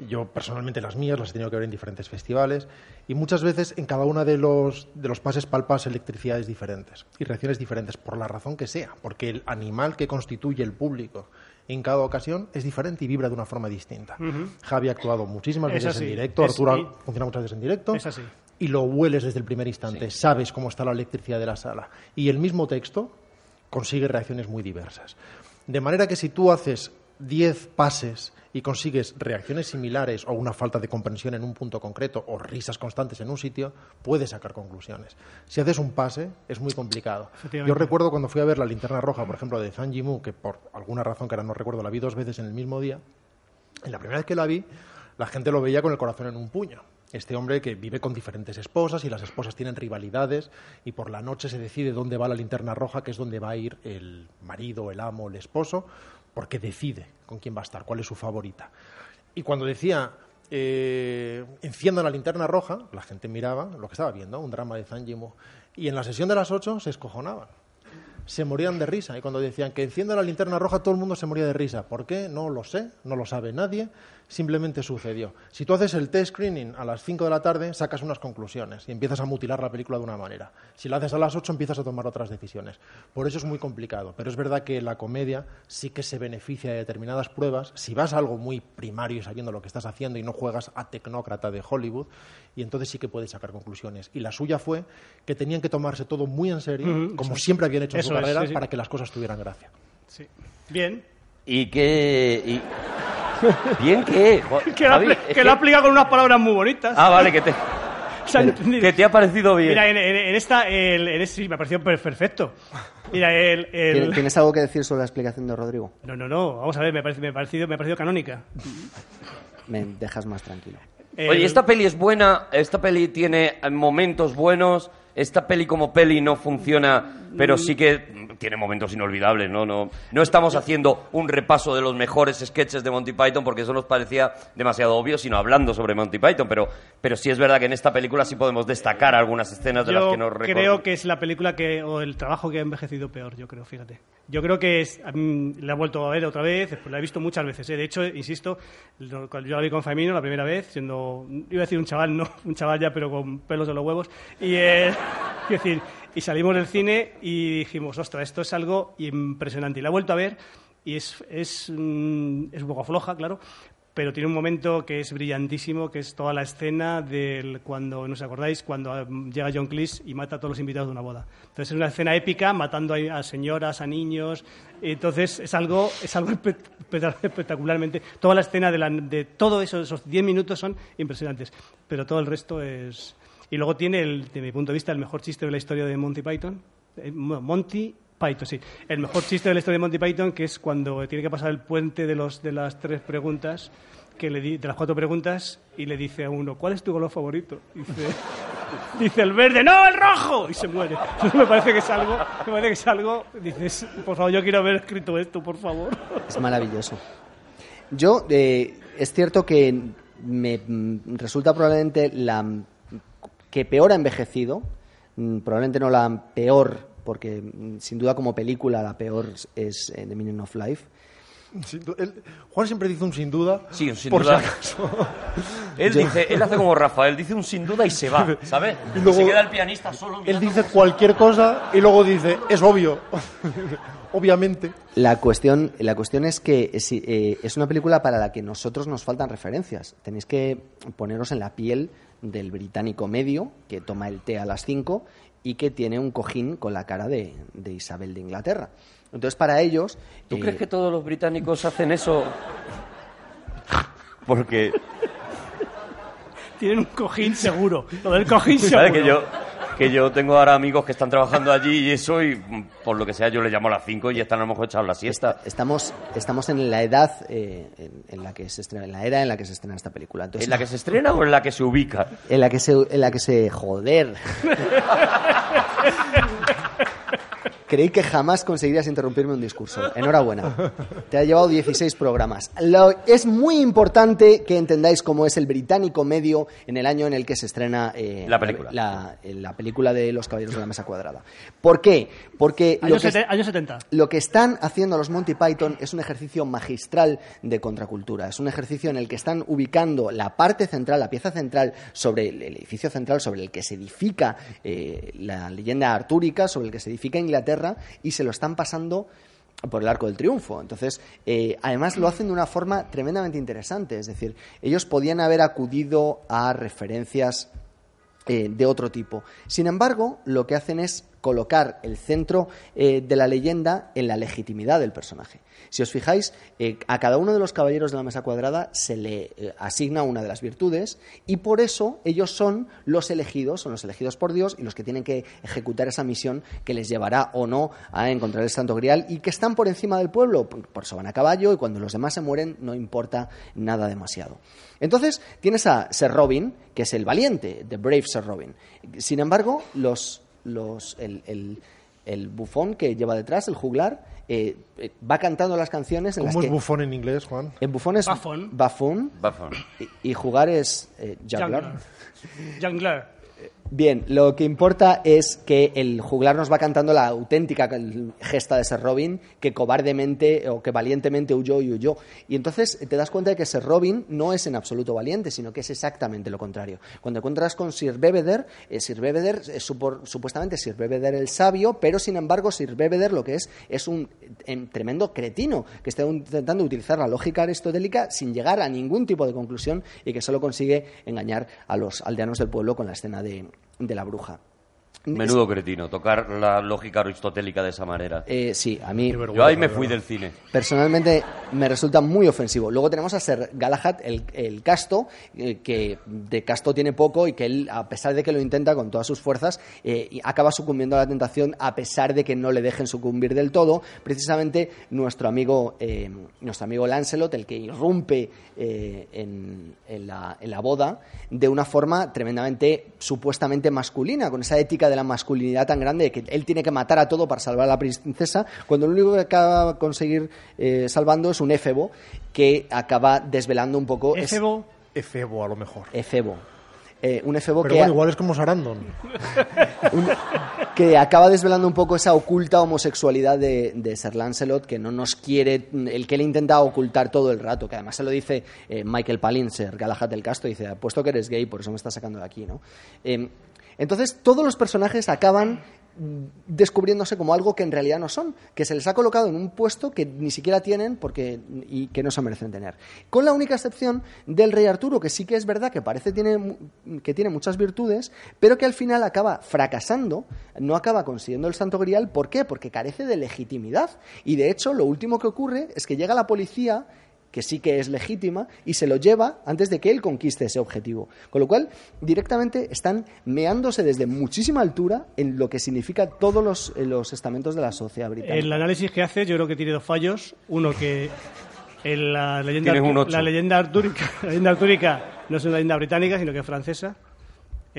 Yo personalmente las mías las he tenido que ver en diferentes festivales y muchas veces en cada uno de los, de los pases palpas electricidades diferentes y reacciones diferentes por la razón que sea, porque el animal que constituye el público en cada ocasión es diferente y vibra de una forma distinta. Javi ha actuado muchísimas Es veces así, en directo, es- Arturo y- funciona muchas veces en directo Es así. y lo hueles desde el primer instante, sabes cómo está la electricidad de la sala. Y el mismo texto consigue reacciones muy diversas. De manera que si tú haces 10 pases y consigues reacciones similares o una falta de comprensión en un punto concreto o risas constantes en un sitio, puedes sacar conclusiones. Si haces un pase, es muy complicado. Yo recuerdo cuando fui a ver la linterna roja, por ejemplo, de Zhang Yimou, que por alguna razón que ahora no recuerdo la vi dos veces en el mismo día, en la primera vez que la vi, la gente lo veía con el corazón en un puño. Este hombre que vive con diferentes esposas y las esposas tienen rivalidades y por la noche se decide dónde va la linterna roja, que es donde va a ir el marido, el amo, el esposo, porque decide con quién va a estar, cuál es su favorita. Y cuando decía, eh, la linterna roja, la gente miraba lo que estaba viendo, un drama de Zhang Yimou. Y en la sesión de las ocho se escojonaban se morían de risa. Y cuando decían que encienda la linterna roja, todo el mundo se moría de risa. ¿Por qué? No lo sé, no lo sabe nadie, simplemente sucedió. Si tú haces el test screening a las 5 de la tarde, sacas unas conclusiones y empiezas a mutilar la película de una manera. Si la haces a las 8, empiezas a tomar otras decisiones. Por eso es muy complicado. Pero es verdad que la comedia sí que se beneficia de determinadas pruebas. Si vas a algo muy primario y sabiendo lo que estás haciendo y no juegas a tecnócrata de Hollywood, y entonces sí que puedes sacar conclusiones. Y la suya fue que tenían que tomarse todo muy en serio, como siempre habían hecho en su eso es, carrera, sí, sí. para que las cosas tuvieran gracia. Sí. Bien. ¿Y qué...? y- ¿Bien qué? Que, lo, Javi, que que- lo aplica con unas palabras muy bonitas. Ah, vale, que te, ha que te ha parecido bien. Mira, en, en- en esta, el, en este- sí, me ha parecido per- perfecto. Mira, el... el- ¿Tien- ¿Tienes algo que decir sobre la explicación de Rodrigo? No, no, no, vamos a ver, me, parece- me, ha parecido, me ha parecido canónica. Me dejas más tranquilo. El- Oye, esta peli es buena, esta peli tiene eh, momentos buenos, esta peli como peli no funciona, pero sí que mm, tiene momentos inolvidables, ¿no? No, no estamos haciendo un repaso de los mejores sketches de Monty Python porque eso nos parecía demasiado obvio, sino hablando sobre Monty Python, pero, pero sí es verdad que en esta película sí podemos destacar algunas escenas de las Yo que nos creo recordamos. que es la película que, o el trabajo que ha envejecido peor, yo creo, fíjate. Yo creo que es, la he vuelto a ver otra vez, después la he visto muchas veces. ¿eh? De hecho, insisto, cuando yo la vi con Famino la primera vez, siendo, iba a decir un chaval, no, un chaval ya, pero con pelos de los huevos, y, eh, decir, y salimos del cine y dijimos, ostras, esto es algo impresionante. Y la he vuelto a ver y es, es, mm, es un poco floja, claro, pero tiene un momento que es brillantísimo, que es toda la escena del cuando, no os acordáis, cuando eh, llega John Cleese y mata a todos los invitados de una boda. Entonces es una escena épica, matando a, señoras, a niños. Entonces es algo, es algo espe- espe- espectacularmente. Toda la escena de, la- de todo eso, esos 10 minutos son impresionantes, pero todo el resto es... Y luego tiene, el, desde mi punto de vista, el mejor chiste de la historia de Monty Python. Eh, Mo- Monty Python, sí. El mejor chiste de la historia de Monty Python, que es cuando tiene que pasar el puente de, los, de las tres preguntas, que le di- de las cuatro preguntas, y le dice a uno, ¿cuál es tu color favorito? Dice, dice el verde, ¡no, el rojo! Y se muere. me parece que es algo, me parece que es algo, dices, por favor, yo quiero haber escrito esto, por favor. Es maravilloso. Yo, eh, es cierto que me mm, resulta probablemente la que peor ha envejecido, mm, probablemente no la peor, porque mm, sin duda como película la peor es eh, The Meaning of Life, Sin él- Juan siempre dice un sin duda. Sí, un sin por duda. si acaso. Él dice, él hace como Rafael, dice un sin duda y se va, ¿sabes? Y luego- se queda el pianista solo. Él dice cualquier cosa y luego dice, es obvio. Obviamente. La cuestión, la cuestión es que es, eh, es una película para la que nosotros nos faltan referencias. Tenéis que poneros en la piel del británico medio que toma el té a las 5 y que tiene un cojín con la cara de, de Isabel de Inglaterra. Entonces, para ellos... ¿Tú eh, crees que todos los británicos hacen eso? Porque, Tienen un cojín seguro. Lo del cojín seguro. ¿sabes? Que yo, que yo tengo ahora amigos que están trabajando allí y eso, y por lo que sea, yo le llamo a las 5 y están a lo mejor echados la siesta. Estamos, estamos en la edad eh, en, en la que se estrena, en la era en la que se estrena esta película. Entonces, ¿En la que se estrena o en la que se ubica? en la que se, en la que se joder. Creí que jamás conseguirías interrumpirme un discurso. Enhorabuena. Te ha llevado 16 programas. Lo- es muy importante que entendáis cómo es el británico medio en el año en el que se estrena eh, La película. La, la película de Los Caballeros de la Mesa Cuadrada. ¿Por qué? Porque lo Años, que, sete- años 70. lo que están haciendo los Monty Python es un ejercicio magistral de contracultura. Es un ejercicio en el que están ubicando la parte central, la pieza central sobre el, el edificio central sobre el que se edifica eh, la leyenda artúrica, sobre el que se edifica Inglaterra, y se lo están pasando por el arco del triunfo. Entonces, eh, además lo hacen de una forma tremendamente interesante. Es decir, ellos podían haber acudido a referencias eh, de otro tipo. Sin embargo, lo que hacen es colocar el centro eh, de la leyenda en la legitimidad del personaje. Si os fijáis, eh, a cada uno de los caballeros de la mesa cuadrada se le eh, asigna una de las virtudes y por eso ellos son los elegidos, son los elegidos por Dios y los que tienen que ejecutar esa misión que les llevará o no a encontrar el Santo Grial y que están por encima del pueblo, por eso van a caballo y cuando los demás se mueren no importa nada demasiado. Entonces tienes a Sir Robin, que es el valiente, The Brave Sir Robin. Sin embargo, los, los, el, el- el bufón que lleva detrás, el juglar, eh, eh, va cantando las canciones en las ¿Cómo es que... bufón en inglés, Juan? En bufón es Buffoon. buffoon Buffoon. y, y jugar es eh. Jungler. Jungler. Bien, lo que importa es que el juglar nos va cantando la auténtica gesta de Ser Robin, que cobardemente o que valientemente huyó y huyó. Y entonces te das cuenta de que Ser Robin no es en absoluto valiente, sino que es exactamente lo contrario. Cuando encuentras con Sir Bebeder, eh, Sir Bebeder es supor- supuestamente Sir Bebeder el sabio, pero sin embargo Sir Bebeder lo que es es un em, tremendo cretino que está intentando utilizar la lógica aristotélica sin llegar a ningún tipo de conclusión y que solo consigue engañar a los aldeanos del pueblo con la escena de, de la bruja. Menudo cretino, tocar la lógica aristotélica de esa manera. Eh, sí, a mí Yo ahí me fui del cine. personalmente me resulta muy ofensivo. Luego tenemos a Ser Galahad, el, el casto, eh, que de casto tiene poco y que él, a pesar de que lo intenta con todas sus fuerzas, eh, acaba sucumbiendo a la tentación a pesar de que no le dejen sucumbir del todo. Precisamente nuestro amigo, eh, nuestro amigo Lancelot, el que irrumpe eh, en, en la, en la boda de una forma tremendamente supuestamente masculina, con esa ética de la masculinidad tan grande de que él tiene que matar a todo para salvar a la princesa, cuando lo único que acaba de conseguir eh, salvando es un éfebo que acaba desvelando un poco... es- Efebo. Efebo, a lo mejor. Efebo. Eh, un efebo Pero que, bueno, igual es como Sarandon. un- que acaba desvelando un poco esa oculta homosexualidad de, de Sir Lancelot, que no nos quiere, el que le intenta ocultar todo el rato, que además se lo dice eh, Michael Palin, Sir Galahad del Casto, dice, puesto que eres gay, por eso me estás sacando de aquí, ¿no? Eh, entonces, todos los personajes acaban descubriéndose como algo que en realidad no son, que se les ha colocado en un puesto que ni siquiera tienen porque, y que no se merecen tener. Con la única excepción del rey Arturo, que sí que es verdad que parece tiene, que tiene muchas virtudes, pero que al final acaba fracasando, no acaba consiguiendo el Santo Grial. ¿Por qué? Porque carece de legitimidad. Y de hecho, lo último que ocurre es que llega la policía que sí que es legítima, y se lo lleva antes de que él conquiste ese objetivo. Con lo cual, directamente están meándose desde muchísima altura en lo que significa todos los, eh, los estamentos de la sociedad británica. El análisis que hace yo creo que tiene dos fallos. Uno que en la leyenda, la leyenda artúrica, la leyenda artúrica no es una leyenda británica, sino que es francesa.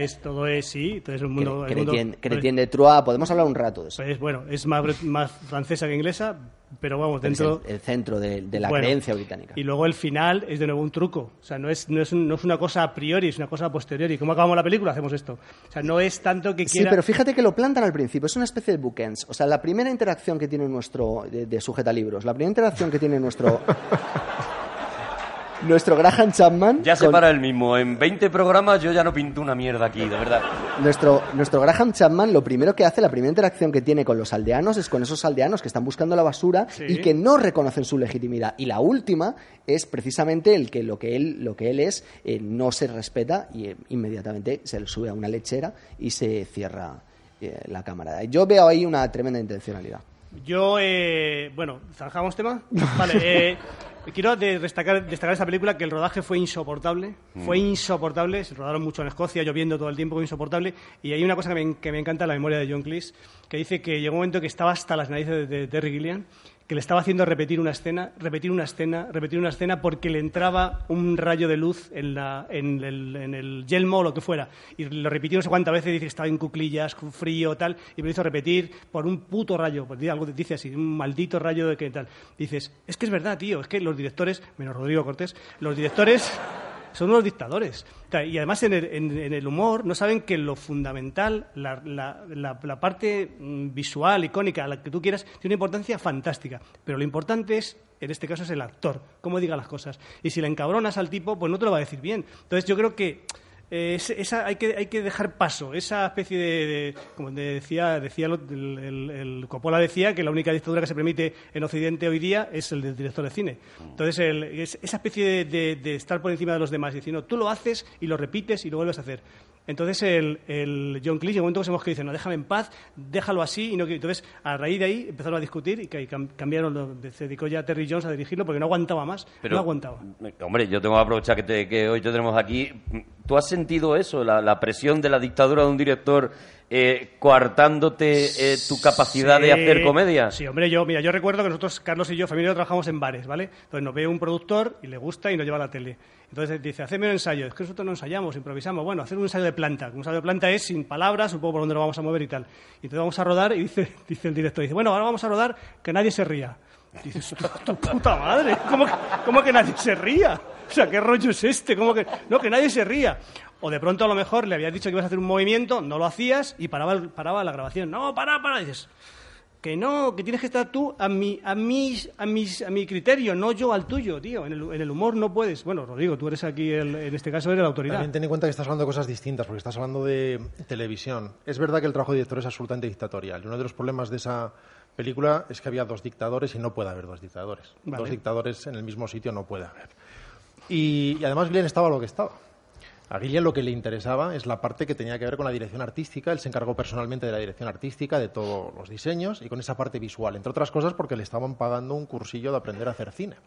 Es todo es sí, entonces un mundo, el mundo- Chrétien Chrétien de Troyes, podemos hablar un rato de eso. pues, bueno, es más, francesa que inglesa, pero vamos, dentro... el, el centro de, de la Bueno, creencia británica. Y luego el final es de nuevo un truco. O sea, no es, no es, un- no es una cosa a priori, es una cosa a posteriori. ¿Cómo acabamos la película? Hacemos esto. O sea, no es tanto que Sí, quiera... pero fíjate que lo plantan al principio, es una especie de bookends. O sea, la primera interacción que tiene nuestro, de, de sujetalibros, la primera interacción que tiene nuestro, nuestro Graham Chapman, Ya se con- para el mismo. En 20 programas yo ya no pinto una mierda aquí, de verdad. nuestro, nuestro Graham Chapman, lo primero que hace, la primera interacción que tiene con los aldeanos es con esos aldeanos que están buscando la basura Sí. y que no reconocen su legitimidad. Y la última es precisamente el que lo que él, lo que él es eh, no se respeta y eh, inmediatamente se le sube a una lechera y se cierra eh, la cámara. Yo veo ahí una tremenda intencionalidad. Yo, eh, bueno, ¿zanjamos tema? Vale, eh, quiero de- destacar, destacar esta película que el rodaje fue insoportable. Fue insoportable, se rodaron mucho en Escocia, lloviendo todo el tiempo, fue insoportable. Y hay una cosa que me, que me encanta, la memoria de John Cleese, que dice que llegó un momento que estaba hasta las narices de, de Terry Gilliam, que le estaba haciendo repetir una escena, repetir una escena, repetir una escena, porque le entraba un rayo de luz en, el, en el yelmo o lo que fuera. Y lo repitió no sé cuántas veces, dice que estaba en cuclillas, con frío, tal, y me lo hizo repetir por un puto rayo, pues algo dice así, un maldito rayo de que tal. Dices, es que es verdad, tío, es que los directores, menos Rodrigo Cortés, los directores son unos dictadores. Y además en el, en- el humor no saben que lo fundamental, la- la parte mm, visual, icónica, la que tú quieras, tiene una importancia fantástica. Pero lo importante es, en este caso, es el actor, cómo diga las cosas. Y si le encabronas al tipo, pues no te lo va a decir bien. Entonces yo creo que eh, es- esa, hay, que, hay que dejar paso, esa especie de, como decía, decía el, el- Coppola decía que la única dictadura que se permite en Occidente hoy día es el del director de cine. Entonces, el- es- esa especie de, de- estar por encima de los demás no, tú lo haces y lo repites y lo vuelves a hacer. Entonces, el, el John Cleese, llegó un momento que se dice, no, déjame en paz, déjalo así. Y no, entonces, a raíz de ahí empezaron a discutir y que- cambiaron, lo- se dedicó ya Terry Jones a dirigirlo porque no aguantaba más, Pero, no aguantaba. Hombre, yo tengo que aprovechar que, te- que hoy te tenemos aquí. ¿Tú has sentido eso, la, la presión de la dictadura de un director eh, coartándote eh, tu capacidad de hacer comedia? Sí, hombre, yo, mira, yo recuerdo que nosotros, Carlos y yo, familia, trabajamos en bares, ¿vale? Entonces nos ve un productor y le gusta y nos lleva a la tele. Entonces dice, hacedme un ensayo. Es que nosotros no ensayamos, improvisamos. Bueno, hacer un ensayo de planta. Un ensayo de planta es sin palabras, un poco por dónde lo vamos a mover y tal. Y entonces vamos a rodar y dice, el director, dice, bueno, ahora vamos a rodar que nadie se ría. Dices, tu, puta madre, ¿cómo que, que nadie se ría? O sea, ¿qué rollo es este? ¿Cómo que, no, que nadie se ría. O de pronto a lo mejor le habías dicho que ibas a hacer un movimiento, no lo hacías y paraba la grabación. No, para, para. Y dices, que no, que tienes que estar tú a mi, a mis, a mis, a mi criterio, no yo al tuyo, tío. En el, en el humor no puedes. Bueno, Rodrigo, tú eres aquí, el- en este caso, eres la autoridad. También ten en cuenta que estás hablando de cosas distintas, porque estás hablando de televisión. Es verdad que el trabajo de director es absolutamente dictatorial. Y uno de los problemas de esa película es que había dos dictadores y no puede haber dos dictadores. Vale. Dos dictadores en el mismo sitio no puede haber. Y, y además Gillian estaba lo que estaba. A Gillian lo que le interesaba es la parte que tenía que ver con la dirección artística. Él se encargó personalmente de la dirección artística, de todos los diseños y con esa parte visual. Entre otras cosas porque le estaban pagando un cursillo de aprender a hacer cine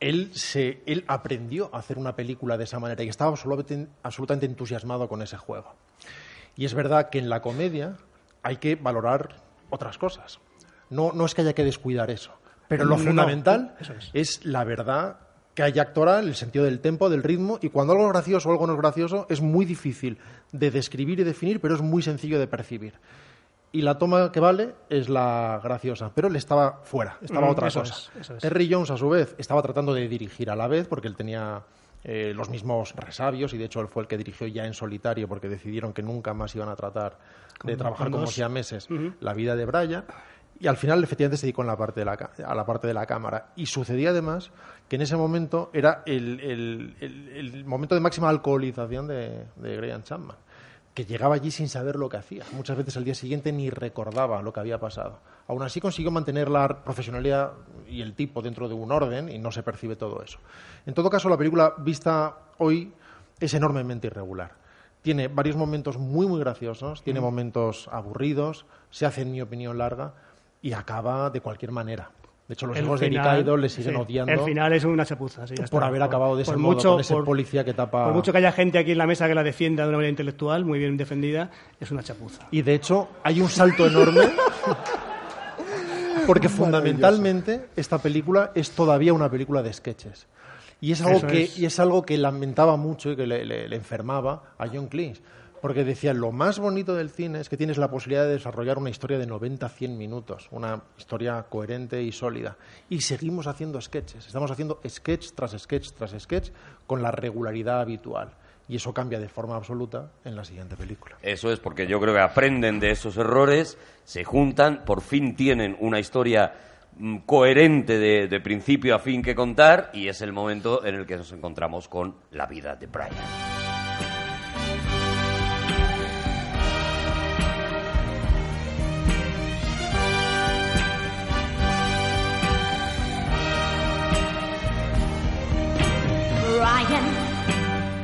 él, se, él aprendió a hacer una película de esa manera y estaba absolutamente, absolutamente entusiasmado con ese juego. Y es verdad que en la comedia hay que valorar otras cosas. No, no es que haya que descuidar eso. Pero lo No, fundamental eso es. es la verdad que hay actoral, el sentido del tempo, del ritmo, y cuando algo es gracioso o algo no es gracioso, es muy difícil de describir y definir, pero es muy sencillo de percibir. Y la toma que vale es la graciosa, pero él estaba fuera, estaba Mm, otra eso cosa. es, eso es. Terry Jones, a su vez, estaba tratando de dirigir a la vez, porque él tenía eh, los mismos resabios, y de hecho él fue el que dirigió ya en solitario, porque decidieron que nunca más iban a tratar de trabajar como dos. siameses la vida de Brian. Y al final, efectivamente, se dedicó en la parte de la, a la parte de la cámara. Y sucedía además que en ese momento era el, el- el- el momento de máxima alcoholización de, de Graham Chapman, que llegaba allí sin saber lo que hacía. Muchas veces al día siguiente ni recordaba lo que había pasado. Aún así consiguió mantener la profesionalidad y el tipo dentro de un orden y no se percibe todo eso. En todo caso, la película vista hoy es enormemente irregular. Tiene varios momentos muy, muy graciosos, tiene momentos aburridos, se hace, en mi opinión, larga y acaba de cualquier manera. De hecho, los El hijos de final- Nick Idol le siguen sí, odiando El final es una chapuza. sí, ya por está. haber acabado de ese por modo, mucho- con ese por- policía que tapa... Por mucho que haya gente aquí en la mesa que la defienda de una manera intelectual, muy bien defendida, es una chapuza. Y de hecho, hay un salto enorme. Porque fundamentalmente esta película es todavía una película de sketches. Y es algo, Eso que, es. y es algo que lamentaba mucho y que le, le- le enfermaba a John Cleese. Porque decía, lo más bonito del cine es que tienes la posibilidad de desarrollar una historia de 90-100 minutos, una historia coherente y sólida. Y seguimos haciendo sketches, estamos haciendo sketch tras sketch tras sketch con la regularidad habitual. Y eso cambia de forma absoluta en la siguiente película. Eso es porque yo creo que aprenden de esos errores, se juntan, por fin tienen una historia mm, coherente de, de principio a fin que contar y es el momento en el que nos encontramos con la vida de. Brian,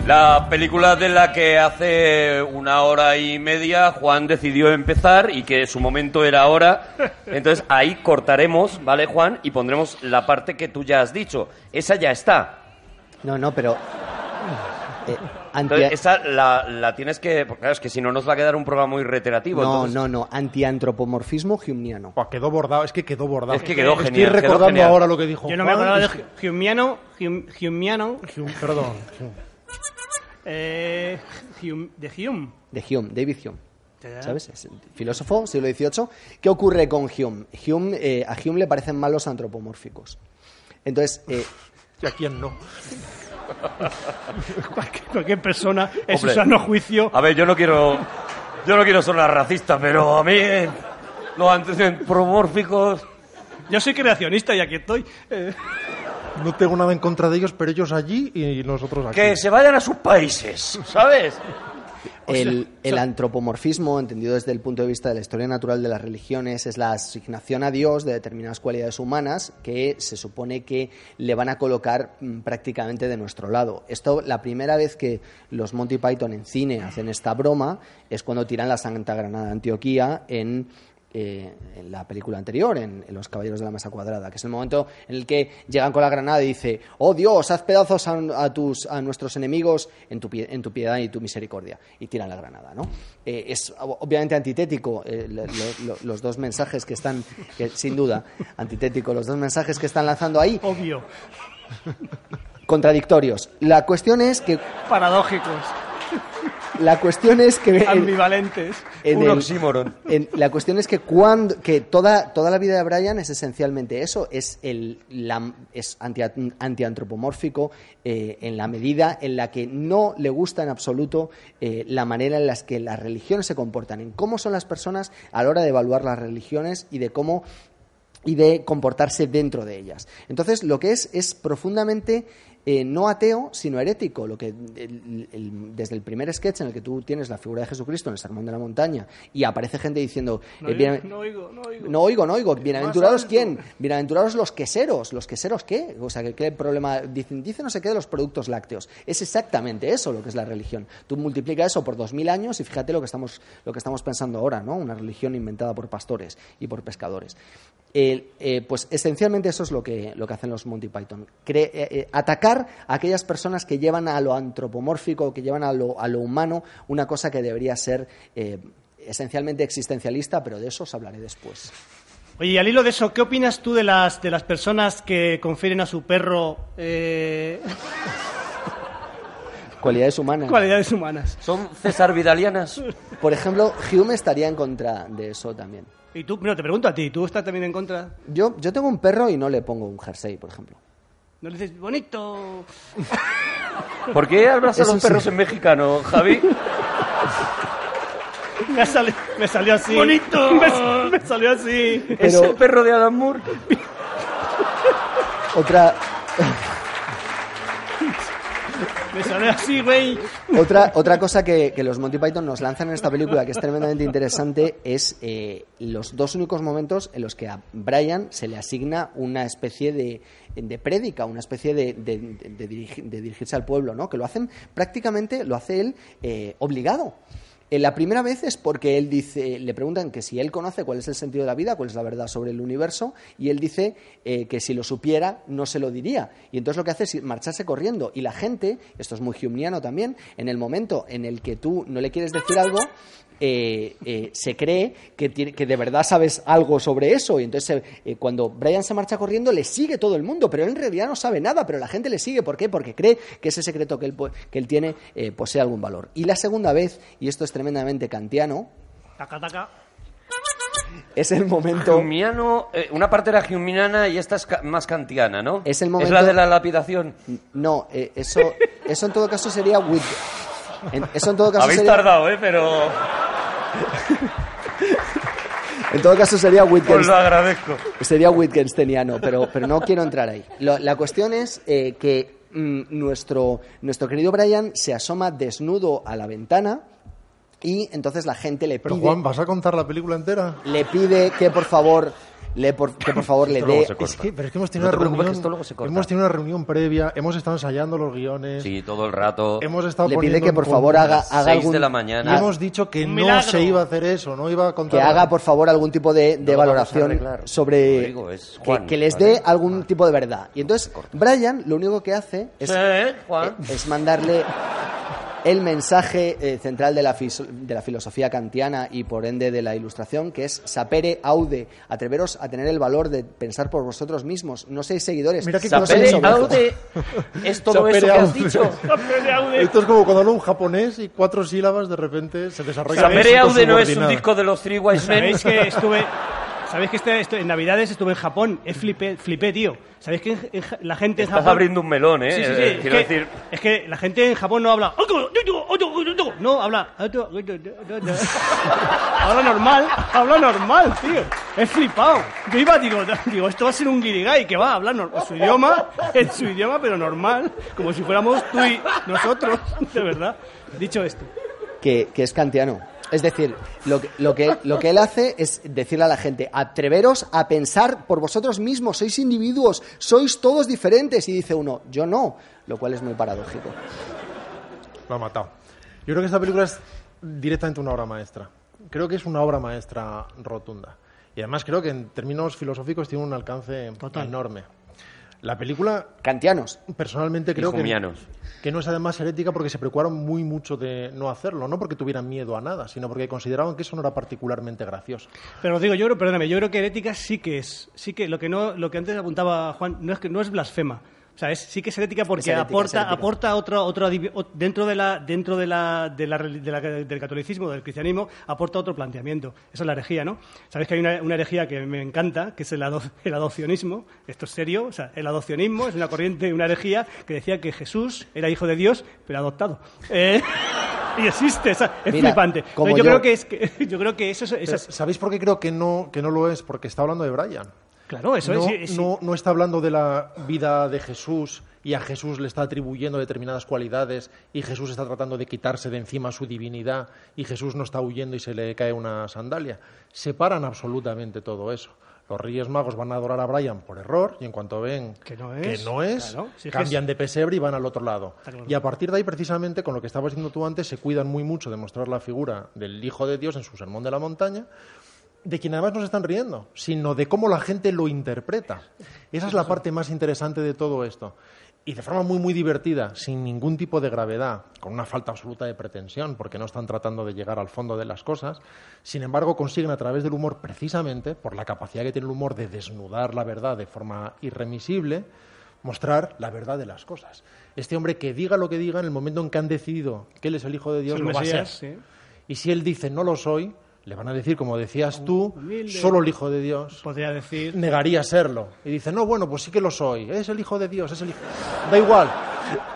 La película de la que hace una hora y media Juan decidió empezar y que su momento era ahora. Entonces ahí cortaremos, ¿vale, Juan? Y pondremos la parte que tú ya has dicho. Esa ya está. No, no, pero... eh, anti- Entonces, esa la, la tienes que... porque, Claro, es que si no nos va a quedar un programa muy reiterativo. no, entonces- no, no, antiantropomorfismo humiano. Buah, quedó bordado, es que quedó bordado. Es que quedó Estoy genial, quedó recordando genial. ahora lo que dijo Yo no me acordaba de Perdón. Eh, Hume- de Hume. De Hume, David Hume. ¿Sabes? Es filósofo, siglo XVIII. ¿Qué ocurre con Hume? Hume eh, a Hume le parecen malos antropomórficos. Entonces, eh, ¿Y a quién no? Cualquier, cualquier persona en su Hombre. sano juicio. A ver, yo no quiero... Yo no quiero sonar racista, pero a mí... eh, Los antropomórficos... Yo soy creacionista y aquí estoy. No tengo nada en contra de ellos, pero ellos allí y nosotros aquí. Que se vayan a sus países, ¿sabes? el, el antropomorfismo, entendido desde el punto de vista de la historia natural de las religiones, es la asignación a Dios de determinadas cualidades humanas que se supone que le van a colocar mm, prácticamente de nuestro lado. Esto, la primera vez que los Monty Python en cine hacen esta broma es cuando tiran la Santa Granada de Antioquía en eh, en la película anterior, en, en Los Caballeros de la Mesa Cuadrada, que es el momento en el que llegan con la granada y dice, oh Dios, haz pedazos a, a tus, a nuestros enemigos en tu, en tu piedad y tu misericordia. Y tiran la granada, ¿no? Eh, es ob- obviamente antitético eh, lo- lo- lo- los dos mensajes que están, sin duda, antitético los dos mensajes que están lanzando ahí, obvio. contradictorios. La cuestión es que, Paradójicos. La cuestión es que en- Ambivalentes. en Un el- oxímoron. en- la cuestión es que cuando que toda, toda la vida de Brian es esencialmente eso, es el la- es anti, antiantropomórfico eh, en la medida en la que no le gusta en absoluto eh, la manera en la que las religiones se comportan, en cómo son las personas a la hora de evaluar las religiones y de cómo y de comportarse dentro de ellas. Entonces, lo que es es profundamente eh, no ateo, sino herético. Lo que el- el- desde el primer sketch en el que tú tienes la figura de Jesucristo en el Sermón de la Montaña y aparece gente diciendo No, eh, oigo, bien- no oigo, no oigo. no oigo, no oigo. Bienaventurados quién? Bienaventurados los queseros. ¿Los queseros qué? O sea, ¿qué, qué problema? Dicen, dice no sé qué de los productos lácteos. Es exactamente eso lo que es la religión. Tú multiplica eso por dos mil años y fíjate lo que estamos, lo que estamos pensando ahora, ¿no? Una religión inventada por pastores y por pescadores. Eh, pues esencialmente eso es lo que, lo que hacen los Monty Python. Eh, eh, atacar a aquellas personas que llevan a lo antropomórfico, que llevan a lo, a lo humano, una cosa que debería ser esencialmente existencialista, pero de eso os hablaré después. Oye, y al hilo de eso, ¿qué opinas tú de las, de las personas que confieren a su perro Cualidades humanas. cualidades humanas? ¿Son César Vidalianas? Por ejemplo, Hume estaría en contra de eso también. Y tú, mira, te pregunto a ti, ¿tú estás también en contra? Yo, yo tengo un perro y no le pongo un jersey, por ejemplo. ¿No le dices, bonito? ¿Por qué hablas a Eso los sí. perros en mexicano, Javi? Me, ha sali- me salió así. ¡Bonito! Me, me salió así. ¿Es Pero- el perro de Adam Moore? Otra, Me salió así, güey. otra, otra cosa que, los Monty Python nos lanzan en esta película que es tremendamente interesante es eh, los dos únicos momentos en los que a Brian se le asigna una especie de, de prédica, una especie de dirigirse al pueblo, ¿no? Que lo hacen prácticamente, lo hace él eh, obligado. Eh, la primera vez es porque él dice, le preguntan que si él conoce cuál es el sentido de la vida, cuál es la verdad sobre el universo, y él dice eh, que si lo supiera no se lo diría. Y entonces lo que hace es marcharse corriendo. Y la gente, esto es muy humniano también, en el momento en el que tú no le quieres decir algo, eh, eh, se cree que, tiene- que de verdad sabes algo sobre eso. Y entonces, eh, cuando Brian se marcha corriendo, le sigue todo el mundo, pero él en realidad no sabe nada, pero la gente le sigue. ¿Por qué? Porque cree que ese secreto que él, que él tiene eh, posee algún valor. Y la segunda vez, y esto es tremendamente kantiano, Taca, taca. es el momento. Humiano, eh, una parte era y esta es ca- más kantiana, ¿no? Es el Es momento- la de la lapidación. No, eh, eso, eso en todo caso sería Whit- en- eso en todo caso Habéis sería, tardado, ¿eh? Pero en todo caso sería os Wittgenstein. lo agradezco. Sería Wittgensteiniano, pero, pero no quiero entrar ahí. Lo- la cuestión es eh, que mm, nuestro, nuestro querido Brian se asoma desnudo a la ventana y entonces la gente le Pero pide, Juan, ¿vas a contar la película entera? le pide que por favor le por, que por favor le Esto luego dé se corta. Es que, pero es que hemos tenido No una reunión. que esto luego se corta. hemos tenido una reunión previa, hemos estado ensayando los guiones, Sí, todo el rato. hemos estado le pide que por favor haga, haga Seis algún de la Y mañana. hemos dicho que no milagro. se iba a hacer eso, no iba a contar. que haga por favor algún tipo de, de No valoración sobre Rodrigo, es que- Juan, que, les ¿vale? dé algún tipo de verdad. Y entonces Brian lo único que hace es, Sí, Juan. eh, es mandarle el mensaje eh, central de la, fis- de la filosofía kantiana y por ende de la ilustración, que es sapere aude, atreveros a tener el valor de pensar por vosotros mismos. No seis seguidores. Mira no Sapere aude es todo Sapere eso que has aude. dicho. Esto es como cuando habla un japonés y cuatro sílabas de repente se desarrolla. Sapere aude no es un disco de los Three Wise Men. ¿Sabéis que estuve... ¿Sabéis que este- esto- en Navidades estuve en Japón? Es flipé, flipé, tío. ¿Sabéis que en- la gente en Estás Japón... abriendo un melón, ¿eh? Sí, sí, sí. Eh, es, Quiero que, decir... es que la gente en Japón no habla... No, habla... Habla normal, habla normal, tío. Es flipado. Yo iba, digo, digo, esto va a ser un guirigay que va a hablar nor- en su idioma, en su idioma, pero normal, como si fuéramos tú y nosotros, de verdad. Dicho esto. que, que es kantiano. Es decir, lo que, lo, que, lo que él hace es decirle a la gente, atreveros a pensar por vosotros mismos, sois individuos, sois todos diferentes. Y dice uno, yo no, lo cual es muy paradójico. Lo ha matado. Yo creo que esta película es directamente una obra maestra. Creo que es una obra maestra rotunda. Y además creo que en términos filosóficos tiene un alcance Total. enorme. La película, Kantianos. personalmente, creo que. Que no es además herética porque se preocuparon muy mucho de no hacerlo. No porque tuvieran miedo a nada, sino porque consideraban que eso no era particularmente gracioso. Pero digo, yo creo, perdóname, yo creo que herética sí que es, sí que lo que no, lo que antes apuntaba Juan, no es que no es blasfema. O sea, es, sí que es herética porque Es herética, aporta, herética. aporta otro, otro dentro de la, dentro de la, de la reli- de la- del catolicismo, del cristianismo, aporta otro planteamiento. Eso es la herejía, ¿no? Sabéis que hay una, una herejía que me encanta, que es el, ado- el adopcionismo. Esto es serio. O sea, el adopcionismo es una corriente, una herejía que decía que Jesús era hijo de Dios, pero adoptado. Eh, y existe, o sea, es Mira, flipante. como yo, yo- creo que es que, yo creo que eso es, ¿Sabéis por qué creo que no, que no lo es? Porque está hablando de Brian. Claro, eso no, es. no- no está hablando de la vida de Jesús y a Jesús le está atribuyendo determinadas cualidades y Jesús está tratando de quitarse de encima su divinidad y Jesús no está huyendo y se le cae una sandalia. Separan absolutamente todo eso. Los Reyes Magos van a adorar a Brian por error y en cuanto ven Que no es, no es, claro, si es que cambian de pesebre y van al otro lado. Claro. Y a partir de ahí, precisamente, con lo que estabas diciendo tú antes, se cuidan muy mucho de mostrar la figura del Hijo de Dios en su Sermón de la Montaña, de quien además no se están riendo, sino de cómo la gente lo interpreta. Esa es la parte más interesante de todo esto. Y de forma muy, muy divertida, sin ningún tipo de gravedad, con una falta absoluta de pretensión, porque no están tratando de llegar al fondo de las cosas, sin embargo consiguen a través del humor, precisamente por la capacidad que tiene el humor de desnudar la verdad de forma irremisible, mostrar la verdad de las cosas. Este hombre que diga lo que diga, en el momento en que han decidido que él es el Hijo de Dios, lo va a ser. Sí. Y si él dice no lo soy, le van a decir, como decías tú, Humilde. solo el Hijo de Dios Podría decir. negaría serlo. Y dice, no, bueno, pues sí que lo soy, es el Hijo de Dios, es el Hijo. Da igual.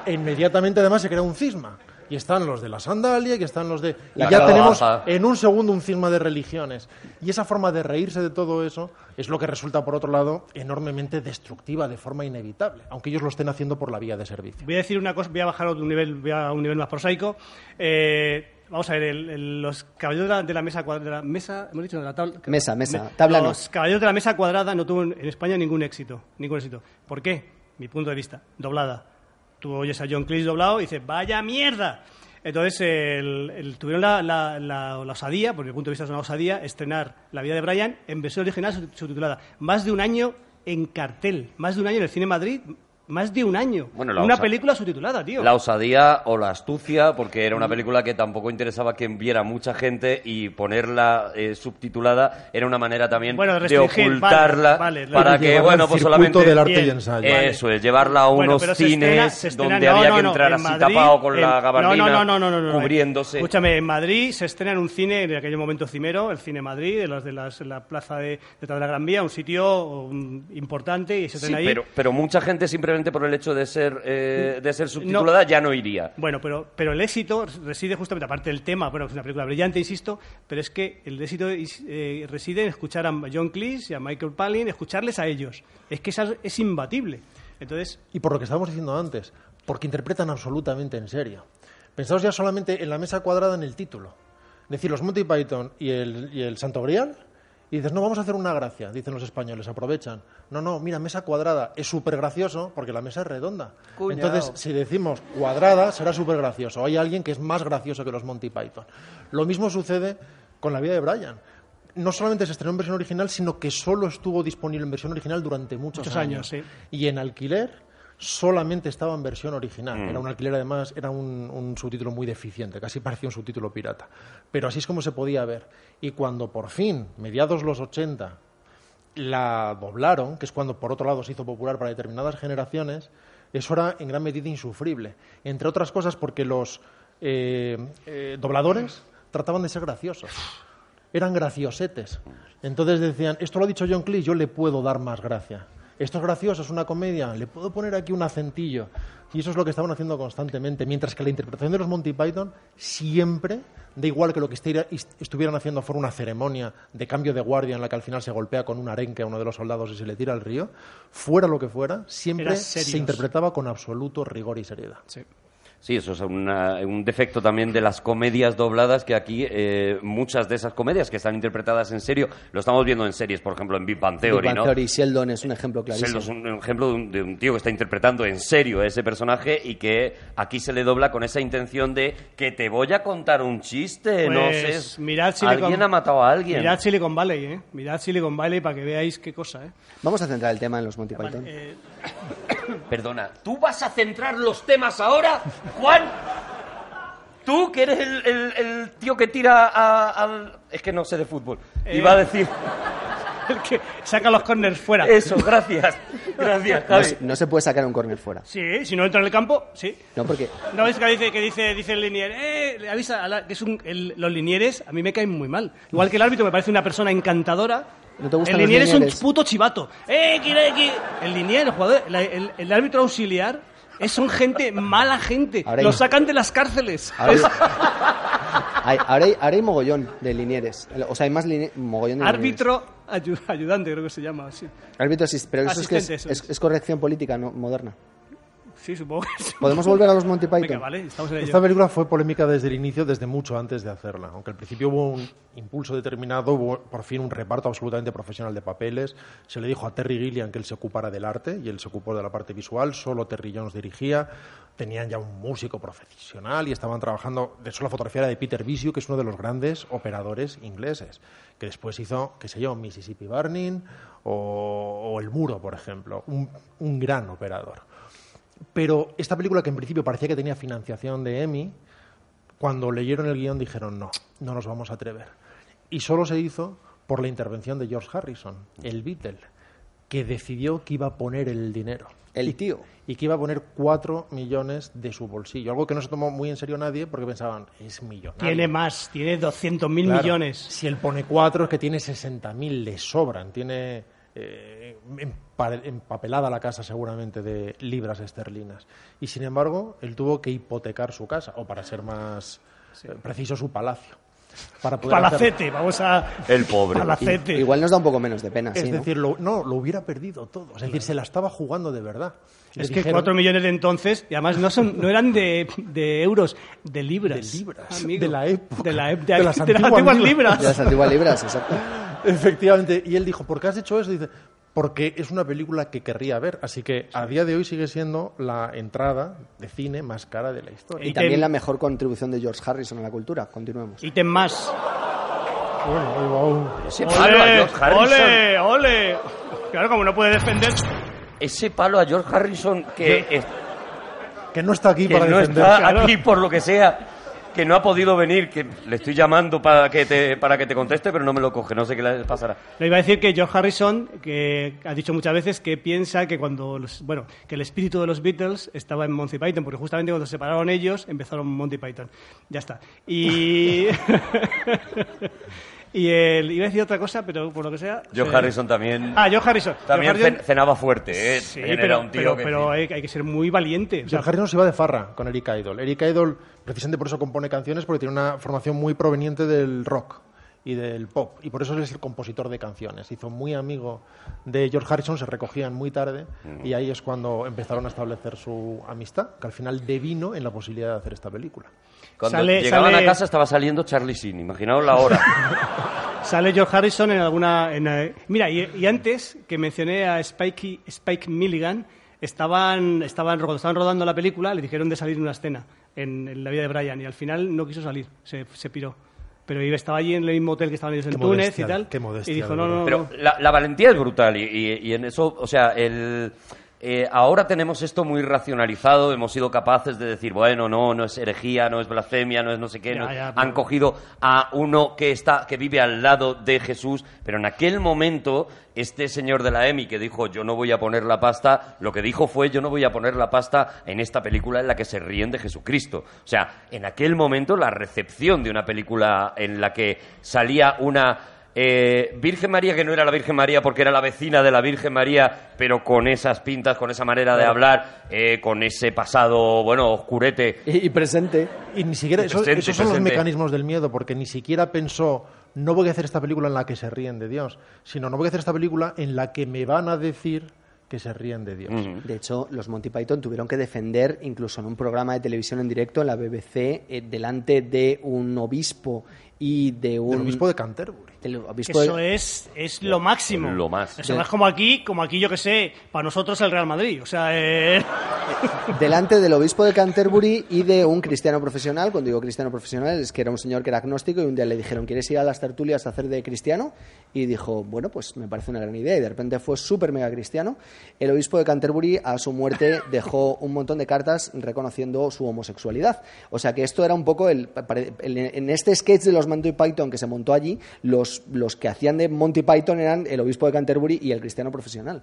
E inmediatamente además se crea un cisma. Y están los de la sandalia, y están los de... Y ya tenemos en un segundo un cisma de religiones. Y esa forma de reírse de todo eso es lo que resulta, por otro lado, enormemente destructiva de forma inevitable, aunque ellos lo estén haciendo por la vía de servicio. Voy a decir una cosa, voy a bajar a un nivel, voy a un nivel más prosaico. Eh, vamos a ver, el- el- los caballeros de la, de la mesa cuadrada, mesa, hemos dicho de la tabla. Mesa, mesa, Me- tabla no. Los caballeros de la mesa cuadrada no tuvo en en España ningún éxito, ningún éxito. ¿Por qué? Mi punto de vista, doblada. Tú oyes a John Cleese doblado y dices, vaya mierda. Entonces el- tuvieron la, la- la- la osadía, por mi punto de vista es una osadía, estrenar La vida de Brian en versión original sub- subtitulada. Más de un año en cartel, más de un año en el Cine Madrid, más de un año. Bueno, la una osa- película subtitulada, tío. La osadía o la astucia, porque era una película que tampoco interesaba que viera mucha gente y ponerla eh, subtitulada era una manera también Bueno, de ocultarla vale, vale, para que, bueno, pues solamente... del arte y ensayo. vale. Eso es, llevarla a Bueno, unos pero se estrena- cines se estrena- donde no, había no, que no, entrar en así Madrid, tapado con la gabardina no, no, no, no, no, no, cubriéndose. Escúchame, en Madrid se estrena en un cine, en aquel momento cimero, el Cine Madrid, de, los de las- la plaza de, de la Gran Vía, un sitio um, importante y se Sí, estrena ahí. pero, pero mucha gente simplemente por el hecho de ser, eh, de ser subtitulada ya no iría. Bueno, pero, pero el éxito reside justamente, aparte del tema, bueno, es una película brillante, insisto, pero es que el éxito eh, reside en escuchar a John Cleese y a Michael Palin, escucharles a ellos. Es que esa- es imbatible. Entonces, Y por lo que estábamos diciendo antes, porque interpretan absolutamente en serio. Pensaos ya solamente en la mesa cuadrada en el título. Es decir, los Monty Python y el, y el Santo Grial, y dices, no, vamos a hacer una gracia, dicen los españoles, aprovechan. No, no, mira, mesa cuadrada es súper gracioso porque la mesa es redonda. Cuñao. Entonces, si decimos cuadrada, será súper gracioso. Hay alguien que es más gracioso que los Monty Python. Lo mismo sucede con la vida de Brian. No solamente se estrenó en versión original, sino que solo estuvo disponible en versión original durante muchos, Muchos años, sí. Y en alquiler solamente estaba en versión original. Mm. Era un alquiler, además, era un, un subtítulo muy deficiente, casi parecía un subtítulo pirata. Pero así es como se podía ver. Y cuando por fin, mediados los 80, la doblaron, que es cuando por otro lado se hizo popular para determinadas generaciones, eso era en gran medida insufrible. Entre otras cosas porque los eh, eh, dobladores trataban de ser graciosos. Eran graciosetes. Entonces decían, esto lo ha dicho John Cleese, yo le puedo dar más gracia. Esto es gracioso, es una comedia, le puedo poner aquí un acentillo. Y eso es lo que estaban haciendo constantemente. Mientras que la interpretación de los Monty Python siempre, da igual que lo que estuviera- estuvieran haciendo fuera una ceremonia de cambio de guardia en la que al final se golpea con un arenque a uno de los soldados y se le tira al río, fuera lo que fuera, siempre se interpretaba con absoluto rigor y seriedad. sí. Sí, eso es una- un defecto también de las comedias dobladas, que aquí eh, muchas de esas comedias que están interpretadas en serio, lo estamos viendo en series, por ejemplo, en Big Bang Theory, Big Bang ¿no? Theory, Sheldon es un ejemplo clarísimo. Sheldon es un, un ejemplo de un, de un tío que está interpretando en serio a ese personaje y que aquí se le dobla con esa intención de que te voy a contar un chiste, no Pues, sé. mirad Silicon- alguien ha matado a alguien. Mirad Silicon Valley, ¿eh? Mirad Silicon Valley para que veáis qué cosa, ¿eh? Vamos a centrar el tema en los Monty Python. Eh, Perdona, ¿tú vas a centrar los temas ahora, Juan? Tú, que eres el, el- el tío que tira a- al... Es que no sé de fútbol. Eh. Iba a decir... el que saca los corners fuera. Eso, gracias. Gracias, No, Javi. se- no se puede sacar un córner fuera. Sí, si no entra en el campo, sí. No, porque No ves que dice que dice, dice el linier, eh, le avisa a la- que es un, el- los linieres a mí me caen muy mal. Igual que el árbitro me parece una persona encantadora. ¿No te gustan el los linier es un puto chivato. Eh, quiere, quiere. El linier, el jugador, el, el- el árbitro auxiliar es son gente mala gente. Ahora Los hay- sacan de las cárceles. ahora hay, hay- ahora hay- ahora hay mogollón de linieres. O sea, hay más line- mogollón de árbitro ayu- ayudante creo que se llama así. Árbitro asist- pero eso es que es, eso es- es. es corrección política no, moderna. Sí, supongo que sí. ¿Podemos volver a los Monty Python? Venga, vale, estamos en ello. Esta película fue polémica desde el inicio, desde mucho antes de hacerla. Aunque al principio hubo un impulso determinado, hubo por fin un reparto absolutamente profesional de papeles. Se le dijo a Terry Gilliam que él se ocupara del arte y él se ocupó de la parte visual. Solo Terry Jones dirigía. Tenían ya un músico profesional y estaban trabajando. De hecho, la fotografía era de Peter Visio, que es uno de los grandes operadores ingleses, que después hizo, qué sé yo, Mississippi Burning o, o El Muro, por ejemplo. Un, un gran operador. Pero esta película, que en principio parecía que tenía financiación de EMI, cuando leyeron el guion dijeron no, no nos vamos a atrever. Y solo se hizo por la intervención de George Harrison, el Beatle, que decidió que iba a poner el dinero. El tío. Y que iba a poner cuatro millones de su bolsillo. Algo que no se tomó muy en serio nadie porque pensaban, es millonario. Tiene más, tiene 200 mil Claro, millones. Si él pone cuatro es que tiene 60.000, le sobran. Tiene eh, empapelada la casa seguramente de libras esterlinas. Y sin embargo, él tuvo que hipotecar su casa, o para ser más eh, preciso, su palacio. Para poder. Palacete, vamos a... El pobre. Palacete. Igual nos da un poco menos de pena, Es sí, ¿no? decir, lo- no, lo hubiera perdido todo. Es decir, se la estaba jugando de verdad. Le Es que dijeron- 4 millones de entonces, y además no, son, no eran de, de euros, de libras. De libras, amigo. de la época, De, la, ep- de las de antiguas libras. libras. De las antiguas libras, exacto. Efectivamente. Y él dijo, ¿por qué has hecho eso? Dice, porque es una película que querría ver. Así que a día de hoy sigue siendo la entrada de cine más cara de la historia. Y también la mejor contribución de George Harrison a la cultura. Continuemos. Ítem más. Bueno, ahí va un- Ese palo a ¡Ole! George Harrison. ¡Ole! ¡Ole! Claro, como no puede defender... ese palo a George Harrison que, es- Que no está aquí que para no defender. está aquí por lo que sea, que no ha podido venir, que le estoy llamando para que te, para que te conteste, pero no me lo coge, no sé qué le pasará. Le iba a decir que George Harrison, que ha dicho muchas veces que piensa que cuando, los- bueno, que el espíritu de los Beatles estaba en Monty Python, porque justamente cuando se separaron ellos empezaron Monty Python. Ya está. Y y el, iba a decir otra cosa, pero por lo que sea. George se- Harrison también, Ah, George Harrison. también Harrison- cenaba fuerte, ¿eh? Sí, pero, era un tío pero, que- pero hay, hay que ser muy valiente. o sea, Harrison se iba de farra con Eric Idle. Eric Idle, precisamente por eso compone canciones, porque tiene una formación muy proveniente del rock y del pop. Y por eso él es el compositor de canciones. Se hizo muy amigo de George Harrison, se recogían muy tarde y ahí es cuando empezaron a establecer su amistad, que al final devino en la posibilidad de hacer esta película. Cuando Sale- llegaban sale- a casa estaba saliendo Charlie Sheen, imaginaos la hora. Sale George Harrison en alguna. en, eh, mira, y, y antes que mencioné a Spike, Spike Milligan, estaban, estaban, cuando estaban rodando la película, le dijeron de salir en una escena en, en la vida de Brian y al final no quiso salir, se, se piró. Pero iba- estaba allí en el mismo hotel que estaban ellos en Qué Túnez modestia, y tal. qué modestia, y dijo, no, no, no. Pero la, la valentía es brutal y, y- y en eso, o sea, el, eh, ahora tenemos esto muy racionalizado, hemos sido capaces de decir, bueno, no, no es herejía, no es blasfemia, no es no sé qué, Ya, no- ya, pero- han cogido a uno que está, que vive al lado de Jesús, pero en aquel momento este señor de la EMI que dijo yo no voy a poner la pasta, lo que dijo fue yo no voy a poner la pasta en esta película en la que se ríen de Jesucristo. O sea, en aquel momento la recepción de una película en la que salía una eh, Virgen María que no era la Virgen María porque era la vecina de la Virgen María, pero con esas pintas, con esa manera de hablar, eh, con ese pasado, bueno, oscurete. Y, y presente. Y ni siquiera, Presente, esos son los mecanismos del miedo, porque ni siquiera pensó, no voy a hacer esta película en la que se ríen de Dios, sino no voy a hacer esta película en la que me van a decir que se ríen de Dios. De hecho, los Monty Python tuvieron que defender, incluso en un programa de televisión en directo en la BBC, eh, delante de un obispo y de un... El obispo de Canterbury. del obispo de- eso es, es lo máximo. Lo más. Eso no es como aquí, como aquí, yo que sé, para nosotros el Real Madrid. O sea, eh, delante del obispo de Canterbury y de un cristiano profesional. Cuando digo cristiano profesional es que era un señor que era agnóstico y un día le dijeron, ¿quieres ir a las tertulias a hacer de cristiano? Y dijo, bueno, pues me parece una gran idea. Y de repente fue súper mega cristiano. El obispo de Canterbury a su muerte dejó un montón de cartas reconociendo su homosexualidad. O sea que esto era un poco el, en este sketch de los Monty Python que se montó allí, los, los que hacían de Monty Python eran el obispo de Canterbury y el cristiano profesional.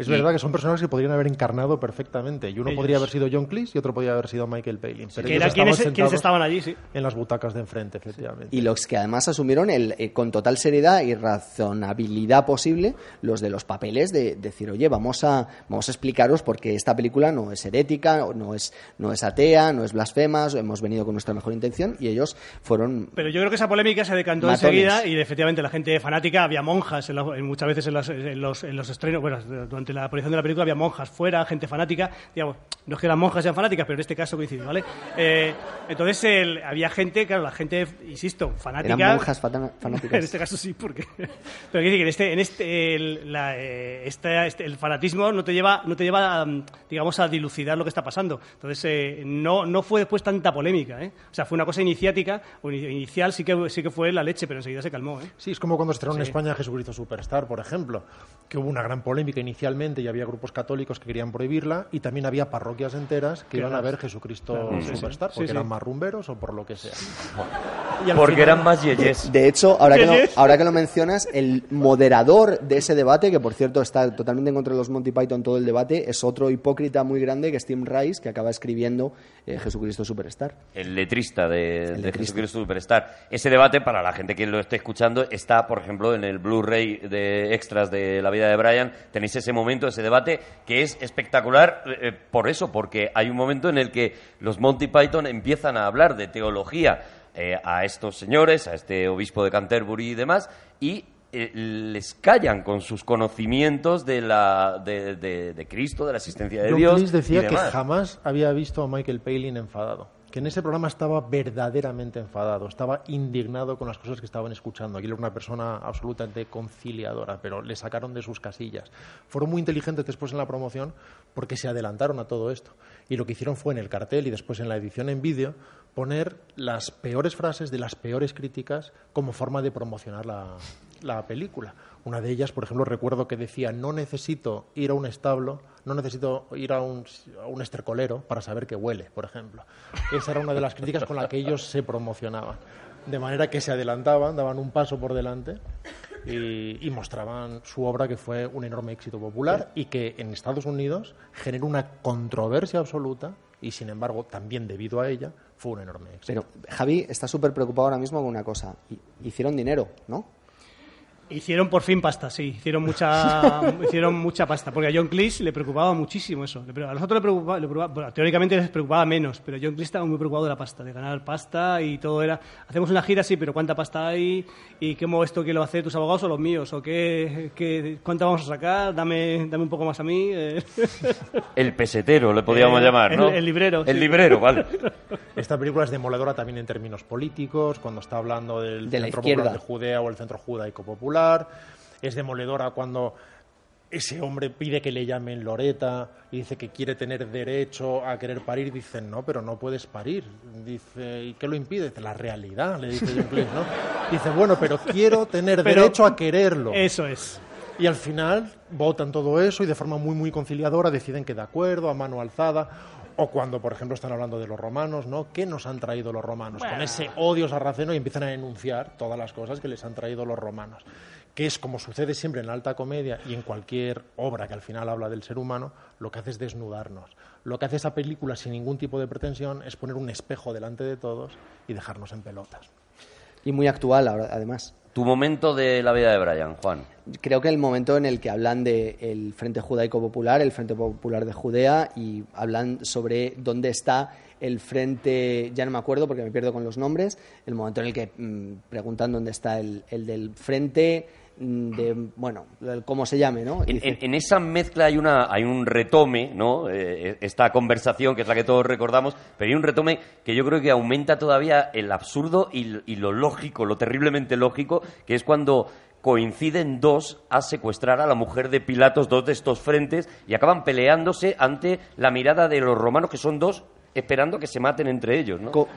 Es verdad que son personajes que podrían haber encarnado perfectamente. Y uno Ellos. podría haber sido John Cleese y otro podría haber sido Michael Palin. Pero que era quienes, estaban quienes sentados estaban allí, sí. En las butacas de enfrente, efectivamente. Y los que además asumieron el, eh, con total seriedad y razonabilidad posible los de los papeles de, decir, oye, vamos a, vamos a explicaros por qué esta película no es herética, no es, no es atea, no es blasfema, hemos venido con nuestra mejor intención y ellos fueron... Pero yo creo que esa polémica se decantó Matones. enseguida y efectivamente la gente fanática, había monjas en la- en muchas veces en, las- en los, en los estrenos, bueno, durante la proyección de la película había monjas fuera, gente fanática, digamos, no es que las monjas sean fanáticas, pero en este caso coincide, ¿vale? Eh, entonces el- había gente, claro, la gente, insisto, fanática... Eran monjas fana- en fanáticas. este caso sí, porque. Pero quiero decir que en este, en este, el, la, eh, esta- este- el fanatismo no te lleva, no te lleva, mm, digamos, a dilucidar lo que está pasando. Entonces eh, no, no fue después tanta polémica, ¿eh? O sea, fue una cosa iniciática, o ini- inicial sí que sí que fue la leche, pero enseguida se calmó, ¿eh? Sí, es como cuando estrenó en España Jesucristo Superstar, por ejemplo, que hubo una gran polémica inicialmente y había grupos católicos que querían prohibirla y también había parroquias enteras que iban a ver Jesucristo Claro, sí. Superstar Sí, porque sí. eran más rumberos o por lo que sea. Porque final- eran más yeyes. De hecho, ahora que, ahora que lo mencionas, el moderador de ese debate, que por cierto está totalmente en contra de los Monty Python todo el debate, es otro hipócrita muy grande que es Tim Rice, que acaba escribiendo eh, Jesucristo Superstar. El letrista de, de letrista. Jesucristo Superstar. Ese debate, para la gente que lo esté escuchando, está, por ejemplo, en el Blu-ray de extras de La vida de Brian. Tenéis ese momento, ese debate, que es espectacular eh, por eso, porque hay un momento en el que los Monty Python empiezan a hablar de teología eh, a estos señores, a este obispo de Canterbury y demás, y eh, les callan con sus conocimientos de, la, de, de- de Cristo, de la existencia de John Dios. Cleese decía y que jamás había visto a Michael Palin enfadado, que en ese programa estaba verdaderamente enfadado, estaba indignado con las cosas que estaban escuchando. Aquí era una persona absolutamente conciliadora, pero le sacaron de sus casillas. Fueron muy inteligentes después en la promoción porque se adelantaron a todo esto. Y lo que hicieron fue en el cartel y después en la edición en vídeo poner las peores frases de las peores críticas como forma de promocionar la, la película. Una de ellas, por ejemplo, recuerdo que decía, no necesito ir a un establo, no necesito ir a un, estercolero para saber que huele, por ejemplo. Esa era una de las críticas con la que ellos se promocionaban. De manera que se adelantaban, daban un paso por delante y, y mostraban su obra que fue un enorme éxito popular y que en Estados Unidos generó una controversia absoluta y, sin embargo, también debido a ella, fue un enorme éxito. Pero Javi está súper preocupado ahora mismo con una cosa. Hi- Hicieron dinero, ¿no? Hicieron por fin pasta, sí. Hicieron mucha, hicieron mucha pasta. Porque a John Cleese le preocupaba muchísimo eso. A nosotros le preocupaba, le preocupaba- bueno, teóricamente les preocupaba menos, pero John Cleese estaba muy preocupado de la pasta, de ganar pasta y todo era. Hacemos una gira, sí, pero ¿cuánta pasta hay? ¿Y cómo esto quién lo hace tus abogados o los míos? ¿O qué, qué, cuánta vamos a sacar? Dame, dame un poco más a mí. eh. El pesetero, le podríamos Eh, llamar, ¿no? el- el librero, El sí. librero, vale. Esta película es demoledora también en términos políticos, cuando está hablando del De la Centro izquierda. Popular de Judea o el Centro Judaico Popular. Es demoledora cuando ese hombre pide que le llamen Loreta y dice que quiere tener derecho a querer parir. Dicen, no, pero no puedes parir. Dice, ¿y qué lo impide? Dice, la realidad, le dice John Cleese, ¿no? Dice, bueno, pero quiero tener Pero- derecho a quererlo. Eso es. Y al final votan todo eso y de forma muy, muy conciliadora deciden que de acuerdo, a mano alzada. O cuando, por ejemplo, están hablando de los romanos, ¿no? ¿Qué nos han traído los romanos? Con ese odio sarraceno y empiezan a enunciar todas las cosas que les han traído los romanos. Que es como sucede siempre en la alta comedia y en cualquier obra que al final habla del ser humano, lo que hace es desnudarnos. Lo que hace esa película sin ningún tipo de pretensión es poner un espejo delante de todos y dejarnos en pelotas. Y muy actual, ahora- además. Tu momento de la vida de Brian, Juan. Creo que el momento en el que hablan del Frente Judaico Popular, el Frente Popular de Judea, y hablan sobre dónde está el Frente, ya no me acuerdo porque me pierdo con los nombres, el momento en el que mm, preguntan dónde está el, el del Frente de, bueno, cómo se llame, ¿no? En, dice- en- en esa mezcla hay una hay un retome, ¿no? Eh, esta conversación que es la que todos recordamos, pero hay un retome que yo creo que aumenta todavía el absurdo y, y lo lógico, lo terriblemente lógico, que es cuando coinciden dos a secuestrar a la mujer de Pilatos, dos de estos frentes, y acaban peleándose ante la mirada de los romanos, que son dos, esperando que se maten entre ellos, ¿no? Co-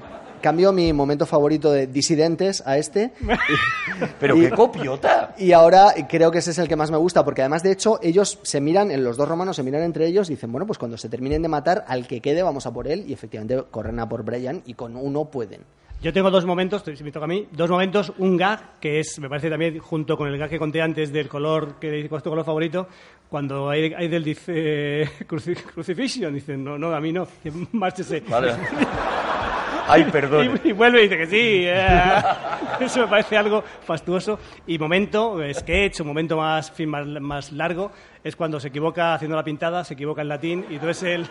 cambio mi momento favorito de disidentes a este. Pero y- qué copiota. Y ahora creo que ese es el que más me gusta, porque además, de hecho, ellos se miran, en los dos romanos se miran entre ellos y dicen, bueno, pues cuando se terminen de matar, al que quede vamos a por él, y efectivamente corren a por Brian y con uno pueden. Yo tengo dos momentos, si me toca a mí, dos momentos, un gag, que es, me parece también, junto con el gag que conté antes del color, que dice, ¿cuál es tu color favorito? Cuando Aidel dice cruci- crucifixion, dice, no, no, a mí no, márchese. Vale. Ay, perdón. Y, y vuelve y dice que sí. eh. Eso me parece algo fastuoso. Y momento, eh, sketch, un momento más, fin, más, más largo, es cuando se equivoca haciendo la pintada, se equivoca en latín, y entonces el,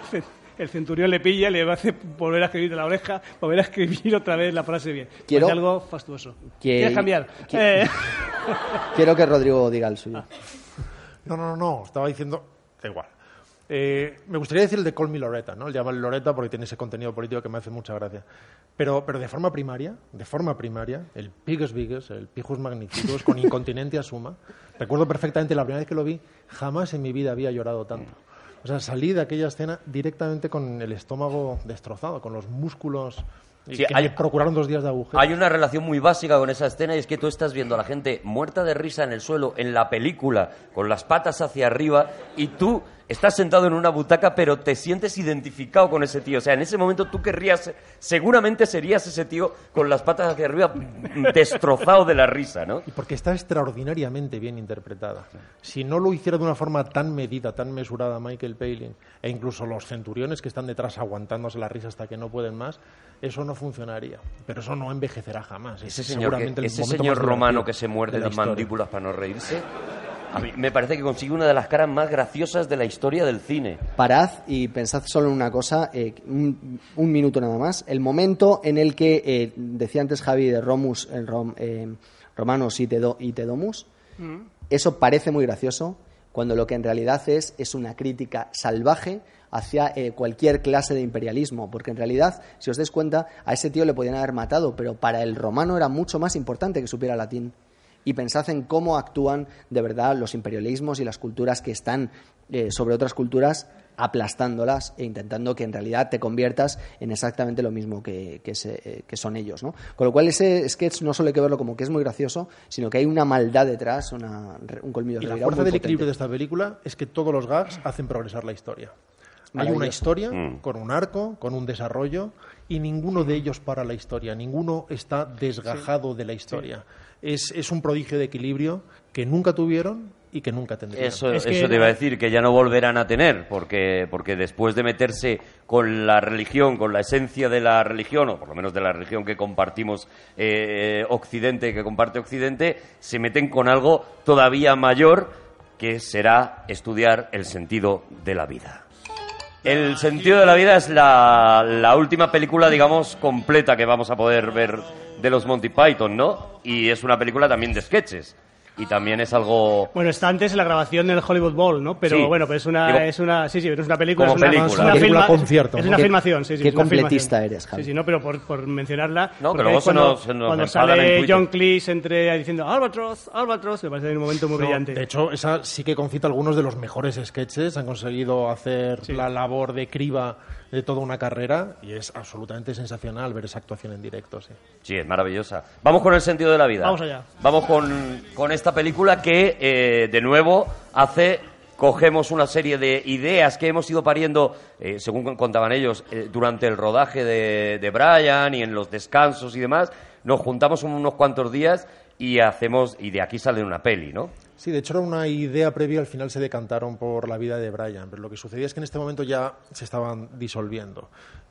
el centurión le pilla, le hace volver a escribir de la oreja, volver a escribir otra vez la frase bien. Quiero- Parece algo fastuoso. Que- ¿Quieres cambiar? que- Eh, Quiero que Rodrigo diga el suyo. No, no, no, no, estaba diciendo, da igual. Eh, me gustaría decir el de Call Me Loretta, ¿no? El llamarle Loretta porque tiene ese contenido político que me hace mucha gracia. Pero, pero de forma primaria, de forma primaria, el Pigus Vigus, el Pijus Magnificus, con incontinencia suma. Recuerdo perfectamente la primera vez que lo vi, jamás en mi vida había llorado tanto. O sea, salí de aquella escena directamente con el estómago destrozado, con los músculos Sí, que hay- procuraron dos días de agujero. Hay una relación muy básica con esa escena y es que tú estás viendo a la gente muerta de risa en el suelo, en la película, con las patas hacia arriba, y tú estás sentado en una butaca, pero te sientes identificado con ese tío. O sea, en ese momento tú querrías, seguramente serías ese tío con las patas hacia arriba, destrozado de la risa, ¿no? Y porque está extraordinariamente bien interpretada. Si no lo hiciera de una forma tan medida, tan mesurada Michael Palin, e incluso los centuriones que están detrás aguantándose la risa hasta que no pueden más, eso no funcionaría. Pero eso no envejecerá jamás. Es Ese señor, que, el ese romano que se muerde de la las mandíbulas para no reírse, a mí me parece que consigue una de las caras más graciosas de la historia del cine. Parad y pensad solo en una cosa, eh, un, un minuto nada más. El momento en el que eh, decía antes Javi de Romus, en Rom- eh, Romanos y, Tedo- y Tedomus, eso parece muy gracioso, cuando lo que en realidad es es una crítica salvaje hacia eh, cualquier clase de imperialismo, porque en realidad, si os dais cuenta, a ese tío le podían haber matado, pero para el romano era mucho más importante que supiera latín. y pensad en cómo actúan de verdad los imperialismos y las culturas que están eh, sobre otras culturas aplastándolas e intentando que en realidad te conviertas en exactamente lo mismo que, que se- eh, que son ellos. ¿no? Con lo cual ese sketch no solo hay que verlo como que es muy gracioso, sino que hay una maldad detrás, una- un colmillo Y la fuerza del equilibrio de esta película es que todos los gags hacen progresar la historia. Hay una historia Mm. con un arco, con un desarrollo, y ninguno de ellos para la historia, ninguno está desgajado de la historia. Es, es un prodigio de equilibrio que nunca tuvieron y que nunca tendrían. Eso, Es que- eso te iba a decir, que ya no volverán a tener, porque, porque después de meterse con la religión, con la esencia de la religión, o por lo menos de la religión que compartimos eh, Occidente, que comparte Occidente, se meten con algo todavía mayor, que será estudiar el sentido de la vida. El sentido de la vida es la, la última película, digamos, completa que vamos a poder ver de los Monty Python, ¿no? Y es una película también de sketches. Y también es algo... Bueno, está antes la grabación del Hollywood Bowl, ¿no? Pero Sí. bueno, pues es una, Digo, es una, sí, sí, es una película, como es una, película. es una Película filma- concierto, es una Qué- filmación, sí, sí, qué es una completista filmación. eres, Javi. Sí, sí, no, pero por, por mencionarla. No, que luego es se cuando, nos- se nos cuando en sale Twitter. John Cleese entre diciendo Albatross, Albatross, me parece un momento muy No, brillante. de hecho, esa sí que concita algunos de los mejores sketches. Han conseguido hacer Sí. la labor de criba de toda una carrera y es absolutamente sensacional ver esa actuación en directo. Sí. Sí, es maravillosa. Vamos con el sentido de la vida. Vamos allá. Vamos con, con esta película que, eh, de nuevo, hace. Cogemos una serie de ideas que hemos ido pariendo, eh, según contaban ellos, eh, durante el rodaje de, de Brian y en los descansos y demás. Nos juntamos unos cuantos días y hacemos. Y de aquí sale una peli, ¿no? Sí, de hecho era una idea previa, al final se decantaron por la vida de Brian, pero lo que sucedía es que en este momento ya se estaban disolviendo.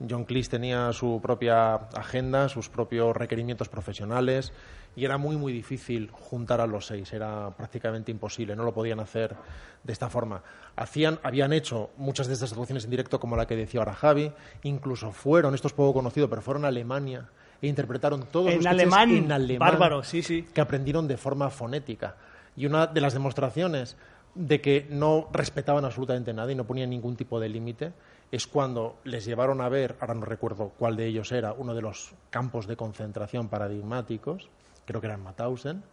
John Cleese tenía su propia agenda, sus propios requerimientos profesionales y era muy muy difícil juntar a los seis, era prácticamente imposible, no lo podían hacer de esta forma. Hacían, habían hecho muchas de estas actuaciones en directo como la que decía ahora Javi, incluso fueron, esto es poco conocido, pero fueron a Alemania e interpretaron todos En los alemán, en alemán bárbaro, sí, sí. que aprendieron de forma fonética. Y una de las demostraciones de que no respetaban absolutamente nada y no ponían ningún tipo de límite es cuando les llevaron a ver, ahora no recuerdo cuál de ellos era, uno de los campos de concentración paradigmáticos, creo que era en Mauthausen,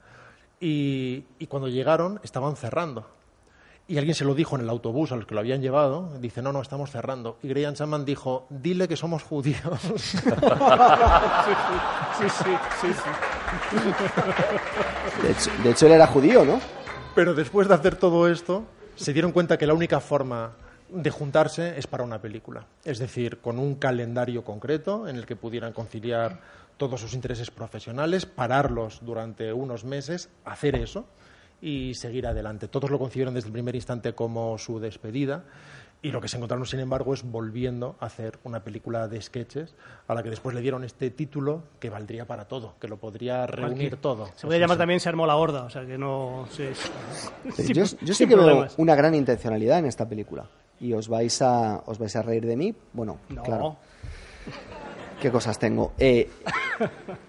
y, y cuando llegaron estaban cerrando. Y alguien se lo dijo en el autobús a los que lo habían llevado, dice, no, no, estamos cerrando. Y Graham Chapman dijo, dile que somos judíos. Sí, sí, sí, sí. De hecho, de hecho, él era judío, ¿no? Pero después de hacer todo esto, se dieron cuenta que la única forma de juntarse es para una película. Es decir, con un calendario concreto en el que pudieran conciliar todos sus intereses profesionales, pararlos durante unos meses, hacer eso y seguir adelante. Todos lo concibieron desde el primer instante como su despedida y lo que se encontraron, sin embargo, es volviendo a hacer una película de sketches a la que después le dieron este título que valdría para todo, que lo podría reunir todo. Se puede llamar también Se armó la horda, o sea que no... Sí, Sin- yo, yo sí que veo una gran intencionalidad en esta película. Y os vais a, os vais a reír de mí. Bueno, No. claro. ¿Qué cosas tengo? Eh,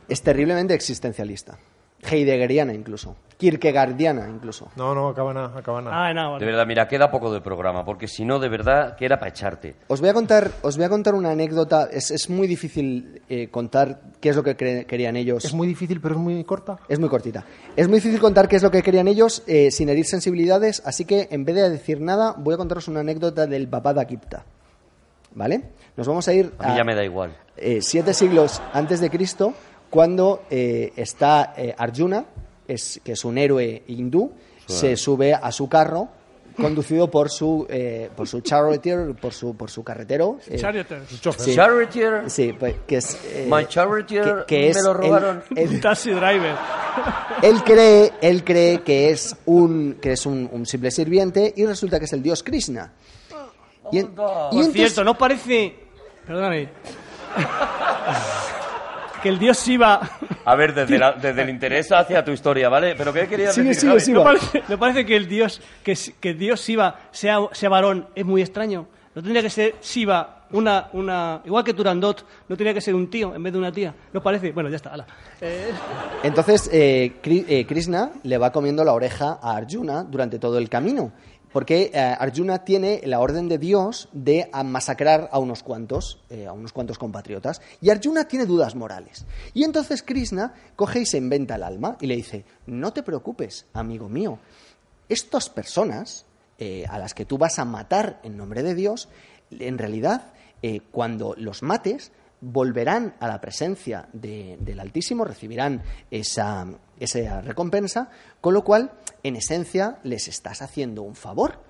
es terriblemente existencialista. Heideggeriana incluso. Kierkegaardiana incluso. No, no, acaban a, acaban a. Ah, no, De vale. verdad, mira, queda poco de programa, porque si no, de verdad, que era para echarte. Os voy a contar, os voy a contar una anécdota. Es, es muy difícil eh, contar qué es lo que querían ellos. Es muy difícil, pero es muy corta. Es muy cortita. Es muy difícil contar qué es lo que querían ellos eh, sin herir sensibilidades, así que en vez de decir nada, voy a contaros una anécdota del Baba de Akipta. ¿Vale? Nos vamos a ir A mí ya me da igual. eh, siete siglos antes de Cristo, cuando eh, está eh, Arjuna, es, que es un héroe hindú, se sube a su carro conducido por su eh, por su charioteer, por su por su carretero. eh, Charioteers. sí, Charioteer, sí, pues, que es eh, My charioteer que, que me es lo el- robaron. el- Taxi driver. él cree, él cree que es un que es un, un simple sirviente y resulta que es el dios Krishna. Y, en- y Por entonces- cierto, ¿no parece... Perdóname. que el dios Shiva... A ver, desde, la- desde el interés hacia tu historia, ¿vale? ¿Pero qué querías Sigue, decir, sigue. ¿No parece, no parece que el dios que, que dios Shiva sea, sea varón es muy extraño? ¿No tendría que ser Shiva una, una... Igual que Turandot, no tendría que ser un tío en vez de una tía? ¿No parece? Bueno, ya está, ala. Eh, Entonces, eh, Kri- eh, Krishna le va comiendo la oreja a Arjuna durante todo el camino. Porque eh, Arjuna tiene la orden de Dios de masacrar a unos cuantos, eh, a unos cuantos compatriotas, y Arjuna tiene dudas morales. Y entonces Krishna coge y se inventa el alma y le dice, no te preocupes, amigo mío, estas personas eh, a las que tú vas a matar en nombre de Dios, en realidad, cuando los mates, volverán a la presencia de- del Altísimo, recibirán esa, esa recompensa, con lo cual, en esencia, les estás haciendo un favor.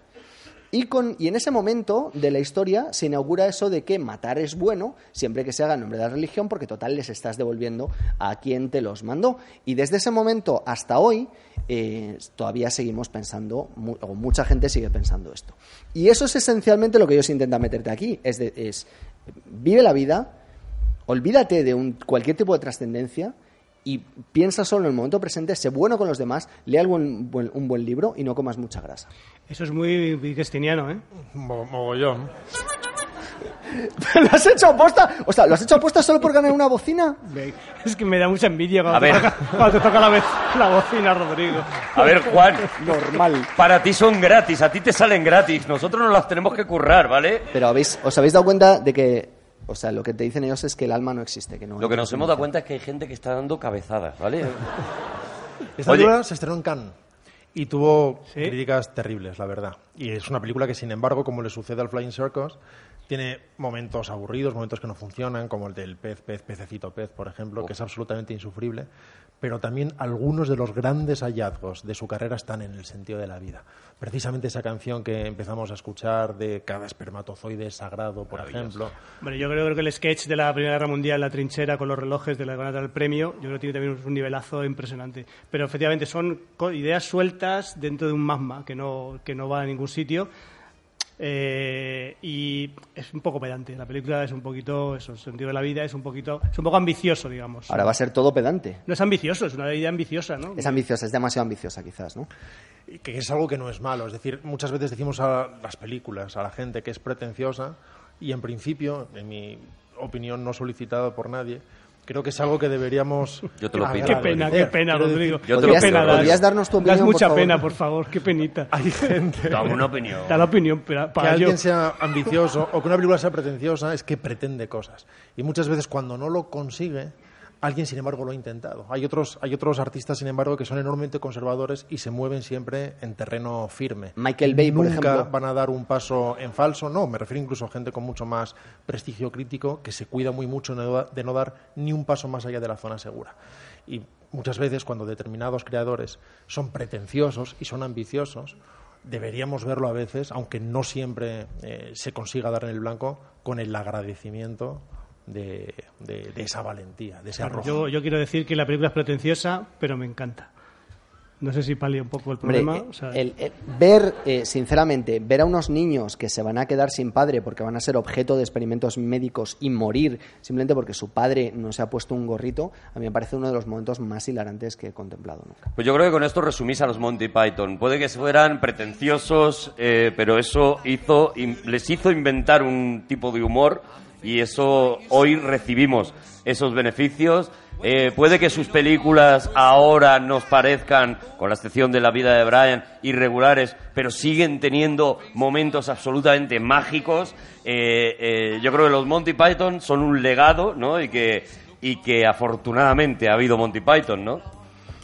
Y, con, y en ese momento de la historia se inaugura eso de que matar es bueno siempre que se haga en nombre de la religión, porque total les estás devolviendo a quien te los mandó. Y desde ese momento hasta hoy eh, todavía seguimos pensando, o mucha gente sigue pensando esto. Y eso es esencialmente lo que ellos intentan meterte aquí. Es, de- es vive la vida, olvídate de un- cualquier tipo de trascendencia y piensa solo en el momento presente, sé bueno con los demás, lee algún buen- un buen libro y no comas mucha grasa. Eso es muy wittgensteiniano, ¿eh? Mo- mogollón. ¿Lo has hecho aposta? O sea, ¿lo has hecho aposta solo por ganar una bocina? Es que me da mucha envidia cuando, A te, ver. toca, cuando te toca la, vez, la bocina, Rodrigo. A ver, Juan, Normal. para ti son gratis, a ti te salen gratis, nosotros nos las tenemos que currar, ¿vale? Pero habéis, os habéis dado cuenta de que, o sea, lo que te dicen ellos es que el alma no existe. Que no Lo que nos hemos dado cuenta es que hay gente que está dando cabezadas, ¿vale? Esta Oye. película se estrenó en Cannes y tuvo ¿Sí? críticas terribles, la verdad. Y es una película que, sin embargo, como le sucede al Flying Circus, tiene momentos aburridos, momentos que no funcionan, como el del pez, pez, pececito, pez, por ejemplo, que es absolutamente insufrible. Pero también algunos de los grandes hallazgos de su carrera están en el sentido de la vida. Precisamente esa canción que empezamos a escuchar de cada espermatozoide es sagrado, por ejemplo. Bueno, yo creo que el sketch de la Primera Guerra Mundial, la trinchera con los relojes de la que van a dar el premio, yo creo que tiene también un nivelazo impresionante. Pero efectivamente son ideas sueltas dentro de un magma que no, que no va a ningún sitio. Eh, y es un poco pedante. La película es un poquito, eso, el sentido de la vida es un poquito, es un poco ambicioso, digamos. Ahora va a ser todo pedante. No es ambicioso, es una idea ambiciosa, ¿no? Es ambiciosa, es demasiado ambiciosa quizás, ¿no? Que es algo que no es malo. Es decir, muchas veces decimos a las películas, a la gente que es pretenciosa, y en principio, en mi opinión no solicitada por nadie, creo que es algo que deberíamos. Yo te lo pido. Qué pena, qué pena, Rodrigo. Yo te lo ¿Podrías, pena pido, podrías darnos tu opinión, Das mucha por favor? pena, por favor, qué penita. Hay gente. Dame una opinión. Da la opinión para, que yo. alguien sea ambicioso o que una película sea pretenciosa es que pretende cosas. Y muchas veces cuando no lo consigue, alguien sin embargo lo ha intentado. Hay otros, hay otros artistas sin embargo que son enormemente conservadores y se mueven siempre en terreno firme. Michael Bay, por Nunca ejemplo. van a dar un paso en falso. No, me refiero incluso a gente con mucho más prestigio crítico que se cuida muy mucho de no da- de no dar ni un paso más allá de la zona segura. Y muchas veces cuando determinados creadores son pretenciosos y son ambiciosos, deberíamos verlo a veces, aunque no siempre eh, se consiga dar en el blanco, con el agradecimiento de, de- de esa valentía, de ese arrojo. Yo, yo quiero decir que la película es pretenciosa, pero me encanta. No sé si palia un poco el problema. eh, o sea, el- el- ver, eh, sinceramente, ver a unos niños que se van a quedar sin padre porque van a ser objeto de experimentos médicos y morir simplemente porque su padre no se ha puesto un gorrito, a mí me parece uno de los momentos más hilarantes que he contemplado nunca. Pues yo creo que con esto resumís a los Monty Python. Puede que fueran pretenciosos, eh, pero eso hizo, in- les hizo inventar un tipo de humor y eso hoy recibimos esos beneficios. Eh, puede que sus películas ahora nos parezcan, con la excepción de la vida de Brian, irregulares, pero siguen teniendo momentos absolutamente mágicos. Eh, eh, yo creo que los Monty Python son un legado, ¿no? Y que, y que afortunadamente ha habido Monty Python, ¿no?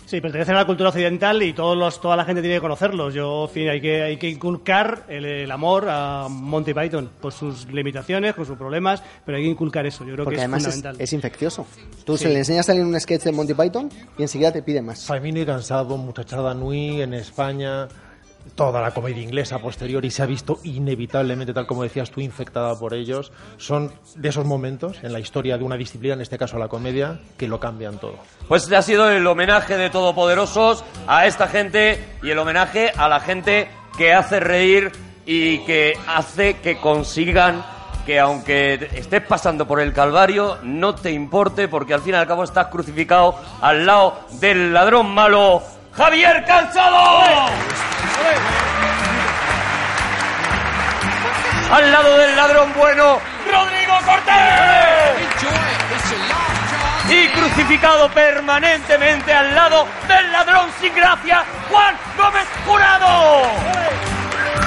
Sí, pertenecen a la cultura occidental y todos los, toda la gente tiene que conocerlos. Yo, en fin, hay que, hay que inculcar el, el amor a Monty Python, por sus limitaciones, con sus problemas, pero hay que inculcar eso. Yo creo Porque que es además es, fundamental. es infeccioso. Tú Sí. se le enseñas a alguien un sketch de Monty Python y enseguida te pide más. Famino y Cansado, Muchachada Nui en España, toda la comedia inglesa posterior y se ha visto inevitablemente, tal como decías tú, infectada por ellos. Son de esos momentos en la historia de una disciplina, en este caso la comedia, que lo cambian todo. Pues ha sido el homenaje de Todopoderosos a esta gente y el homenaje a la gente que hace reír y que hace que consigan que aunque estés pasando por el Calvario, no te importe porque al fin y al cabo estás crucificado al lado del ladrón malo, Javier Cansado. Al lado del ladrón bueno, Rodrigo Cortés. Y crucificado permanentemente al lado del ladrón sin gracia, Juan Gómez Jurado.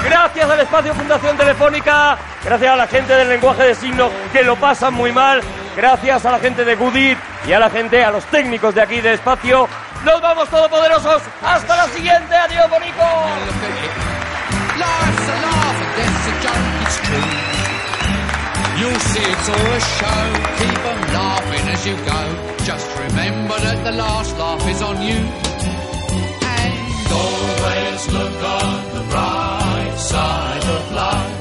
Gracias al espacio Fundación Telefónica. Gracias a la gente del lenguaje de signos que lo pasan muy mal. Gracias a la gente de Goodit y a la gente, a los técnicos de aquí de espacio. Nos vamos todopoderosos. Hasta la siguiente. Adiós, true. You'll see it's all a show, keep 'em laughing as you go. Just remember that the last laugh is on you. And always look on the bright side of life.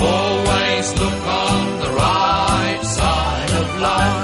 Always look on the right side of life.